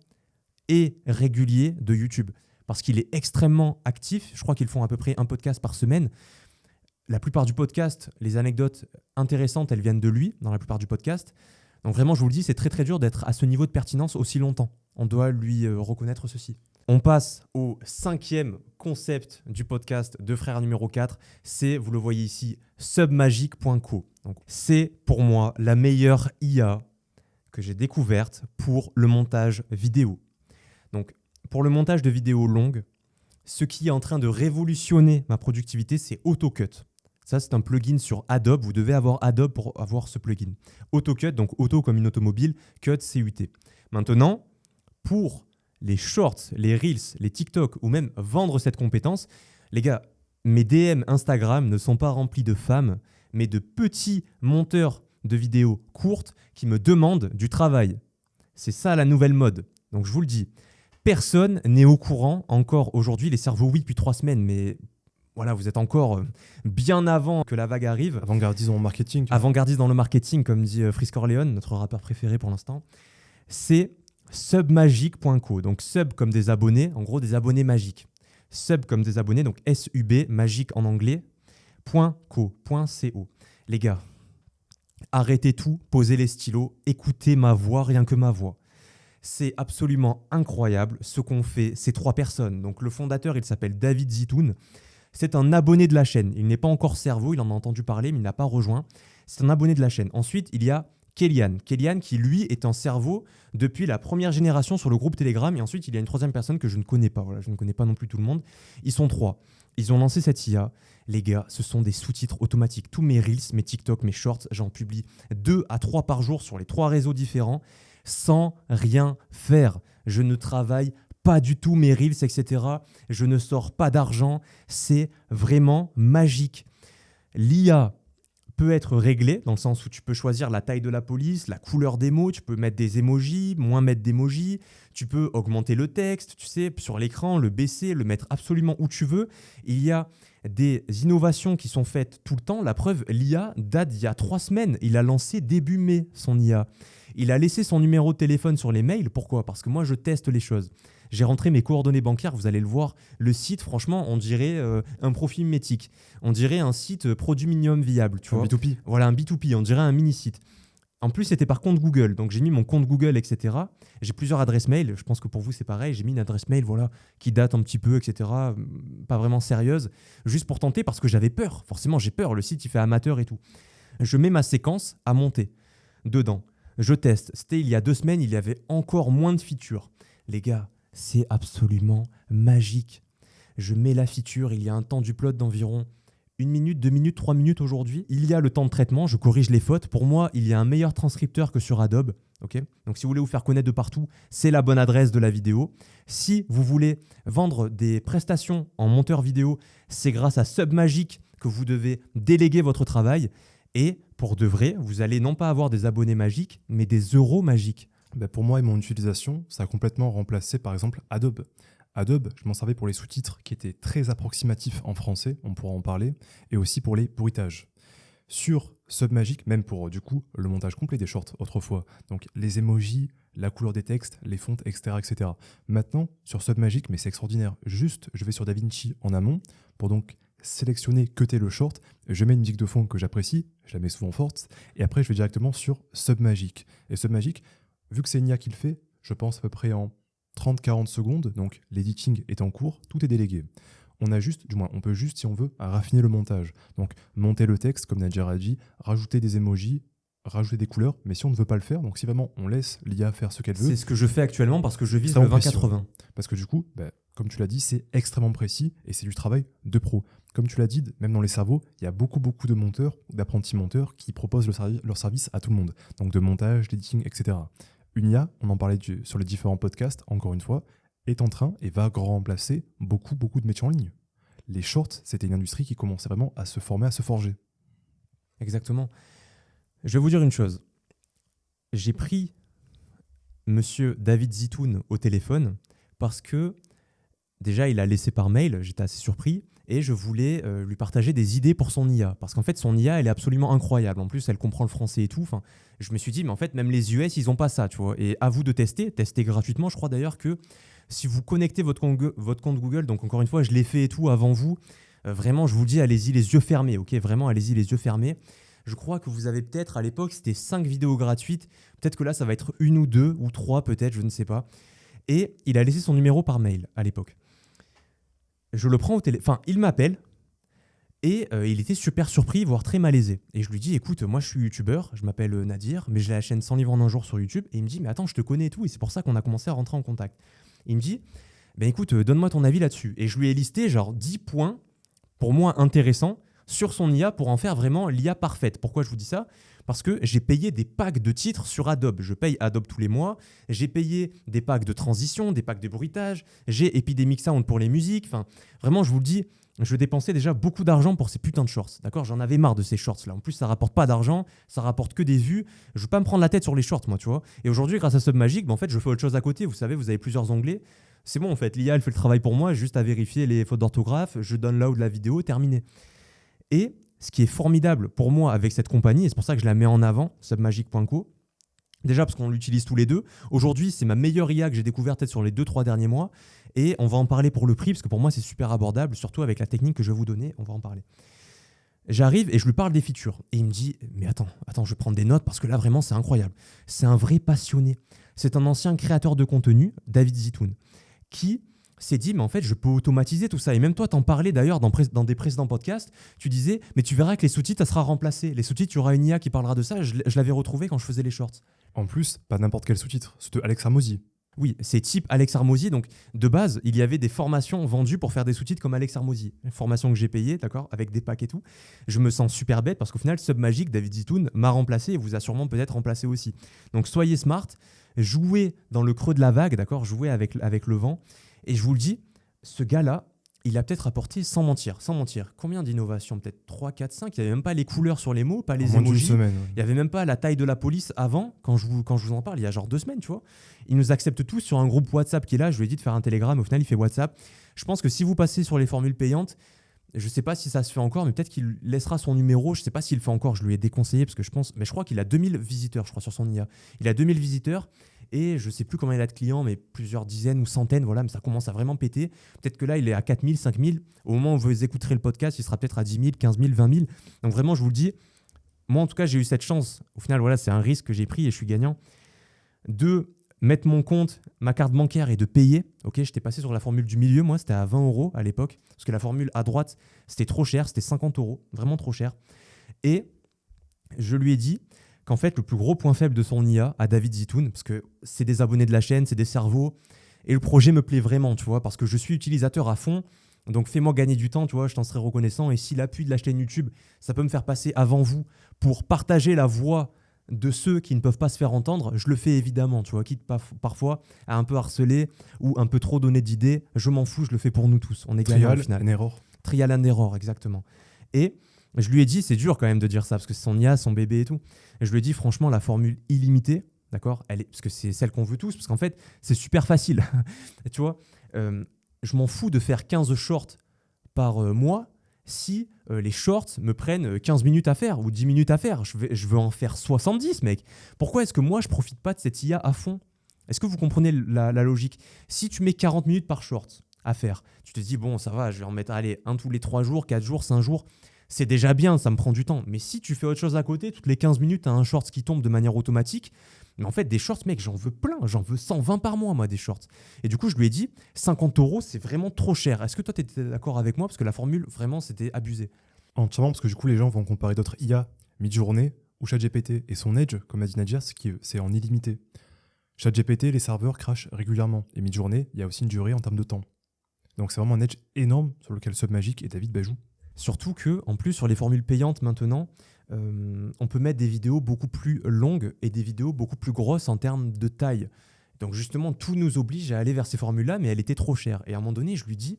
et réguliers de YouTube, parce qu'il est extrêmement actif. Je crois qu'ils font à peu près un podcast par semaine. La plupart du podcast, les anecdotes intéressantes, elles viennent de lui, dans la plupart du podcast. Donc vraiment, je vous le dis, c'est très très dur d'être à ce niveau de pertinence aussi longtemps. On doit lui euh, reconnaître ceci. On passe au cinquième concept du podcast de Frères numéro 4. C'est, vous le voyez ici, submagic.co. C'est pour moi la meilleure IA que j'ai découverte pour le montage vidéo. Donc pour le montage de vidéos longues, ce qui est en train de révolutionner ma productivité, c'est AutoCut. Ça, c'est un plugin sur Adobe. Vous devez avoir Adobe pour avoir ce plugin. AutoCut, donc auto comme une automobile, cut, CUT. Maintenant, pour les shorts, les reels, les TikTok ou même vendre cette compétence, les gars, mes DM Instagram ne sont pas remplis de femmes, mais de petits monteurs de vidéos courtes qui me demandent du travail. C'est ça la nouvelle mode. Donc je vous le dis, personne n'est au courant encore aujourd'hui. Les cerveaux, oui, depuis trois semaines, mais voilà, vous êtes encore euh, bien avant que la vague arrive. Avant-gardiste en marketing. tu vois. Avant-gardiste dans le marketing, comme dit euh, Frisk Orleans, notre rappeur préféré pour l'instant. C'est submagic.co. Donc sub comme des abonnés, en gros des abonnés magiques. Sub comme des abonnés, donc S-U-B, magique en anglais, point .co, point .co. Les gars, arrêtez tout, posez les stylos, écoutez ma voix, rien que ma voix. C'est absolument incroyable ce qu'ont fait ces trois personnes. Donc le fondateur, il s'appelle David Zitoun. C'est un abonné de la chaîne. Il n'est pas encore cerveau, il en a entendu parler, mais il n'a pas rejoint. C'est un abonné de la chaîne. Ensuite, il y a Kellyanne. Kellyanne qui, lui, est un cerveau depuis la première génération sur le groupe Telegram. Et ensuite, il y a une troisième personne que je ne connais pas. Voilà, je ne connais pas non plus tout le monde. Ils sont trois. Ils ont lancé cette IA. Les gars, ce sont des sous-titres automatiques. Tous mes Reels, mes TikTok, mes Shorts, j'en publie deux à trois par jour sur les trois réseaux différents sans rien faire. Je ne travaille pas du tout mes Reels, etc. Je ne sors pas d'argent. C'est vraiment magique. L'IA peut être réglé dans le sens où tu peux choisir la taille de la police, la couleur des mots, tu peux mettre des emojis, moins mettre d'emojis, tu peux augmenter le texte, tu sais, sur l'écran, le baisser, le mettre absolument où tu veux. Il y a des innovations qui sont faites tout le temps. La preuve, l'IA date d'il y a trois semaines. Il a lancé début mai son IA. Il a laissé son numéro de téléphone sur les mails. Pourquoi? Parce que moi, je teste les choses. J'ai rentré mes coordonnées bancaires, vous allez le voir. Le site, franchement, on dirait euh, un profil métique. On dirait un site euh, produit minimum viable. Tu Un vois B2P. voilà, un B2P, on dirait un mini-site. En plus, c'était par compte Google. Donc, j'ai mis mon compte Google, etc. J'ai plusieurs adresses mail. Je pense que pour vous, c'est pareil. J'ai mis une adresse mail voilà, qui date un petit peu, etc. Pas vraiment sérieuse. Juste pour tenter parce que j'avais peur. Forcément, j'ai peur. Le site, il fait amateur et tout. Je mets ma séquence à monter dedans. Je teste. C'était il y a deux semaines. Il y avait encore moins de features. Les gars, c'est absolument magique. Je mets la feature. Il y a un temps du plot d'environ une minute, deux minutes, trois minutes aujourd'hui. Il y a le temps de traitement, je corrige les fautes. Pour moi, il y a un meilleur transcripteur que sur Adobe. Donc si vous voulez vous faire connaître de partout, c'est la bonne adresse de la vidéo. Si vous voulez vendre des prestations en monteur vidéo, c'est grâce à Submagic que vous devez déléguer votre travail. Et pour de vrai, vous allez non pas avoir des abonnés magiques, mais des euros magiques. Ben, pour moi et mon utilisation, ça a complètement remplacé par exemple Adobe. Adobe, je m'en servais pour les sous-titres qui étaient très approximatifs en français, on pourra en parler, et aussi pour les bruitages. Sur Submagic, même pour du coup le montage complet des shorts autrefois, donc les emojis, la couleur des textes, les fontes, etc. etc. Maintenant, sur Submagic, mais c'est extraordinaire, juste je vais sur DaVinci en amont pour donc sélectionner, cuter le short, je mets une musique de fond que j'apprécie, je la mets souvent forte, et après je vais directement sur Submagic. Et Submagic, vu que c'est Nia qui le fait, je pense à peu près en 30-40 secondes, donc l'editing est en cours, tout est délégué. On a juste, du moins, on peut juste, si on veut, raffiner le montage. Donc, monter le texte, comme Nadia a dit, rajouter des emojis, rajouter des couleurs, mais si on ne veut pas le faire, donc si vraiment on laisse l'IA faire ce qu'elle veut, C'est ce que je fais actuellement parce que je vise le en pression. 20-80. parce que du coup, bah, comme tu l'as dit, c'est extrêmement précis et c'est du travail de pro. Comme tu l'as dit, même dans les cerveaux, il y a beaucoup, beaucoup de monteurs, d'apprentis monteurs qui proposent le servi- leur service à tout le monde. Donc de montage, d'editing, etc. Une IA, on en parlait sur les différents podcasts, encore une fois, est en train et va remplacer beaucoup, beaucoup de métiers en ligne. Les shorts, c'était une industrie qui commençait vraiment à se former, à se forger. Exactement. Je vais vous dire une chose. J'ai pris monsieur David Zitoun au téléphone parce que déjà il a laissé par mail, j'étais assez surpris, et je voulais euh, lui partager des idées pour son IA. Parce qu'en fait, son IA, elle est absolument incroyable. En plus, elle comprend le français et tout. Enfin, je me suis dit, mais en fait, même les US, ils n'ont pas ça, tu vois. Et à vous de tester, tester gratuitement. Je crois d'ailleurs que si vous connectez votre compte, Google, donc encore une fois, je l'ai fait et tout avant vous, euh, vraiment, je vous dis, allez-y les yeux fermés, ok? Vraiment, allez-y les yeux fermés. Je crois que vous avez peut-être, à l'époque, c'était 5 vidéos gratuites. Peut-être que là, ça va être une ou deux, ou trois peut-être, je ne sais pas. Et il a laissé son numéro par mail à l'époque. Je le prends au téléphone. Enfin, il m'appelle. Et euh, il était super surpris, voire très malaisé. Et je lui dis, écoute, moi je suis youtubeur, je m'appelle euh, Nadir, mais j'ai la chaîne 100 livres en un jour sur YouTube. Et il me dit, mais attends, je te connais et tout. Et c'est pour ça qu'on a commencé à rentrer en contact. Il me dit, ben écoute, euh, donne-moi ton avis là-dessus. Et je lui ai listé genre 10 points, pour moi intéressants, sur son IA pour en faire vraiment l'IA parfaite. Pourquoi je vous dis ça? Parce que j'ai payé des packs de titres sur Adobe. Je paye Adobe tous les mois. J'ai payé des packs de transition, des packs de bruitage. J'ai Epidemic Sound pour les musiques. Enfin, vraiment, je vous le dis, je dépensais déjà beaucoup d'argent pour ces putains de shorts. D'accord? J'en avais marre de ces shorts là. En plus, ça rapporte pas d'argent, ça rapporte que des vues. Je veux pas me prendre la tête sur les shorts, moi, tu vois. Et aujourd'hui, grâce à Submagic, ben, en fait, je fais autre chose à côté. Vous savez, vous avez plusieurs onglets. C'est bon, en fait, l'IA, elle fait le travail pour moi, juste à vérifier les fautes d'orthographe. Je donne là où de la vidéo, terminé. Et ce qui est formidable pour moi avec cette compagnie, et c'est pour ça que je la mets en avant, submagic.co, déjà parce qu'on l'utilise tous les deux. Aujourd'hui, c'est ma meilleure IA que j'ai découverte peut-être sur les 2-3 derniers mois. Et on va en parler pour le prix, parce que pour moi, c'est super abordable, surtout avec la technique que je vais vous donner, on va en parler. J'arrive et je lui parle des features. Et il me dit, mais attends, attends, je vais prendre des notes parce que là, vraiment, c'est incroyable. C'est un vrai passionné. C'est un ancien créateur de contenu, David Zitoun, qui s'est dit, mais en fait, je peux automatiser tout ça. Et même toi, t'en parlais d'ailleurs dans, des précédents podcasts. Tu disais, mais tu verras que les sous-titres, ça sera remplacé. Les sous-titres, il y aura une IA qui parlera de ça. Je, l'avais retrouvé quand je faisais les shorts. En plus, pas n'importe quel sous-titre, c'est de Alex Ramosi. Oui, c'est type Alex Armosier. Donc, de base, il y avait des formations vendues pour faire des sous-titres comme Alex Armosier. Formation que j'ai payée, d'accord, avec des packs et tout. Je me sens super bête parce qu'au final, Submagic, David Zitoun, m'a remplacé et vous a sûrement peut-être remplacé aussi. Donc, soyez smart, jouez dans le creux de la vague, d'accord, jouez avec, avec le vent. Et je vous le dis, ce gars-là, il a peut-être apporté, sans mentir, sans mentir, combien d'innovations Peut-être 3, 4, 5. Il n'y avait même pas les couleurs sur les mots, pas les emojis. semaine. Il n'y avait même pas la taille de la police avant, quand je, vous, quand je vous en parle, il y a genre deux semaines, tu vois. Il nous accepte tous sur un groupe WhatsApp qui est là. Je lui ai dit de faire un télégramme. Au final, il fait WhatsApp. Je pense que si vous passez sur les formules payantes, je ne sais pas si ça se fait encore, mais peut-être qu'il laissera son numéro. Je ne sais pas s'il le fait encore. Je lui ai déconseillé parce que je pense. Mais je crois qu'il a 2000 visiteurs, je crois, sur son IA. Il a 2000 visiteurs et je sais plus combien il a de clients, mais plusieurs dizaines ou centaines, voilà. Mais ça commence à vraiment péter. Peut-être que là, il est à 4000, 5000. Au moment où vous écouterez le podcast, il sera peut-être à 10 000, 15 000, 20 000. Donc vraiment, je vous le dis, moi en tout cas, j'ai eu cette chance. Au final, voilà, c'est un risque que j'ai pris et je suis gagnant. De mettre mon compte, ma carte bancaire et de payer. Ok, j'étais passé sur la formule du milieu, moi, c'était à 20 euros à l'époque. Parce que la formule à droite, c'était trop cher, c'était 50 euros, vraiment trop cher. Et je lui ai dit qu'en fait, le plus gros point faible de son IA à David Zitoun, parce que c'est des abonnés de la chaîne, c'est des cerveaux, et le projet me plaît vraiment, tu vois, parce que je suis utilisateur à fond. Donc fais-moi gagner du temps, tu vois, je t'en serais reconnaissant. Et si l'appui de la chaîne YouTube, ça peut me faire passer avant vous pour partager la voix de ceux qui ne peuvent pas se faire entendre, je le fais évidemment, tu vois, quitte parfois à un peu harceler ou un peu trop donner d'idées, je m'en fous, je le fais pour nous tous. On est gagnant au Trial, and error. Trial and error, exactement. Et je lui ai dit, c'est dur quand même de dire ça, parce que c'est son IA, son bébé et tout. Je lui ai dit, franchement, la formule illimitée, d'accord elle est, Parce que c'est celle qu'on veut tous, parce qu'en fait, c'est super facile. Tu vois, euh, je m'en fous de faire 15 shorts par euh, mois si euh, les shorts me prennent euh, 15 minutes à faire ou 10 minutes à faire. Je, veux en faire 70, mec. Pourquoi est-ce que moi, je profite pas de cette IA à fond? Est-ce que vous comprenez la, la logique? Si tu mets 40 minutes par short à faire, tu te dis, bon, ça va, je vais en mettre, allez, un tous les 3 jours, 4 jours, 5 jours, c'est déjà bien, ça me prend du temps. Mais si tu fais autre chose à côté, toutes les 15 minutes, tu as un short qui tombe de manière automatique. Mais en fait, des shorts, mec, j'en veux plein. J'en veux 120 par mois, moi, des shorts. Et du coup, je lui ai dit, 50 euros, c'est vraiment trop cher. Est-ce que toi, tu étais d'accord avec moi? Parce que la formule, vraiment, c'était abusé. Entièrement, parce que du coup, les gens vont comparer d'autres IA mid-journée ou ChatGPT. Et son edge, comme a dit Nadia, c'est en illimité. ChatGPT, les serveurs crashent régulièrement. Et mid-journée, il y a aussi une durée en termes de temps. Donc c'est vraiment un edge énorme sur lequel Submagic et David jouent. Surtout que, en plus, sur les formules payantes maintenant, euh, on peut mettre des vidéos beaucoup plus longues et des vidéos beaucoup plus grosses en termes de taille. Donc justement, tout nous oblige à aller vers ces formules-là, mais elle était trop chère. Et à un moment donné, je lui dis,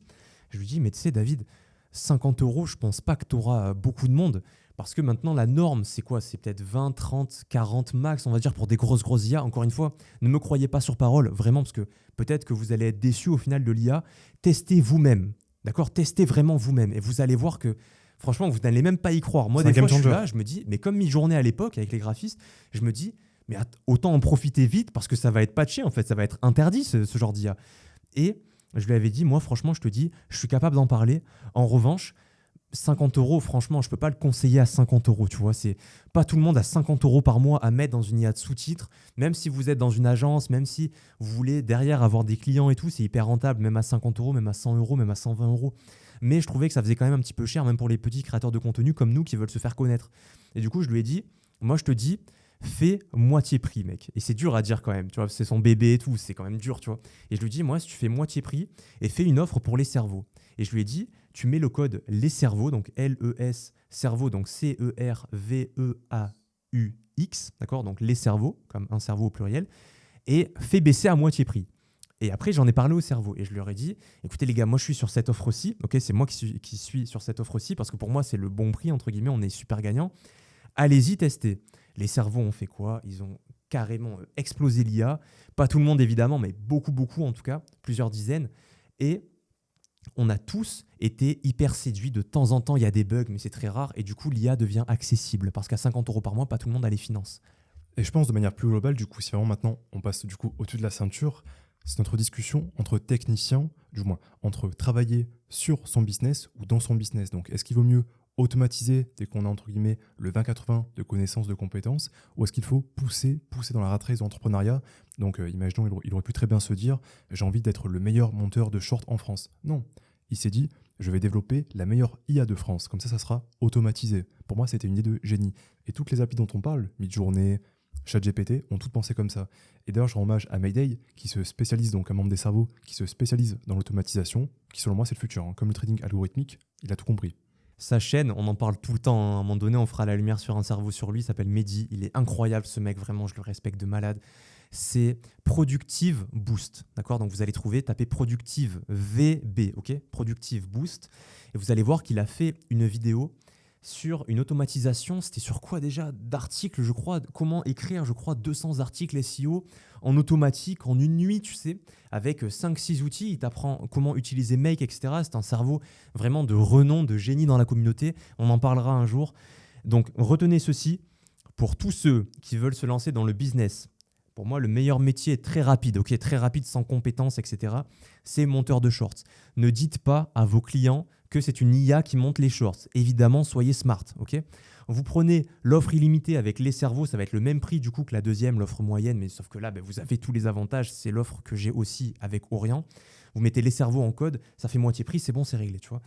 je lui dis, mais tu sais, David, 50 euros, je pense pas que tu auras beaucoup de monde. Parce que maintenant, la norme, c'est quoi? C'est peut-être 20, 30, 40 max, on va dire, pour des grosses, grosses IA. Encore une fois, ne me croyez pas sur parole, vraiment, parce que peut-être que vous allez être déçu au final de l'IA. Testez vous-même, d'accord Testez vraiment vous-même. Et vous allez voir que, franchement, vous n'allez même pas y croire. Moi, des fois, je suis là, je me dis, mais comme mi-journée à l'époque, avec les graphistes, je me dis, mais autant en profiter vite, parce que ça va être patché, en fait, ça va être interdit, ce, ce genre d'IA. Et je lui avais dit, moi, franchement, je te dis, je suis capable d'en parler. En revanche, 50 euros, franchement, je peux pas le conseiller à 50 euros, tu vois. C'est pas tout le monde à 50 euros par mois à mettre dans une IA de sous-titres. Même si vous êtes dans une agence, même si vous voulez derrière avoir des clients et tout, c'est hyper rentable, même à 50 euros, même à 100 euros, même à 120 euros. Mais je trouvais que ça faisait quand même un petit peu cher, même pour les petits créateurs de contenu comme nous qui veulent se faire connaître. Et du coup, je lui ai dit, moi, je te dis, fais moitié prix, mec. Et c'est dur à dire quand même, tu vois, c'est son bébé et tout, c'est quand même dur, tu vois. Et je lui dis, moi, si tu fais moitié prix et fais une offre pour les cerveaux. Et je lui ai dit, tu mets le code les cerveaux, donc L-E-S cerveau, donc C-E-R-V-E-A-U-X, d'accord Donc les cerveaux, comme un cerveau au pluriel, et fais baisser à moitié prix. Et après, j'en ai parlé au cerveau et je leur ai dit écoutez, les gars, moi je suis sur cette offre aussi. Ok, c'est moi qui suis, qui suis sur cette offre aussi parce que pour moi, c'est le bon prix, entre guillemets, on est super gagnant. Allez-y, testez. Les cerveaux ont fait quoi? Ils ont carrément euh, explosé l'IA. Pas tout le monde, évidemment, mais beaucoup, beaucoup en tout cas, plusieurs dizaines. Et on a tous été hyper séduits. De temps en temps, il y a des bugs, mais c'est très rare. Et du coup, l'IA devient accessible parce qu'à 50 euros par mois, pas tout le monde a les finances. Et je pense de manière plus globale, du coup, si vraiment maintenant on passe du coup au-dessus de la ceinture, c'est notre discussion entre techniciens, du moins entre travailler sur son business ou dans son business. Donc, est-ce qu'il vaut mieux automatiser dès qu'on a entre guillemets le 20-80 de connaissances, de compétences, ou est-ce qu'il faut pousser, pousser dans la rat race de l'entrepreneuriat? Donc, euh, imaginons, il aurait pu très bien se dire j'ai envie d'être le meilleur monteur de short en France. Non, il s'est dit je vais développer la meilleure IA de France. Comme ça, ça sera automatisé. Pour moi, c'était une idée de génie. Et toutes les applis dont on parle, Midjourney, ChatGPT, ont toutes pensé comme ça. Et d'ailleurs, je rends hommage à Mayday, qui se spécialise, donc un membre des cerveaux, qui se spécialise dans l'automatisation, qui selon moi, c'est le futur. hein. Comme le trading algorithmique, il a tout compris. Sa chaîne, on en parle tout le temps. hein. À un moment donné, on fera la lumière sur un cerveau sur lui. Il s'appelle Mehdi. Il est incroyable, ce mec. Vraiment, je le respecte de malade. c'est Productive Boost. D'accord? Donc vous allez trouver, tapez Productive VB, ok? Productive Boost. Et vous allez voir qu'il a fait une vidéo sur une automatisation, c'était sur quoi déjà D'articles, je crois, comment écrire, je crois, 200 articles SEO en automatique, en une nuit, tu sais, avec 5-6 outils, il t'apprend comment utiliser Make, etc. C'est un cerveau vraiment de renom, de génie dans la communauté, on en parlera un jour. Donc retenez ceci, pour tous ceux qui veulent se lancer dans le business, pour moi, le meilleur métier très rapide, ok, très rapide, sans compétences, etc., c'est monteur de shorts. Ne dites pas à vos clients que c'est une IA qui monte les shorts. Évidemment, soyez smart, ok? Vous prenez l'offre illimitée avec les cerveaux, ça va être le même prix du coup que la deuxième, l'offre moyenne, mais sauf que là, ben, vous avez tous les avantages. C'est l'offre que j'ai aussi avec Orient. Vous mettez les cerveaux en code, ça fait moitié prix, c'est bon, c'est réglé, tu vois.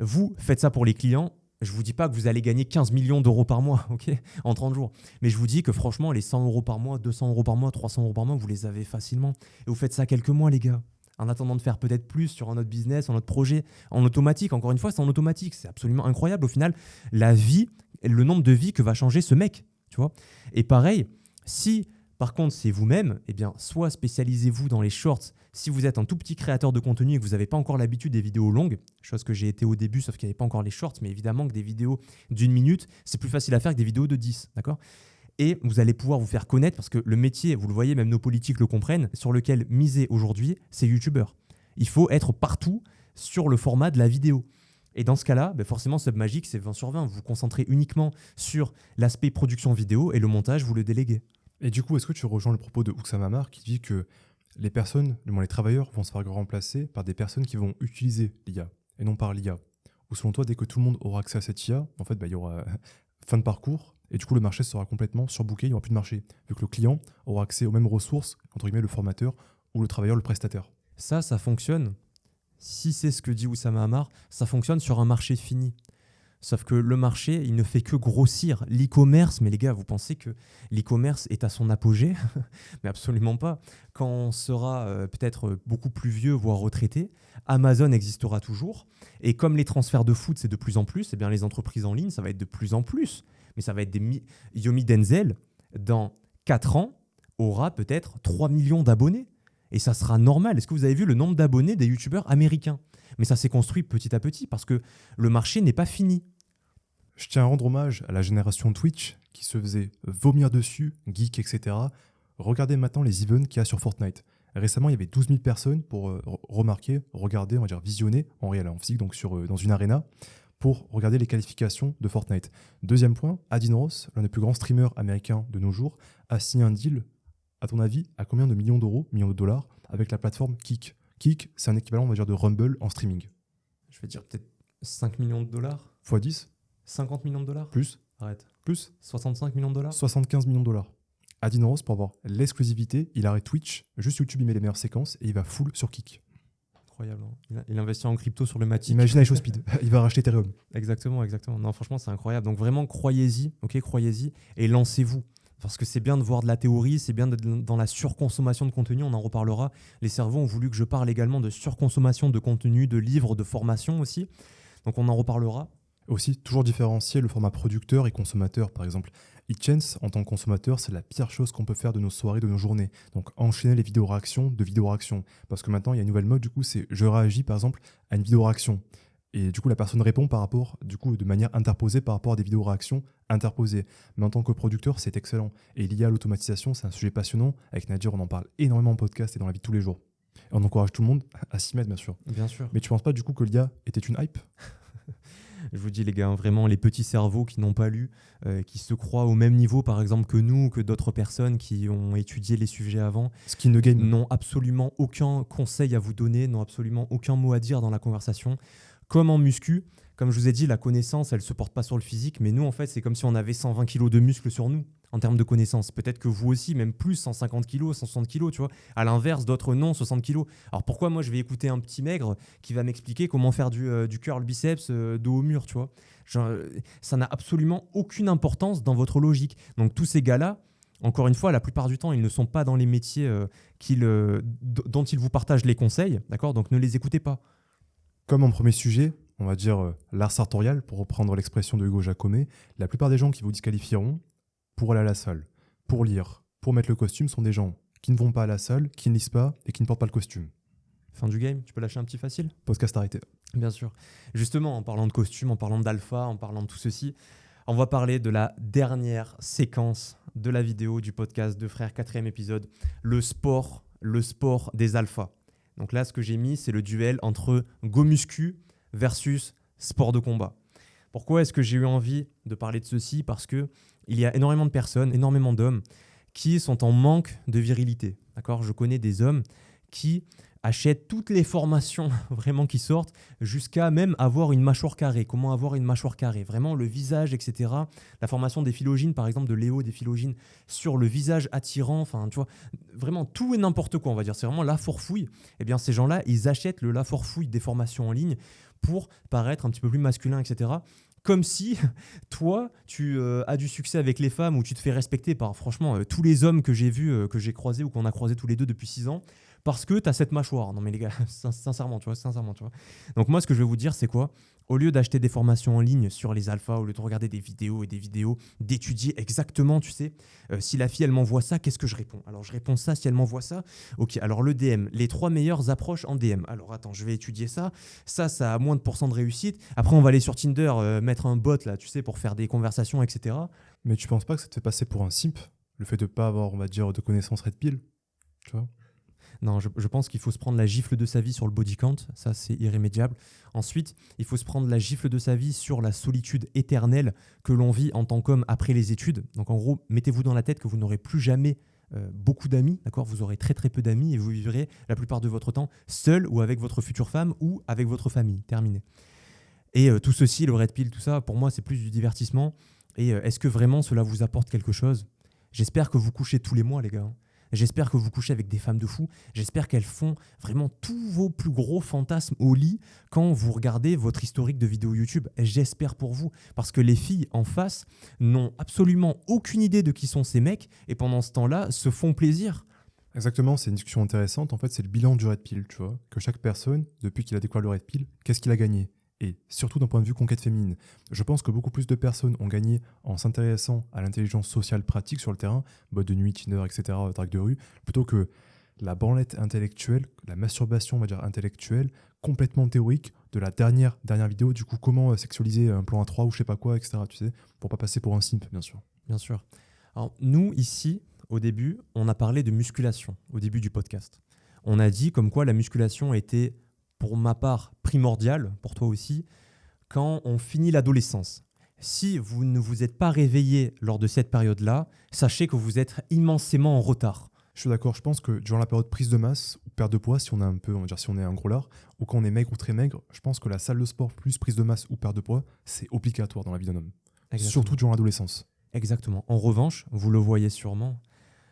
Vous faites ça pour les clients, je vous dis pas que vous allez gagner 15 millions d'euros par mois, ok, en 30 jours. Mais je vous dis que franchement, les 100 euros par mois, 200 euros par mois, 300 euros par mois, vous les avez facilement. Et vous faites ça quelques mois, les gars. En attendant de faire peut-être plus sur un autre business, un autre projet, en automatique. Encore une fois, c'est en automatique. C'est absolument incroyable. Au final, la vie, le nombre de vies que va changer ce mec, tu vois. Et pareil, si par contre, c'est vous-même, eh bien, soit spécialisez-vous dans les shorts si vous êtes un tout petit créateur de contenu et que vous n'avez pas encore l'habitude des vidéos longues, chose que j'ai été au début, sauf qu'il n'y avait pas encore les shorts, mais évidemment que des vidéos d'une minute, c'est plus facile à faire que des vidéos de 10, d'accord? Et vous allez pouvoir vous faire connaître parce que le métier, vous le voyez, même nos politiques le comprennent, sur lequel miser aujourd'hui, c'est YouTubeur. Il faut être partout sur le format de la vidéo. Et dans ce cas-là, ben forcément, Submagic, c'est 20 sur 20. Vous vous concentrez uniquement sur l'aspect production vidéo et le montage, vous le déléguez. Et du coup, est-ce que tu rejoins le propos de Oussama qui dit que les personnes, du moins les travailleurs, vont se faire remplacer par des personnes qui vont utiliser l'IA et non par l'IA Ou selon toi, dès que tout le monde aura accès à cette IA, en fait, bah, il y aura fin de parcours et du coup, le marché sera complètement surbooké, il n'y aura plus de marché, vu que le client aura accès aux mêmes ressources, entre guillemets, le formateur ou le travailleur, le prestataire. Ça, ça fonctionne. Si c'est ce que dit Oussama Hamar, ça fonctionne sur un marché fini. Sauf que le marché, il ne fait que grossir. L'e-commerce, mais les gars, vous pensez que l'e-commerce est à son apogée Mais absolument pas. Quand on sera euh, peut-être beaucoup plus vieux, voire retraité, Amazon existera toujours. Et comme les transferts de foot, c'est de plus en plus, eh bien les entreprises en ligne, ça va être de plus en plus. Mais ça va être des... Yomi Denzel, dans 4 ans, aura peut-être 3 millions d'abonnés. Et ça sera normal. Est-ce que vous avez vu le nombre d'abonnés des youtubeurs américains? Mais ça s'est construit petit à petit parce que le marché n'est pas fini. Je tiens à rendre hommage à la génération Twitch qui se faisait vomir dessus, geek, etc. Regardez maintenant les events qu'il y a sur Fortnite. Récemment, il y avait 12 000 personnes pour euh, remarquer, regarder, on va dire visionner en réel, en physique, donc sur, euh, dans une arena, pour regarder les qualifications de Fortnite. Deuxième point, Adin Ross, l'un des plus grands streamers américains de nos jours, a signé un deal, à ton avis, à combien de millions d'euros, millions de dollars, avec la plateforme Kik? Kik, c'est un équivalent, on va dire, de Rumble en streaming. Je vais dire peut-être 5 millions de dollars. X 10 50 millions de dollars? Plus. Arrête. Plus 65 millions de dollars? 75 millions de dollars. Adin Rose, pour avoir l'exclusivité, il arrête Twitch, juste YouTube, il met les meilleures séquences et il va full sur Kik. Incroyable. Hein. Il, investit en crypto sur le Matic. Imagine Speed, il va racheter Ethereum. Exactement, exactement. Non, franchement, c'est incroyable. Donc vraiment, croyez-y, ok, croyez-y et lancez-vous. Parce que c'est bien de voir de la théorie, c'est bien d'être dans la surconsommation de contenu, on en reparlera. Les cerveaux ont voulu que je parle également de surconsommation de contenu, de livres, de formation aussi. Donc on en reparlera. Aussi, toujours différencier le format producteur et consommateur. Par exemple, Hitchens, en tant que consommateur, c'est la pire chose qu'on peut faire de nos soirées, de nos journées. Donc enchaîner les vidéos réactions de vidéos réactions. Parce que maintenant, il y a une nouvelle mode, du coup, c'est je réagis par exemple à une vidéo réaction. Et du coup, la personne répond par rapport, du coup, de manière interposée par rapport à des vidéos réactions interposées. Mais en tant que producteur, c'est excellent. Et l'IA, l'automatisation, c'est un sujet passionnant. Avec Nadir, on en parle énormément en podcast et dans la vie de tous les jours. Et on encourage tout le monde à s'y mettre, bien sûr. Bien sûr. Mais tu penses pas, du coup, que l'IA était une hype? Je vous dis, les gars, vraiment, les petits cerveaux qui n'ont pas lu, euh, qui se croient au même niveau, par exemple, que nous, que d'autres personnes qui ont étudié les sujets avant, Skin game. n'ont absolument aucun conseil à vous donner, n'ont absolument aucun mot à dire dans la conversation comme en muscu. Comme je vous ai dit, la connaissance, elle se porte pas sur le physique, mais nous, en fait, c'est comme si on avait 120 kg de muscles sur nous en termes de connaissances. Peut-être que vous aussi, même plus, 150 kg, 160 kg, tu vois. À l'inverse, d'autres non, 60 kg. Alors pourquoi moi, je vais écouter un petit maigre qui va m'expliquer comment faire du, euh, du curl biceps euh, dos au mur, tu vois? Ça n'a absolument aucune importance dans votre logique. Donc tous ces gars-là, encore une fois, la plupart du temps, ils ne sont pas dans les métiers euh, dont ils vous partagent les conseils, d'accord? Donc ne les écoutez pas. Comme en premier sujet, on va dire euh, l'art sartorial, pour reprendre l'expression de Hugo Jacomet, la plupart des gens qui vous disqualifieront pour aller à la salle, pour lire, pour mettre le costume sont des gens qui ne vont pas à la salle, qui ne lisent pas et qui ne portent pas le costume. Fin du game, tu peux lâcher un petit facile? Podcast arrêté. Bien sûr. Justement, en parlant de costume, en parlant d'alpha, en parlant de tout ceci, on va parler de la dernière séquence de la vidéo du podcast de Frères, quatrième épisode, le sport, le sport des alphas. Donc là, ce que j'ai mis, c'est le duel entre go muscu versus sport de combat. Pourquoi est-ce que j'ai eu envie de parler de ceci? Parce que il y a énormément de personnes, énormément d'hommes qui sont en manque de virilité. D'accord? Je connais des hommes qui achètent toutes les formations vraiment qui sortent, jusqu'à même avoir une mâchoire carrée. Comment avoir une mâchoire carrée? Vraiment le visage, etc. La formation des phylogènes, par exemple, de Léo des phylogènes, sur le visage attirant, enfin, tu vois, vraiment tout et n'importe quoi, on va dire. C'est vraiment la forfouille. Eh bien, ces gens-là, ils achètent le la forfouille des formations en ligne pour paraître un petit peu plus masculin, etc comme si toi, tu euh, as du succès avec les femmes ou tu te fais respecter par, franchement, euh, tous les hommes que j'ai vus, euh, que j'ai croisés ou qu'on a croisés tous les deux depuis 6 ans, parce que tu as cette mâchoire. Non mais les gars, sincèrement, tu vois, sincèrement, tu vois. Donc moi, ce que je vais vous dire, c'est quoi? Au lieu d'acheter des formations en ligne sur les alphas, au lieu de regarder des vidéos et des vidéos, d'étudier exactement, tu sais, euh, si la fille elle m'envoie ça, qu'est-ce que je réponds? Alors je réponds ça, si elle m'envoie ça, ok, alors le DM, les trois meilleures approches en DM. Alors attends, je vais étudier ça, ça, ça a moins de pourcents de réussite. Après, on va aller sur Tinder, euh, mettre un bot là, tu sais, pour faire des conversations, etc. Mais tu penses pas que ça te fait passer pour un simp Le fait de pas avoir, on va dire, de connaissances red pill? Tu vois? Non, je, pense qu'il faut se prendre la gifle de sa vie sur le body count, ça c'est irrémédiable. Ensuite, il faut se prendre la gifle de sa vie sur la solitude éternelle que l'on vit en tant qu'homme après les études. Donc en gros, mettez-vous dans la tête que vous n'aurez plus jamais euh, beaucoup d'amis, d'accord? Vous aurez très très peu d'amis et vous vivrez la plupart de votre temps seul ou avec votre future femme ou avec votre famille. Terminé. Et euh, tout ceci, le red pill, tout ça, pour moi, c'est plus du divertissement. Et euh, est-ce que vraiment cela vous apporte quelque chose? J'espère que vous couchez tous les mois, les gars. Hein. J'espère que vous couchez avec des femmes de fou. J'espère qu'elles font vraiment tous vos plus gros fantasmes au lit quand vous regardez votre historique de vidéos YouTube. J'espère pour vous. Parce que les filles en face n'ont absolument aucune idée de qui sont ces mecs et pendant ce temps-là se font plaisir. Exactement, c'est une discussion intéressante. En fait, c'est le bilan du Red Pill, tu vois. Que chaque personne, depuis qu'il a découvert le Red Pill, qu'est-ce qu'il a gagné? Et surtout d'un point de vue conquête féminine. Je pense que beaucoup plus de personnes ont gagné en s'intéressant à l'intelligence sociale pratique sur le terrain, boîte de nuit, Tinder, etc., drague de rue, plutôt que la branlette intellectuelle, la masturbation, on va dire, intellectuelle, complètement théorique de la dernière, dernière vidéo, du coup, comment euh, sexualiser un plan à 3 ou je sais pas quoi, etc., tu sais, pour pas passer pour un simp, bien sûr. Bien sûr. Alors, nous, ici, au début, on a parlé de musculation, au début du podcast. On a dit comme quoi la musculation était pour ma part primordial, pour toi aussi, quand on finit l'adolescence. Si vous ne vous êtes pas réveillé lors de cette période-là, sachez que vous êtes immensément en retard. Je suis d'accord, je pense que durant la période prise de masse ou perte de poids, si on a un peu, on va dire si on est un gros lard, ou quand on est maigre ou très maigre, je pense que la salle de sport plus prise de masse ou perte de poids, c'est obligatoire dans la vie d'un homme. Surtout durant l'adolescence. Exactement. En revanche, vous le voyez sûrement,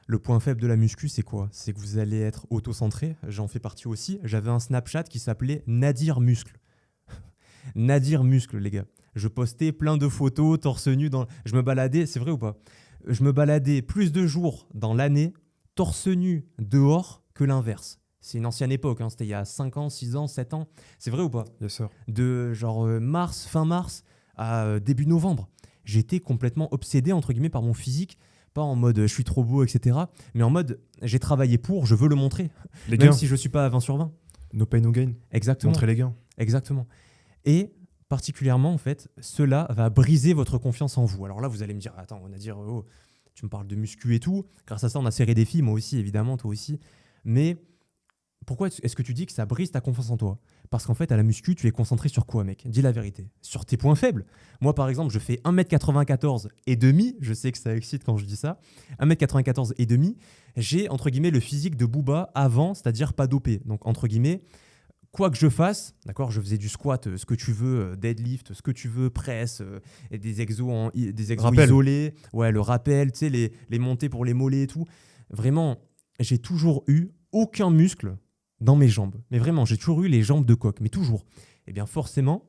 le point faible de la muscu, c'est quoi? C'est que vous allez être auto-centré. J'en fais partie aussi. J'avais un Snapchat qui s'appelait Nadir Muscle. Nadir Muscle, les gars. Je postais plein de photos, torse nu. Dans... Je me baladais, c'est vrai ou pas? Je me baladais plus de jours dans l'année, torse nu dehors, que l'inverse. C'est une ancienne époque, hein. c'était il y a 5 ans, 6 ans, 7 ans. C'est vrai ou pas? Bien sûr. De genre euh, mars, fin mars à euh, début novembre. J'étais complètement obsédé, entre guillemets, par mon physique pas en mode je suis trop beau, etc. Mais en mode j'ai travaillé pour, je veux le montrer. même si je ne suis pas à 20 sur 20. No pain, no gain. Exactement. Montrer les gains. Exactement. Et particulièrement, en fait, cela va briser votre confiance en vous. Alors là, vous allez me dire, attends, on a dire, oh, tu me parles de muscu et tout. Grâce à ça, on a serré des filles, moi aussi, évidemment, toi aussi. Mais pourquoi est-ce que tu dis que ça brise ta confiance en toi? Parce qu'en fait, à la muscu, tu es concentré sur quoi, mec? Dis la vérité. Sur tes points faibles. Moi, par exemple, je fais 1m94 et demi. Je sais que ça excite quand je dis ça. 1m94 et demi. J'ai, entre guillemets, le physique de Booba avant, c'est-à-dire pas dopé. Donc, entre guillemets, quoi que je fasse, d'accord, je faisais du squat, euh, ce que tu veux, euh, deadlift, ce que tu veux, presse, euh, et des exos, en, des exos isolés, ouais, le rappel, tu sais, les, les montées pour les mollets et tout. Vraiment, j'ai toujours eu aucun muscle dans mes jambes. Mais vraiment, j'ai toujours eu les jambes de coq, mais toujours. Et eh bien forcément,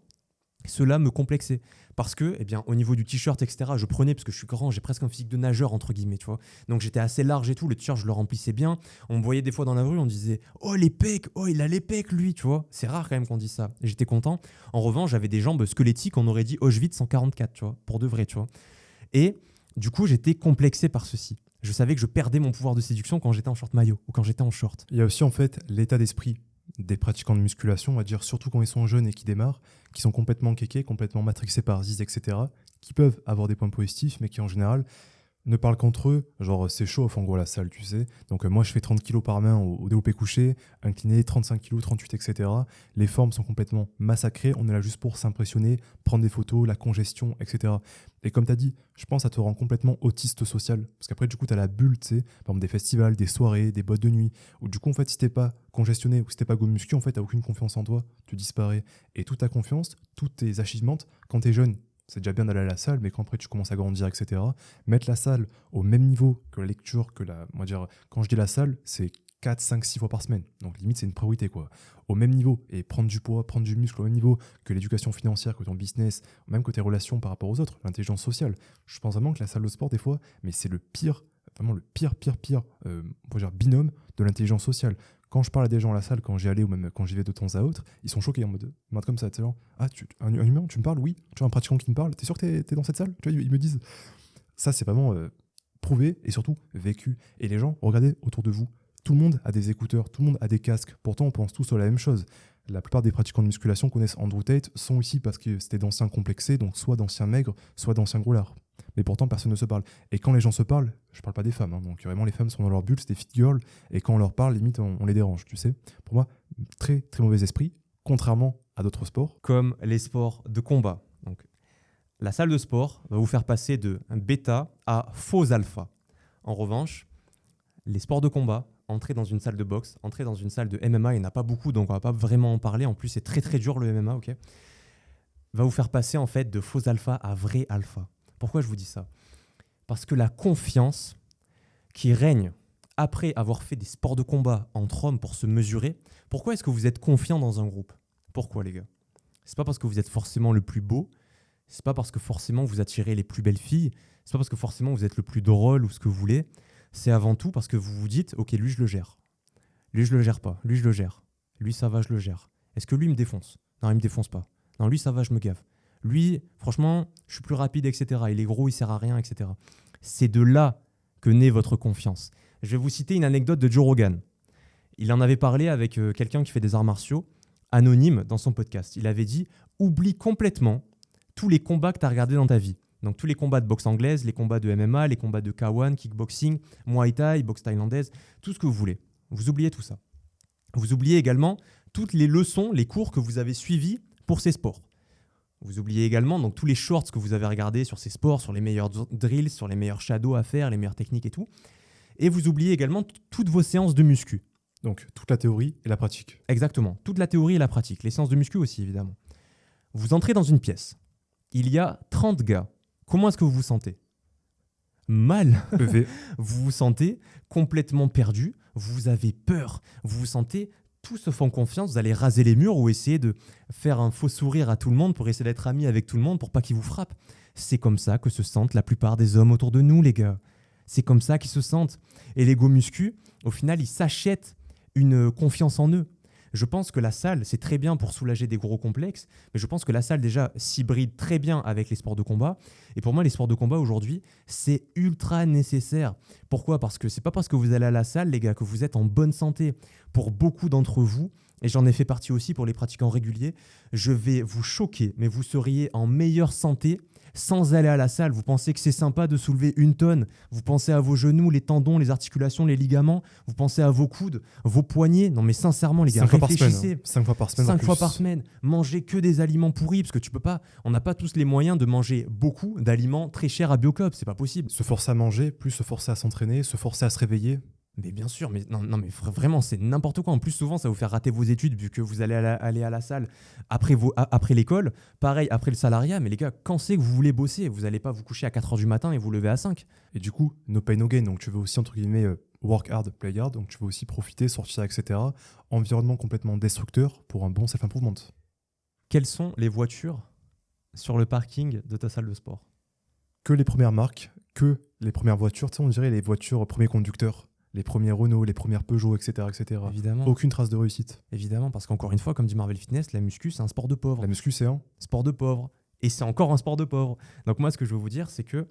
cela me complexait. Parce que, eh bien, au niveau du t-shirt, etc., je prenais, parce que je suis grand, j'ai presque un physique de nageur, entre guillemets, tu vois. Donc j'étais assez large et tout, le t-shirt, je le remplissais bien. On me voyait des fois dans la rue, on disait Oh, les oh, il a les lui, tu vois. C'est rare quand même qu'on dise ça. J'étais content. En revanche, j'avais des jambes squelettiques, on aurait dit Auschwitz 144, tu vois, pour de vrai, tu vois. Et du coup, j'étais complexé par ceci. Je savais que je perdais mon pouvoir de séduction quand j'étais en short maillot ou quand j'étais en short. Il y a aussi en fait l'état d'esprit des pratiquants de musculation, on va dire surtout quand ils sont jeunes et qui démarrent, qui sont complètement kékés, complètement matrixés par Ziz, etc., qui peuvent avoir des points positifs, mais qui en général ne parlent qu'entre eux. Genre, c'est chaud en gros la salle, tu sais. Donc, euh, moi, je fais 30 kg par main au, au développé couché, incliné 35 kg, 38, etc. Les formes sont complètement massacrées. On est là juste pour s'impressionner, prendre des photos, la congestion, etc. Et comme tu as dit, je pense que ça te rend complètement autiste social. Parce qu'après, du coup, tu as la bulle, tu sais, par exemple, des festivals, des soirées, des boîtes de nuit, où du coup, en fait, si t'es pas congestionné ou si t'es pas go muscu, en fait, t'as aucune confiance en toi, tu disparais. Et toute ta confiance, tous tes achievements, quand tu es jeune, c'est déjà bien d'aller à la salle, mais quand après tu commences à grandir, etc., mettre la salle au même niveau que la lecture, que la. Moi, dire, quand je dis la salle, c'est 4, 5, 6 fois par semaine. Donc limite, c'est une priorité, quoi. Au même niveau, et prendre du poids, prendre du muscle au même niveau que l'éducation financière, que ton business, même que tes relations par rapport aux autres, l'intelligence sociale. Je pense vraiment que la salle de sport, des fois, mais c'est le pire, vraiment le pire, pire, pire, euh, on va dire binôme de l'intelligence sociale. Quand je parle à des gens à la salle, quand j'y allais ou même quand j'y vais de temps à autre, ils sont choqués en mode, comme ça, tu genre, ah, tu, un, humain, tu me parles, oui, tu vois, un pratiquant qui me parle, t'es sûr que t'es es dans cette salle? Tu vois, ils, ils me disent, ça, c'est vraiment euh, prouvé et surtout vécu. Et les gens, regardez autour de vous, tout le monde a des écouteurs, tout le monde a des casques. Pourtant, on pense tous à la même chose. La plupart des pratiquants de musculation connaissent Andrew Tate, sont ici parce que c'était d'anciens complexés, donc soit d'anciens maigres, soit d'anciens groulards. Mais pourtant, personne ne se parle. Et quand les gens se parlent, je parle pas des femmes, hein, donc vraiment les femmes sont dans leur bulle, c'est des fit girls, et quand on leur parle, limite, on, on les dérange, tu sais. Pour moi, très très mauvais esprit, contrairement à d'autres sports. Comme les sports de combat. Donc, la salle de sport va vous faire passer de bêta à faux alpha. En revanche, les sports de combat, entrer dans une salle de boxe, entrer dans une salle de MMA, il n'y en a pas beaucoup, donc on va pas vraiment en parler. En plus, c'est très très dur le MMA, ok Va vous faire passer en fait de faux alpha à vrai alpha. Pourquoi je vous dis ça? Parce que la confiance qui règne après avoir fait des sports de combat entre hommes pour se mesurer, pourquoi est-ce que vous êtes confiant dans un groupe? Pourquoi les gars? C'est pas parce que vous êtes forcément le plus beau, c'est pas parce que forcément vous attirez les plus belles filles, c'est pas parce que forcément vous êtes le plus drôle ou ce que vous voulez, c'est avant tout parce que vous vous dites OK, lui je le gère. Lui je le gère pas, lui je le gère. Lui ça va, je le gère. Est-ce que lui me défonce? Non, il me défonce pas. Non, lui ça va, je me gave. Lui, franchement, je suis plus rapide, etc. Il est gros, il sert à rien, etc. C'est de là que naît votre confiance. Je vais vous citer une anecdote de Joe Rogan. Il en avait parlé avec euh, quelqu'un qui fait des arts martiaux, anonyme, dans son podcast. Il avait dit Oublie complètement tous les combats que tu as regardés dans ta vie. Donc tous les combats de boxe anglaise, les combats de MMA, les combats de K1, kickboxing, Muay Thai, boxe thaïlandaise, tout ce que vous voulez. Vous oubliez tout ça. Vous oubliez également toutes les leçons, les cours que vous avez suivis pour ces sports. Vous oubliez également donc tous les shorts que vous avez regardés sur ces sports, sur les meilleurs drills, sur les meilleurs shadows à faire, les meilleures techniques et tout. Et vous oubliez également toutes vos séances de muscu. Donc toute la théorie et la pratique. Exactement, toute la théorie et la pratique. Les séances de muscu aussi, évidemment. Vous entrez dans une pièce. Il y a 30 gars. Comment est-ce que vous vous sentez? Mal. Vous vous sentez complètement perdu. Vous avez peur. Vous vous sentez sauf en confiance. Vous allez raser les murs ou essayer de faire un faux sourire à tout le monde pour essayer d'être ami avec tout le monde pour pas qu'ils vous frappent. C'est comme ça que se sentent la plupart des hommes autour de nous, les gars. C'est comme ça qu'ils se sentent. Et les muscu, au final, ils s'achètent une confiance en eux. Je pense que la salle, c'est très bien pour soulager des gros complexes, mais je pense que la salle déjà s'hybride très bien avec les sports de combat. Et pour moi, les sports de combat aujourd'hui, c'est ultra nécessaire. Pourquoi? Parce que c'est pas parce que vous allez à la salle, les gars, que vous êtes en bonne santé. Pour beaucoup d'entre vous, et j'en ai fait partie aussi pour les pratiquants réguliers, je vais vous choquer, mais vous seriez en meilleure santé sans aller à la salle. Vous pensez que c'est sympa de soulever une tonne. Vous pensez à vos genoux, les tendons, les articulations, les ligaments. Vous pensez à vos coudes, vos poignets. Non, mais sincèrement, les gars, Cinq fois par réfléchissez. semaine. hein. Cinq fois par semaine. Cinq fois par semaine. Mangez que des aliments pourris parce que tu peux pas. On n'a pas tous les moyens de manger beaucoup d'aliments très chers à Biocop. C'est pas possible. Se forcer à manger, plus se forcer à s'entraîner, se forcer à se réveiller. Mais bien sûr, mais non, non mais vra- vraiment, c'est n'importe quoi. En plus, souvent, ça va vous faire rater vos études vu que vous allez à la- aller à la salle après, vos, a- après l'école. Pareil, après le salariat. Mais les gars, quand c'est que vous voulez bosser Vous n'allez pas vous coucher à 4h du matin et vous lever à 5. Et du coup, no pain, no gain. Donc tu veux aussi, entre guillemets, euh, work hard, play hard. Donc tu veux aussi profiter, sortir, etc. Environnement complètement destructeur pour un bon self-improvement. Quelles sont les voitures sur le parking de ta salle de sport? Que les premières marques, que les premières voitures. Tu sais, on dirait les voitures premiers conducteurs. Les premiers Renault, les premières Peugeot, etc. etc. Évidemment. Aucune trace de réussite. Évidemment, parce qu'encore une fois, comme dit Marvel Fitness, la muscu, c'est un sport de pauvre. La muscu, c'est un. Sport de pauvre. Et c'est encore un sport de pauvre. Donc moi, ce que je veux vous dire, c'est que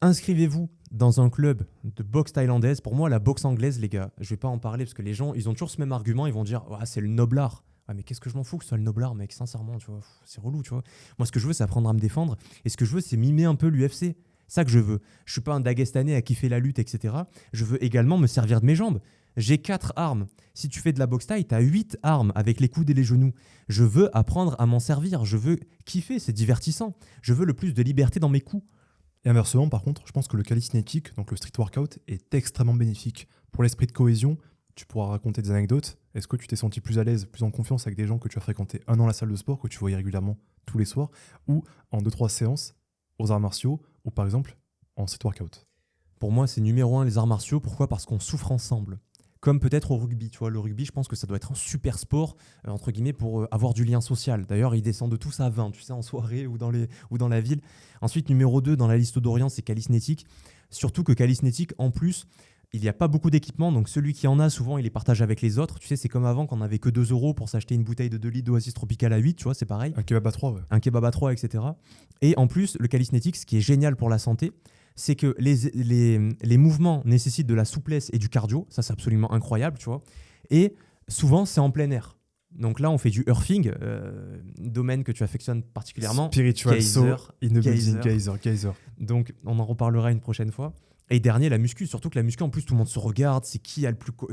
Inscrivez-vous dans un club de boxe thaïlandaise. Pour moi, la boxe anglaise, les gars, je vais pas en parler parce que les gens, ils ont toujours ce même argument. Ils vont dire, ah, c'est le noblard. Ah, mais qu'est-ce que je m'en fous que ce soit le noblard, mec, sincèrement, tu vois, c'est relou, tu vois. Moi, ce que je veux, c'est apprendre à me défendre. Et ce que je veux, c'est mimer un peu l'UFC. Ça que je veux. Je suis pas un Dagestanais à kiffer la lutte, etc. Je veux également me servir de mes jambes. J'ai quatre armes. Si tu fais de la boxe taille, tu as huit armes avec les coudes et les genoux. Je veux apprendre à m'en servir. Je veux kiffer, c'est divertissant. Je veux le plus de liberté dans mes coups. Et inversement, par contre, je pense que le calisthenics, donc le street workout, est extrêmement bénéfique. Pour l'esprit de cohésion, tu pourras raconter des anecdotes. Est-ce que tu t'es senti plus à l'aise, plus en confiance avec des gens que tu as fréquenté un an la salle de sport, que tu voyais régulièrement tous les soirs, ou en deux, trois séances aux arts martiaux, ou par exemple en street workout Pour moi, c'est numéro un les arts martiaux. Pourquoi? Parce qu'on souffre ensemble comme peut-être au rugby. Tu vois, le rugby, je pense que ça doit être un super sport, euh, entre guillemets, pour euh, avoir du lien social. D'ailleurs, ils descendent tous à 20, tu sais, en soirée ou dans, les, ou dans la ville. Ensuite, numéro 2 dans la liste d'Orient, c'est Calisnétique. Surtout que Calisnétique, en plus, il n'y a pas beaucoup d'équipements, donc celui qui en a, souvent, il les partage avec les autres. Tu sais, c'est comme avant, qu'on n'avait que 2 euros pour s'acheter une bouteille de 2 litres d'Oasis Tropical à 8, tu vois, c'est pareil. Un kebab à 3, ouais. Un kebab à 3, etc. Et en plus, le Calisnétique, ce qui est génial pour la santé, c'est que les, les, mouvements nécessitent de la souplesse et du cardio. Ça, c'est absolument incroyable, tu vois. Et souvent, c'est en plein air. Donc là, on fait du earthing, euh, domaine que tu affectionnes particulièrement. Spiritual Geyser, Geyser. Geyser, Geyser. Donc, on en reparlera une prochaine fois. Et dernier, la muscu. Surtout que la muscu, en plus, tout le monde se regarde. C'est qui,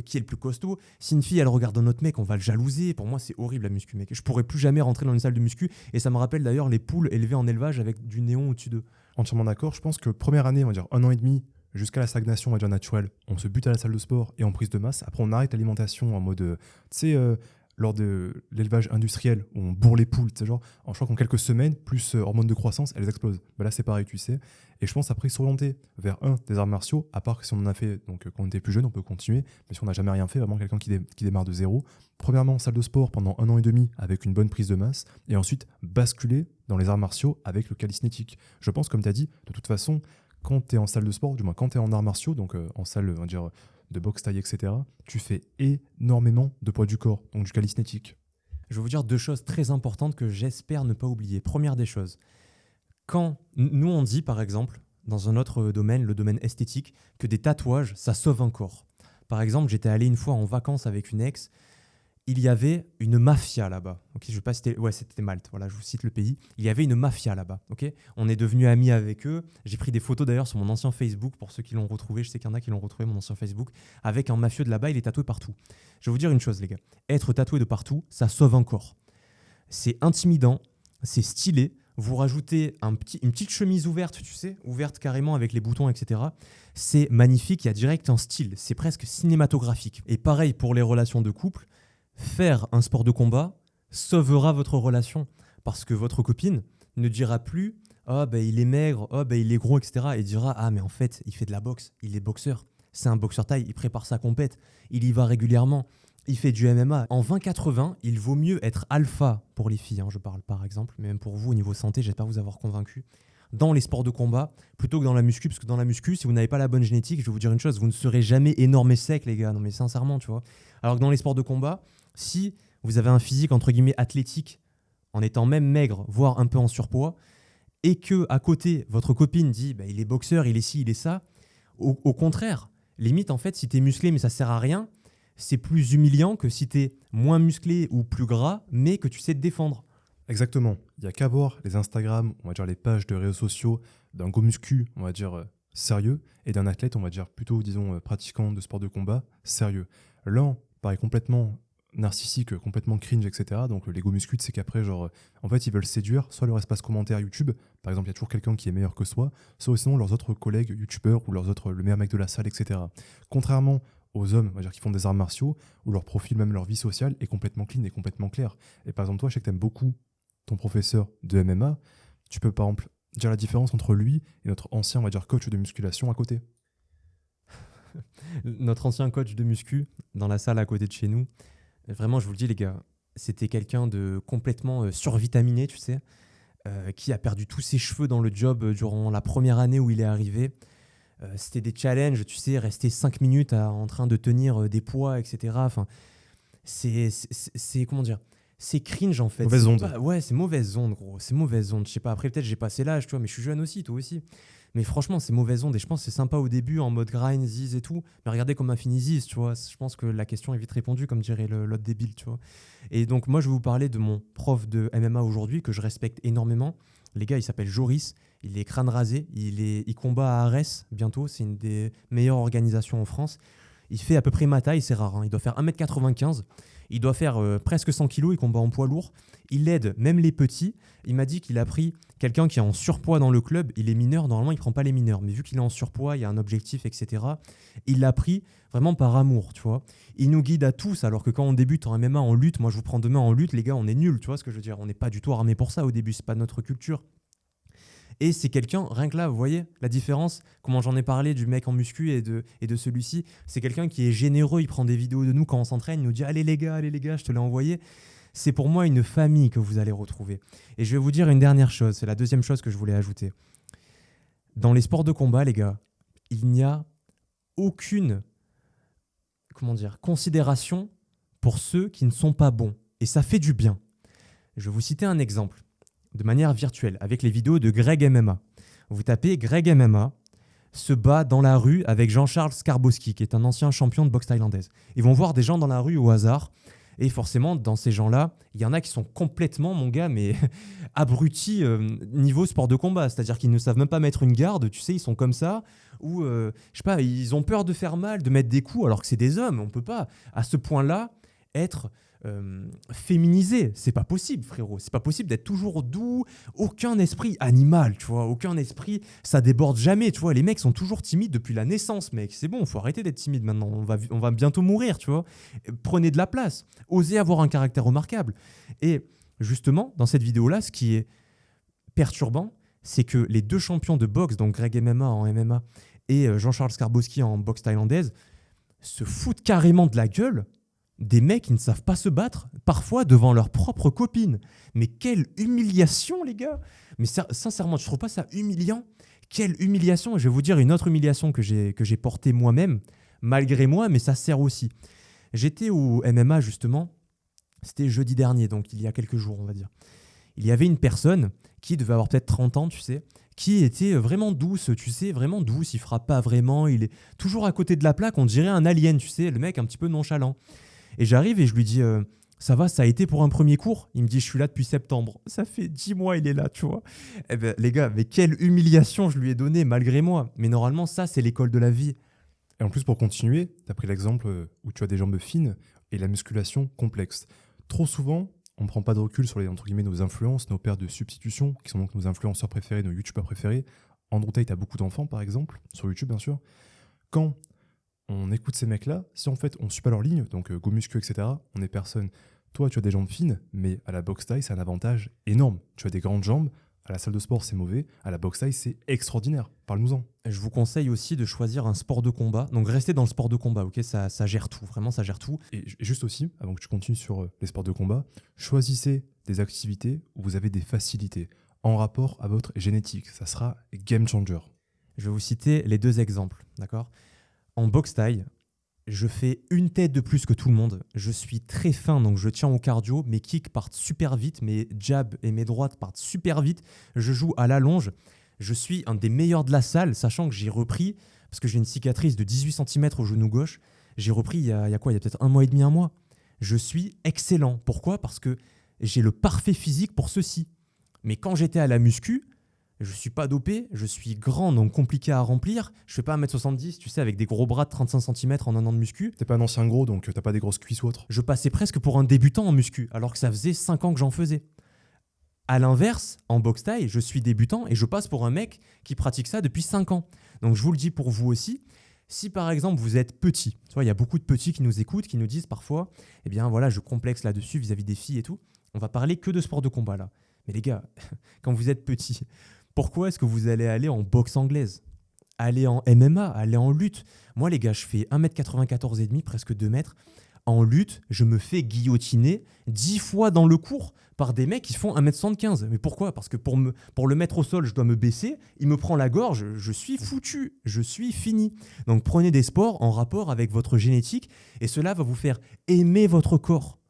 qui est le plus costaud. Si une fille, elle regarde un autre mec, on va le jalouser. Pour moi, c'est horrible la muscu, mec. Je pourrais plus jamais rentrer dans une salle de muscu. Et ça me rappelle d'ailleurs les poules élevées en élevage avec du néon au-dessus d'eux. Entièrement d'accord. Je pense que première année, on va dire un an et demi, jusqu'à la stagnation, on va dire naturelle, on se bute à la salle de sport et en prise de masse. Après, on arrête l'alimentation en mode, euh, tu sais, euh, lors de l'élevage industriel où on bourre les poules, tu sais, genre, en, je crois qu'en quelques semaines, plus euh, hormones de croissance, elles explosent. Bah là, c'est pareil, tu sais. Et je pense après s'orienter vers un des arts martiaux, à part que si on en a fait, donc quand on était plus jeune, on peut continuer, mais si on n'a jamais rien fait, vraiment quelqu'un qui, démarre de zéro. Premièrement, salle de sport pendant un an et demi avec une bonne prise de masse, et ensuite basculer dans les arts martiaux avec le calisthenics. Je pense, comme tu as dit, de toute façon, quand tu es en salle de sport, du moins quand tu es en arts martiaux, donc euh, en salle, on va dire, de boxe taille, etc., tu fais énormément de poids du corps, donc du calisthenics je vais vous dire deux choses très importantes que j'espère ne pas oublier. Première des choses, quand nous on dit par exemple, dans un autre domaine, le domaine esthétique, que des tatouages, ça sauve un corps. Par exemple, j'étais allé une fois en vacances avec une ex il y avait une mafia là-bas. Ok, je sais pas si ouais, c'était Malte. Voilà, je vous cite le pays. Il y avait une mafia là-bas. On est devenus amis avec eux. J'ai pris des photos d'ailleurs sur mon ancien Facebook pour ceux qui l'ont retrouvé. Je sais qu'il y en a qui l'ont retrouvé mon ancien Facebook avec un mafieux de là-bas. Il est tatoué partout. Je vais vous dire une chose, les gars. Être tatoué de partout, ça sauve encore. C'est intimidant, c'est stylé. Vous rajoutez un une petite chemise ouverte, tu sais, ouverte carrément avec les boutons, etc. C'est magnifique. Il y a direct un style. C'est presque cinématographique. Et pareil pour les relations de couple faire un sport de combat sauvera votre relation. Parce que votre copine ne dira plus Oh, ben il est maigre, oh, ben il est gros, etc. Et dira Ah, mais en fait, il fait de la boxe, il est boxeur. C'est un boxeur taille, il prépare sa compète, il y va régulièrement, il fait du MMA. En 20-80, il vaut mieux être alpha pour les filles, hein, je parle par exemple, mais même pour vous au niveau santé, j'espère vous avoir convaincu dans les sports de combat plutôt que dans la muscu. Parce que dans la muscu, si vous n'avez pas la bonne génétique, je vais vous dire une chose, vous ne serez jamais énorme et sec, les gars. Non, mais sincèrement, tu vois. Alors que dans les sports de combat, si vous avez un physique entre guillemets athlétique, en étant même maigre, voire un peu en surpoids, et que à côté votre copine dit bah, il est boxeur, il est ci, il est ça, au, contraire, limite en fait si tu es musclé mais ça sert à rien, c'est plus humiliant que si tu es moins musclé ou plus gras mais que tu sais te défendre. Exactement. Il y a qu'à voir les Instagram, on va dire les pages de réseaux sociaux d'un go muscu, on va dire euh, sérieux, et d'un athlète, on va dire plutôt disons euh, pratiquant de sport de combat, sérieux. L'un paraît complètement narcissique, complètement cringe, etc. Donc l'ego muscute, c'est qu'après, genre, en fait, ils veulent séduire soit leur espace commentaire YouTube, par exemple, il y a toujours quelqu'un qui est meilleur que soi, soit sinon leurs autres collègues YouTubeurs ou leurs autres, le meilleur mec de la salle, etc. Contrairement aux hommes, on va dire, qui font des arts martiaux, où leur profil, même leur vie sociale, est complètement clean et complètement clair. Et par exemple, toi, je sais que tu aimes beaucoup ton professeur de MMA, tu peux par exemple dire la différence entre lui et notre ancien, on va dire, coach de musculation à côté. notre ancien coach de muscu dans la salle à côté de chez nous, Vraiment, je vous le dis, les gars, c'était quelqu'un de complètement euh, survitaminé, tu sais, euh, qui a perdu tous ses cheveux dans le job euh, durant la première année où il est arrivé. c'était des challenges, tu sais, rester 5 minutes en train de tenir des poids, etc. Enfin, c'est, comment dire c'est cringe en fait. Mauvaise onde. ouais, c'est mauvaise onde, gros. C'est mauvaise onde. Je sais pas, après peut-être j'ai passé l'âge, tu vois, mais je suis jeune aussi, toi aussi. Mais franchement, c'est mauvaise onde. Et je pense que c'est sympa au début, en mode grind, Ziz et tout. Mais regardez comment a fini Ziz, tu vois. Je pense que la question est vite répondue, comme dirait l'autre débile, tu vois. Et donc, moi, je vais vous parler de mon prof de MMA aujourd'hui, que je respecte énormément. Les gars, il s'appelle Joris. Il est crâne rasé. Il, est, il combat à Arès bientôt. C'est une des meilleures organisations en France. Il fait à peu près ma taille, c'est rare. Hein. Il doit faire 1m95. Il doit faire euh, presque 100 kg. Il combat en poids lourd. Il aide même les petits. Il m'a dit qu'il a pris quelqu'un qui est en surpoids dans le club. Il est mineur. Normalement, il prend pas les mineurs. Mais vu qu'il est en surpoids, il y a un objectif, etc. Il l'a pris vraiment par amour, tu vois. Il nous guide à tous. Alors que quand on débute en MMA, en lutte, moi je vous prends demain en lutte, les gars, on est nuls. Tu vois ce que je veux dire On n'est pas du tout armé pour ça au début. C'est pas notre culture. Et c'est quelqu'un, rien que là, vous voyez la différence, comment j'en ai parlé du mec en muscu et de, et de celui-ci, c'est quelqu'un qui est généreux, il prend des vidéos de nous quand on s'entraîne, il nous dit Allez les gars, allez les gars, je te l'ai envoyé. C'est pour moi une famille que vous allez retrouver. Et je vais vous dire une dernière chose, c'est la deuxième chose que je voulais ajouter. Dans les sports de combat, les gars, il n'y a aucune comment dire, considération pour ceux qui ne sont pas bons. Et ça fait du bien. Je vais vous citer un exemple de manière virtuelle avec les vidéos de Greg MMA. Vous tapez Greg MMA se bat dans la rue avec Jean-Charles Skarbowski, qui est un ancien champion de boxe thaïlandaise. Ils vont voir des gens dans la rue au hasard. Et forcément, dans ces gens-là, il y en a qui sont complètement, mon gars, mais abrutis euh, niveau sport de combat. C'est-à-dire qu'ils ne savent même pas mettre une garde, tu sais, ils sont comme ça. Ou, euh, je sais pas, ils ont peur de faire mal, de mettre des coups, alors que c'est des hommes. On peut pas, à ce point-là, être euh, féminisé. C'est pas possible, frérot. C'est pas possible d'être toujours doux. Aucun esprit animal, tu vois. Aucun esprit, ça déborde jamais, tu vois. Les mecs sont toujours timides depuis la naissance, mec. C'est bon, faut arrêter d'être timide maintenant. On va, on va bientôt mourir, tu vois. Prenez de la place. Osez avoir un caractère remarquable. Et justement, dans cette vidéo-là, ce qui est perturbant, c'est que les deux champions de boxe, donc Greg MMA en MMA et euh, Jean-Charles Skarbowski en boxe thaïlandaise, se foutent carrément de la gueule des mecs qui ne savent pas se battre, parfois devant leurs propres copines. Mais quelle humiliation, les gars Mais sincèrement, je trouve pas ça humiliant Quelle humiliation Je vais vous dire une autre humiliation que j'ai que j'ai portée moi-même, malgré moi, mais ça sert aussi. J'étais au MMA justement, c'était jeudi dernier, donc il y a quelques jours, on va dire. Il y avait une personne qui devait avoir peut-être 30 ans, tu sais, qui était vraiment douce, tu sais, vraiment douce, il frappe pas vraiment, il est toujours à côté de la plaque, on dirait un alien, tu sais, le mec un petit peu nonchalant. Et j'arrive et je lui dis euh, Ça va, ça a été pour un premier cours Il me dit Je suis là depuis septembre. Ça fait dix mois, il est là, tu vois. Eh ben, les gars, mais quelle humiliation je lui ai donnée malgré moi. Mais normalement, ça, c'est l'école de la vie. Et en plus, pour continuer, tu as pris l'exemple euh, où tu as des jambes fines et la musculation complexe. Trop souvent, on ne prend pas de recul sur les, entre guillemets, nos influences, nos pères de substitution, qui sont donc nos influenceurs préférés, nos youtubeurs préférés. Andrew Tate a beaucoup d'enfants, par exemple, sur YouTube, bien sûr. Quand on écoute ces mecs-là, si en fait on suit pas leur ligne, donc euh, go muscu, etc., on est personne. Toi, tu as des jambes fines, mais à la boxe taille, c'est un avantage énorme. Tu as des grandes jambes, à la salle de sport, c'est mauvais. À la boxe taille, c'est extraordinaire. Parle-nous-en. Je vous conseille aussi de choisir un sport de combat. Donc, restez dans le sport de combat, ok? Ça, ça gère tout. Vraiment, ça gère tout. Et juste aussi, avant que tu continues sur euh, les sports de combat, choisissez des activités où vous avez des facilités en rapport à votre génétique. Ça sera game changer. Je vais vous citer les deux exemples, d'accord? En boxe taille, je fais une tête de plus que tout le monde. Je suis très fin, donc je tiens au cardio. Mes kicks partent super vite, mes jabs et mes droites partent super vite. Je joue à la longe. Je suis un des meilleurs de la salle, sachant que j'ai repris, parce que j'ai une cicatrice de 18 cm au genou gauche. J'ai repris il y, a, il y a quoi Il y a peut-être un mois et demi, un mois. Je suis excellent. Pourquoi? Parce que j'ai le parfait physique pour ceci. Mais quand j'étais à la muscu, je suis pas dopé, je suis grand, donc compliqué à remplir. Je fais pas 1m70, tu sais, avec des gros bras de 35 cm en un an de muscu. T'es pas un ancien gros, donc t'as pas des grosses cuisses ou autre. Je passais presque pour un débutant en muscu, alors que ça faisait 5 ans que j'en faisais. À l'inverse, en boxe taille, je suis débutant et je passe pour un mec qui pratique ça depuis 5 ans. Donc je vous le dis pour vous aussi, si par exemple vous êtes petit, tu vois, il y a beaucoup de petits qui nous écoutent, qui nous disent parfois, eh bien voilà, je complexe là-dessus vis-à-vis des filles et tout. On va parler que de sport de combat là. Mais les gars, quand vous êtes petit, pourquoi est-ce que vous allez aller en boxe anglaise? Aller en MMA, aller en lutte Moi, les gars, je fais 1m94 et demi, presque 2 mètres. En lutte, je me fais guillotiner 10 fois dans le cours par des mecs qui font 1m75. Mais pourquoi? Parce que pour, me, pour le mettre au sol, je dois me baisser. Il me prend la gorge. Je suis foutu. Je suis fini. Donc prenez des sports en rapport avec votre génétique et cela va vous faire aimer votre corps.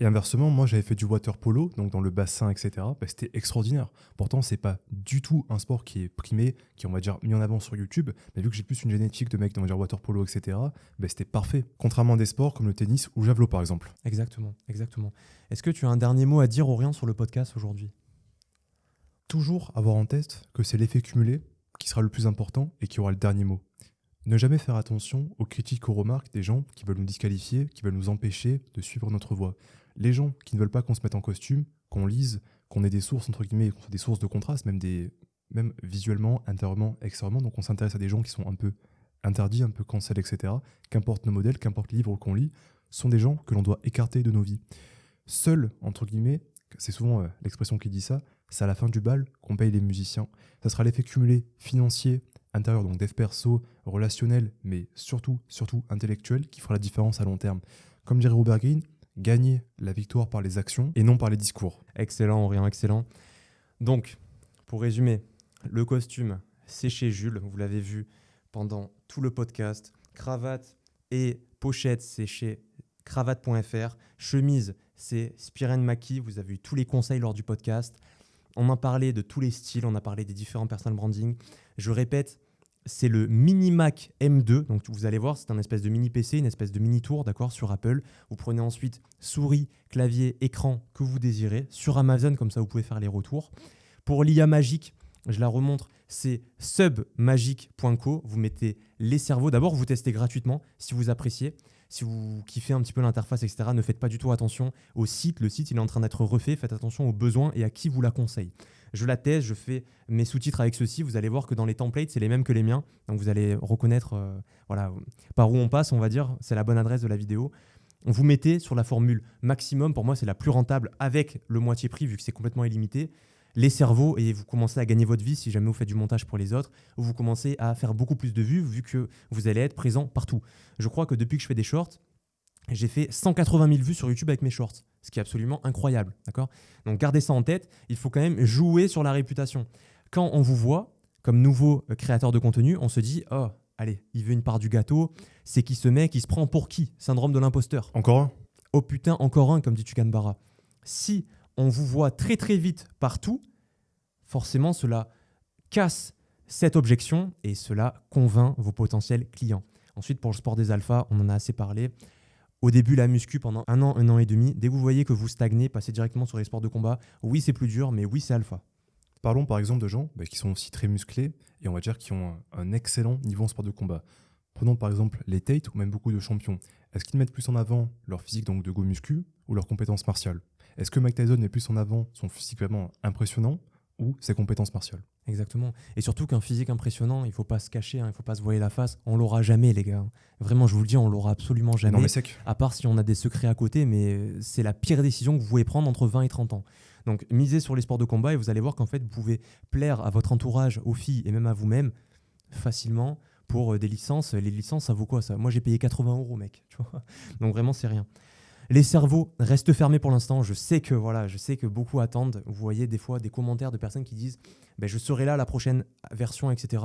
Et inversement, moi j'avais fait du water polo, donc dans le bassin, etc. Bah, c'était extraordinaire. Pourtant, c'est pas du tout un sport qui est primé, qui est, on va dire, mis en avant sur YouTube. Mais vu que j'ai plus une génétique de mec, on va dire water polo, etc., bah, c'était parfait. Contrairement à des sports comme le tennis ou le javelot, par exemple. Exactement, exactement. Est-ce que tu as un dernier mot à dire, Orient, sur le podcast aujourd'hui? Toujours avoir en tête que c'est l'effet cumulé qui sera le plus important et qui aura le dernier mot. Ne jamais faire attention aux critiques, aux remarques des gens qui veulent nous disqualifier, qui veulent nous empêcher de suivre notre voie. Les gens qui ne veulent pas qu'on se mette en costume, qu'on lise, qu'on ait des sources, entre guillemets, qu'on des sources de contraste, même, des, même visuellement, intérieurement, extérieurement. Donc on s'intéresse à des gens qui sont un peu interdits, un peu cancel, etc. Qu'importe nos modèles, qu'importe les livres qu'on lit, sont des gens que l'on doit écarter de nos vies. Seuls, entre guillemets, c'est souvent euh, l'expression qui dit ça, c'est à la fin du bal qu'on paye les musiciens. Ça sera l'effet cumulé financier, intérieur, donc dev perso, relationnel, mais surtout, surtout intellectuel, qui fera la différence à long terme. Comme dirait Robert Greene, gagner la victoire par les actions et non par les discours. Excellent, Aurélien, excellent. Donc, pour résumer, le costume, c'est chez Jules, vous l'avez vu pendant tout le podcast. Cravate et pochette, c'est chez cravate.fr. Chemise, c'est Spiren Maki, vous avez eu tous les conseils lors du podcast. On a parlé de tous les styles, on a parlé des différents personal branding. Je répète, c'est le Mini Mac M2. Donc vous allez voir, c'est un espèce de mini PC, une espèce de mini tour, d'accord, sur Apple. Vous prenez ensuite souris, clavier, écran que vous désirez. Sur Amazon, comme ça vous pouvez faire les retours. Pour l'IA magique, je la remontre, c'est submagic.co. Vous mettez les cerveaux. D'abord, vous testez gratuitement si vous appréciez. Si vous kiffez un petit peu l'interface, etc., ne faites pas du tout attention au site. Le site, il est en train d'être refait. Faites attention aux besoins et à qui vous la conseille. Je la teste, je fais mes sous-titres avec ceci. Vous allez voir que dans les templates, c'est les mêmes que les miens. Donc vous allez reconnaître euh, voilà, par où on passe, on va dire. C'est la bonne adresse de la vidéo. Vous mettez sur la formule maximum, pour moi c'est la plus rentable avec le moitié prix vu que c'est complètement illimité les cerveaux et vous commencez à gagner votre vie si jamais vous faites du montage pour les autres, ou vous commencez à faire beaucoup plus de vues vu que vous allez être présent partout. Je crois que depuis que je fais des shorts, j'ai fait 180 000 vues sur YouTube avec mes shorts, ce qui est absolument incroyable. D'accord? Donc gardez ça en tête, il faut quand même jouer sur la réputation. Quand on vous voit comme nouveau euh, créateur de contenu, on se dit Oh, allez, il veut une part du gâteau, c'est qui ce mec, il se prend pour qui? Syndrome de l'imposteur. Encore un? Oh putain, encore un, comme dit Tugan Barra. Si on vous voit très très vite partout, forcément cela casse cette objection et cela convainc vos potentiels clients. Ensuite, pour le sport des alphas, on en a assez parlé. Au début, la muscu pendant un an, un an et demi. Dès que vous voyez que vous stagnez, passez directement sur les sports de combat. Oui, c'est plus dur, mais oui, c'est alpha. Parlons par exemple de gens bah, qui sont aussi très musclés et on va dire qui ont un, excellent niveau en sport de combat. Prenons par exemple les Tate ou même beaucoup de champions. Est-ce qu'ils mettent plus en avant leur physique donc de go muscu ou leurs compétences martiales? Est-ce que Mike Tyson met plus en avant son physique vraiment impressionnant ou ses compétences martiales Exactement. Et surtout qu'un physique impressionnant, il faut pas se cacher, hein, il faut pas se voiler la face. On l'aura jamais, les gars. Vraiment, je vous le dis, on l'aura absolument jamais. Non, mais sec. À part si on a des secrets à côté, mais c'est la pire décision que vous pouvez prendre entre 20 et 30 ans. Donc, misez sur les sports de combat et vous allez voir qu'en fait, vous pouvez plaire à votre entourage, aux filles et même à vous-même facilement pour euh, des licences. Les licences, ça vaut quoi ça? Moi, j'ai payé 80 euros, mec. Donc, vraiment, c'est rien. Les cerveaux restent fermés pour l'instant. Je sais que voilà, je sais que beaucoup attendent. Vous voyez des fois des commentaires de personnes qui disent ben, je serai là la prochaine version, etc.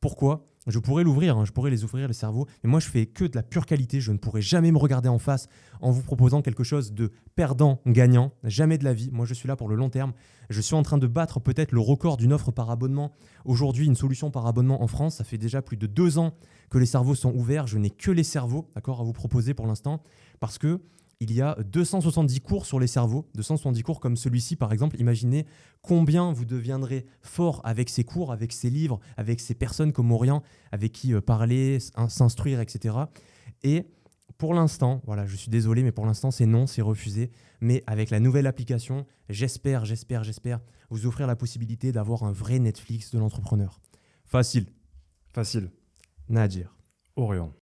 Pourquoi? Je pourrais l'ouvrir, hein, je pourrais les ouvrir les cerveaux, mais moi je fais que de la pure qualité. Je ne pourrais jamais me regarder en face en vous proposant quelque chose de perdant-gagnant. Jamais de la vie. Moi je suis là pour le long terme. Je suis en train de battre peut-être le record d'une offre par abonnement. Aujourd'hui, une solution par abonnement en France, ça fait déjà plus de deux ans que les cerveaux sont ouverts. Je n'ai que les cerveaux, d'accord, à vous proposer pour l'instant, parce que il y a 270 cours sur les cerveaux, 270 cours comme celui-ci par exemple. Imaginez combien vous deviendrez fort avec ces cours, avec ces livres, avec ces personnes comme Orient, avec qui euh, parler, s'instruire, etc. Et pour l'instant, voilà, je suis désolé, mais pour l'instant c'est non, c'est refusé. Mais avec la nouvelle application, j'espère, j'espère, j'espère vous offrir la possibilité d'avoir un vrai Netflix de l'entrepreneur. Facile. Facile. Nadir. Orient.